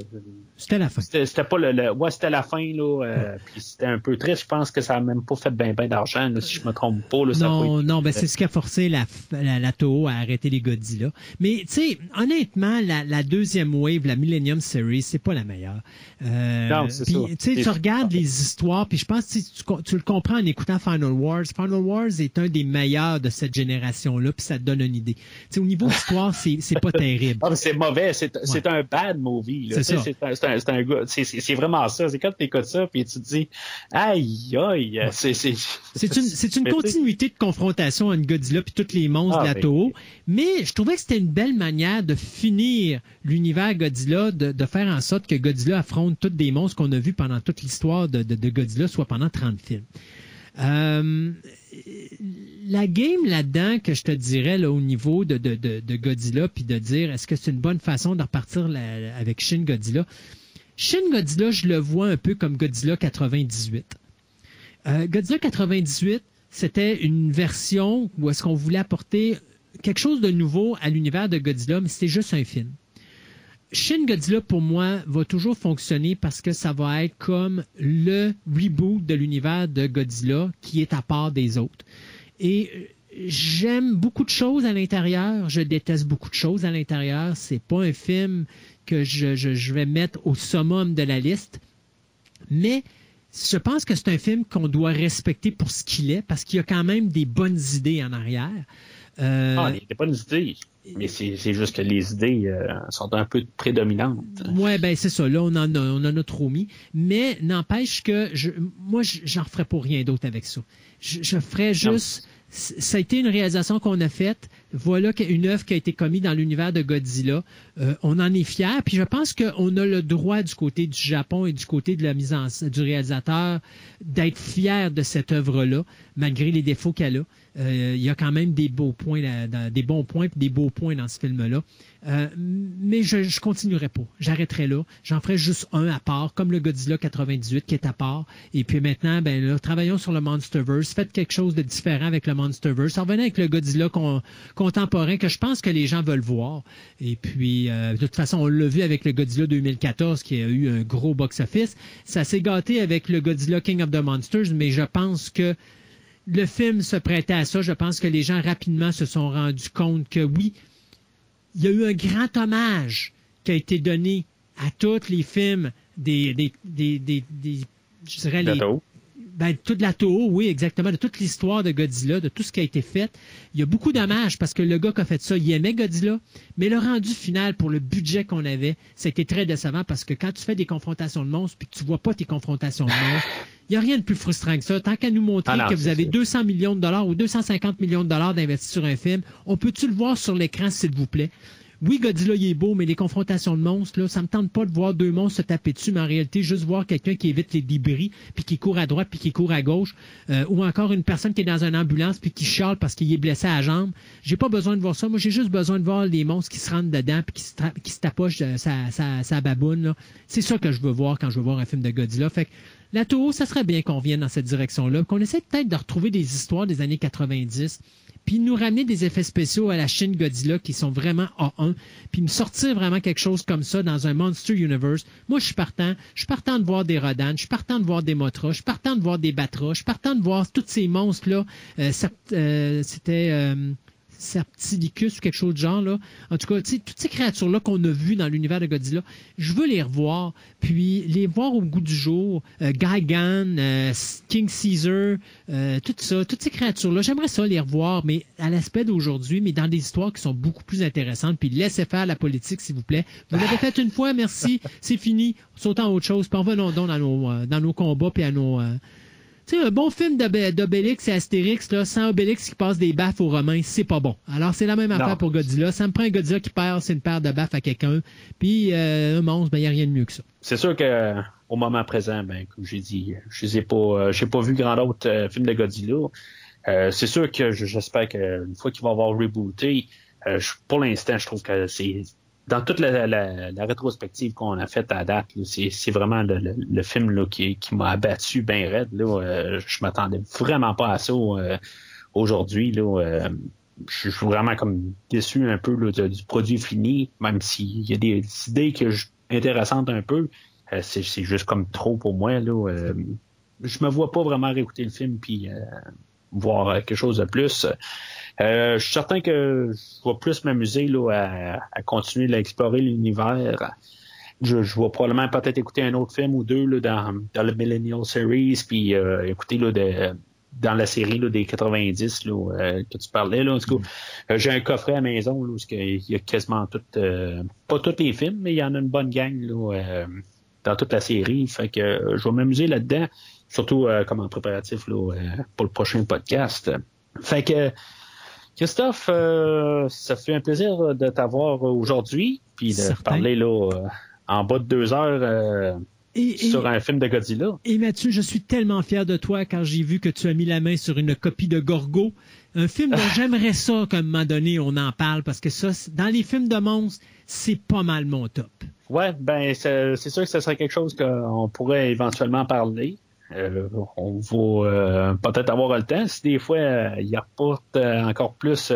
C'était la fin. c'était pas le, le- ouais c'était la fin là euh, puis c'était un peu triste je pense que ça a même pas fait ben ben d'argent là, si je me trompe pas là, ça a pas Non, été- non, ben c'est ce qui a forcé la, la, la Toho à arrêter les Godzilla. Mais, tu sais, honnêtement, la, la deuxième wave, la Millennium Series, c'est pas la meilleure. Euh, Non, c'est puis, ça. Tu sais, C'est- tu regardes les histoires, puis je pense que tu, le comprends en écoutant Final Wars. Final Wars est un des meilleurs de cette génération-là, puis ça te donne une idée. Tu sais, au niveau histoire, c'est c'est pas (laughs) terrible. Ah, c'est mauvais, c'est c'est un bad movie. C'est. C'est un, c'est un, c'est un gars- c'est- c'est- c'est vraiment ça. C'est quand tu écoutes ça, puis tu te dis, aïe, aïe, c'est une, c'est une continuité de confrontation entre Godzilla puis tous les monstres Ah, de la ben, Toho. Mais je trouvais que c'était une belle manière de finir l'univers Godzilla, de, de faire en sorte que Godzilla affronte tous des monstres qu'on a vus pendant toute l'histoire de, de- de Godzilla, soit pendant 30 films. Euh, la game là-dedans que je te dirais au niveau de, de, Godzilla, puis de dire est-ce que c'est une bonne façon de repartir la- avec Shin Godzilla? Shin Godzilla, je le vois un peu comme Godzilla 98. Euh, Godzilla 98, c'était une version où est-ce qu'on voulait apporter quelque chose de nouveau à l'univers de Godzilla, mais c'était juste un film. Shin Godzilla, pour moi, va toujours fonctionner parce que ça va être comme le reboot de l'univers de Godzilla qui est à part des autres. Et euh, j'aime beaucoup de choses à l'intérieur, je déteste beaucoup de choses à l'intérieur. C'est pas un film que je, je- je vais mettre au summum de la liste, mais je pense que c'est un film qu'on doit respecter pour ce qu'il est parce qu'il y a quand même des bonnes idées en arrière. Euh, Ah, il n'y a pas d'idée. Mais c'est juste que les idées euh, sont un peu prédominantes. Ouais, ben c'est ça. Là, on en a, on en a trop mis. Mais n'empêche que je, moi, je- j'en ferais pour rien d'autre avec ça. Je, je ferais juste. Ça a été une réalisation qu'on a faite. Voilà une œuvre qui a été commise dans l'univers de Godzilla. Euh, on en est fiers. Puis je pense qu'on a le droit du côté du Japon et du côté de la mise en du réalisateur d'être fier de cette œuvre-là, malgré les défauts qu'elle a. Euh, il y a quand même des beaux points, des bons points des beaux points dans ce film-là. Euh, mais je, je continuerai pas. J'arrêterai là. J'en ferai juste un à part, comme le Godzilla 98 qui est à part. Et puis maintenant, ben là, travaillons sur le Monsterverse. Faites quelque chose de différent avec le Monsterverse. Revenez avec le Godzilla con- contemporain que je pense que les gens veulent voir. Et puis, euh, de toute façon, on l'a vu avec le Godzilla 2014 qui a eu un gros box-office. Ça s'est gâté avec le Godzilla King of the Monsters, mais je pense que le film se prêtait à ça. Je pense que les gens rapidement se sont rendus compte que oui, il y a eu un grand hommage qui a été donné à tous les films des, des, des, des, des- je dirais les, ben, toute la Toho, oui, exactement, de toute l'histoire de Godzilla, de tout ce qui a été fait. Il y a beaucoup d'hommages parce que le gars qui a fait ça, il aimait Godzilla, mais le rendu final pour le budget qu'on avait, c'était très décevant parce que quand tu fais des confrontations de monstres puis que tu vois pas tes confrontations de monstres, (laughs) n'y a rien de plus frustrant que ça. Tant qu'à nous montrer Ah non, que vous avez sûr. 200 millions de dollars ou 250 millions de dollars d'investis sur un film, on peut-tu le voir sur l'écran, s'il vous plaît? Oui, Godzilla, il est beau, mais les confrontations de monstres, là, ça me tente pas de voir deux monstres se taper dessus, mais en réalité, juste voir quelqu'un qui évite les débris, puis qui court à droite, puis qui court à gauche, euh, ou encore une personne qui est dans une ambulance, puis qui chiale parce qu'il est blessé à la jambe. J'ai pas besoin de voir ça. Moi, j'ai juste besoin de voir les monstres qui se rentrent dedans, puis qui se, tra- qui se tapochent euh, sa, sa, sa baboune. là. C'est ça que je veux voir quand je veux voir un film de Godzilla. Fait que la Toho, ça serait bien qu'on vienne dans cette direction-là, qu'on essaie peut-être de retrouver des histoires des années 90, puis nous ramener des effets spéciaux à la Shin Godzilla qui sont vraiment A1, puis me sortir vraiment quelque chose comme ça dans un Monster Universe. Moi, je suis partant. Je suis partant de voir des Rodan, je suis partant de voir des Mothra, je suis partant de voir des Batra, je suis partant de voir tous ces monstres-là. Euh, euh, C'était... euh, Serptilicus ou quelque chose de genre là. En tout cas, toutes ces créatures-là qu'on a vues dans l'univers de Godzilla, je veux les revoir, puis les voir au goût du jour. Euh, euh, King Caesar, euh, tout ça, toutes ces créatures-là, j'aimerais ça les revoir, mais à l'aspect d'aujourd'hui, mais dans des histoires qui sont beaucoup plus intéressantes. Puis laissez faire la politique, s'il vous plaît. Vous l'avez fait une fois, merci, c'est fini. Sautons à autre chose, puis revenons donc dans nos, euh, dans nos combats puis à nos. Euh, sais, un bon film d'Obé- d'Obélix et Astérix, là, sans Obélix qui passe des baffes aux Romains, c'est pas bon. Alors, c'est la même affaire pour Godzilla. Ça me prend un Godzilla qui perd, c'est une paire de baffes à quelqu'un. Puis, euh, un monstre, ben, il n'y a rien de mieux que ça. C'est sûr que au moment présent, ben, comme j'ai dit, je n'ai pas, euh, j'ai pas vu grand autre euh, film de Godzilla. Euh, c'est sûr que je- j'espère qu'une fois qu'il va avoir rebooté, euh, pour l'instant, je trouve que c'est dans toute la, la- la rétrospective qu'on a faite à date, c'est, vraiment le, le- le film là, qui, qui m'a abattu bien raide. Là, Euh, je m'attendais vraiment pas à ça euh, aujourd'hui. Euh, je suis vraiment comme déçu un peu là, du produit fini, même s'il y a des idées que je- intéressantes un peu. Euh, c'est, juste comme trop pour moi. Là, euh, je me vois pas vraiment réécouter le film puis euh, voir quelque chose de plus. Euh, je suis certain que je vais plus m'amuser là, à, continuer à explorer l'univers. Je, vais probablement peut-être écouter un autre film ou deux là, dans, dans le Millennial Series, puis euh, écouter là, dans la série là, des 90 là, euh, que tu parlais. Là, j'ai un coffret à la maison là, où il y a quasiment tout, pas tous les films, mais il y en a une bonne gang là, dans toute la série. Fait que je vais m'amuser là-dedans, surtout comme en préparatif là, pour le prochain podcast. Fait que Christophe, euh, ça fait un plaisir de t'avoir aujourd'hui, puis de Certain. parler là euh, en bas de deux heures euh, Et, et- sur un film de Godzilla. et Mathieu, je suis tellement fier de toi quand j'ai vu que tu as mis la main sur une copie de Gorgo. Un film dont (laughs) j'aimerais ça qu'à un moment donné, on en parle, parce que ça, dans les films de monstres, c'est pas mal mon top. Ouais, ben c'est c'est sûr que ce serait quelque chose qu'on pourrait éventuellement parler. Euh, on va euh, peut-être avoir le temps si des fois euh, il apporte euh, encore plus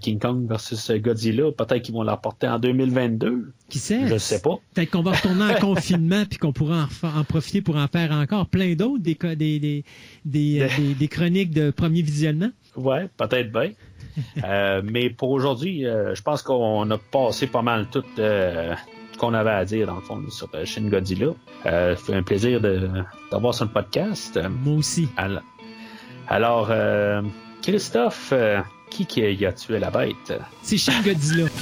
King Kong versus Godzilla. Peut-être qu'ils vont l'apporter en 2022. Qui sait? Je sais pas. Peut-être qu'on va retourner en (laughs) confinement puis qu'on pourra en, profiter pour en faire encore plein d'autres, des, co- des, des, des, (laughs) des- des chroniques de premier visionnement. Ouais, peut-être bien. (laughs) Mais pour aujourd'hui, je pense qu'on a passé pas mal tout ce qu'on avait à dire dans le fond sur euh, Shin Godzilla. Euh, fait un plaisir de- d'avoir sur le podcast. Moi aussi. Alors, alors, euh, Christophe, euh, qui a tué la bête? C'est Shin Godzilla. (laughs)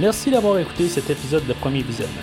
Merci d'avoir écouté cet épisode de Premier Visionnement.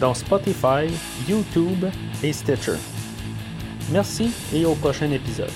dont Spotify, YouTube et Stitcher. Merci et au prochain épisode.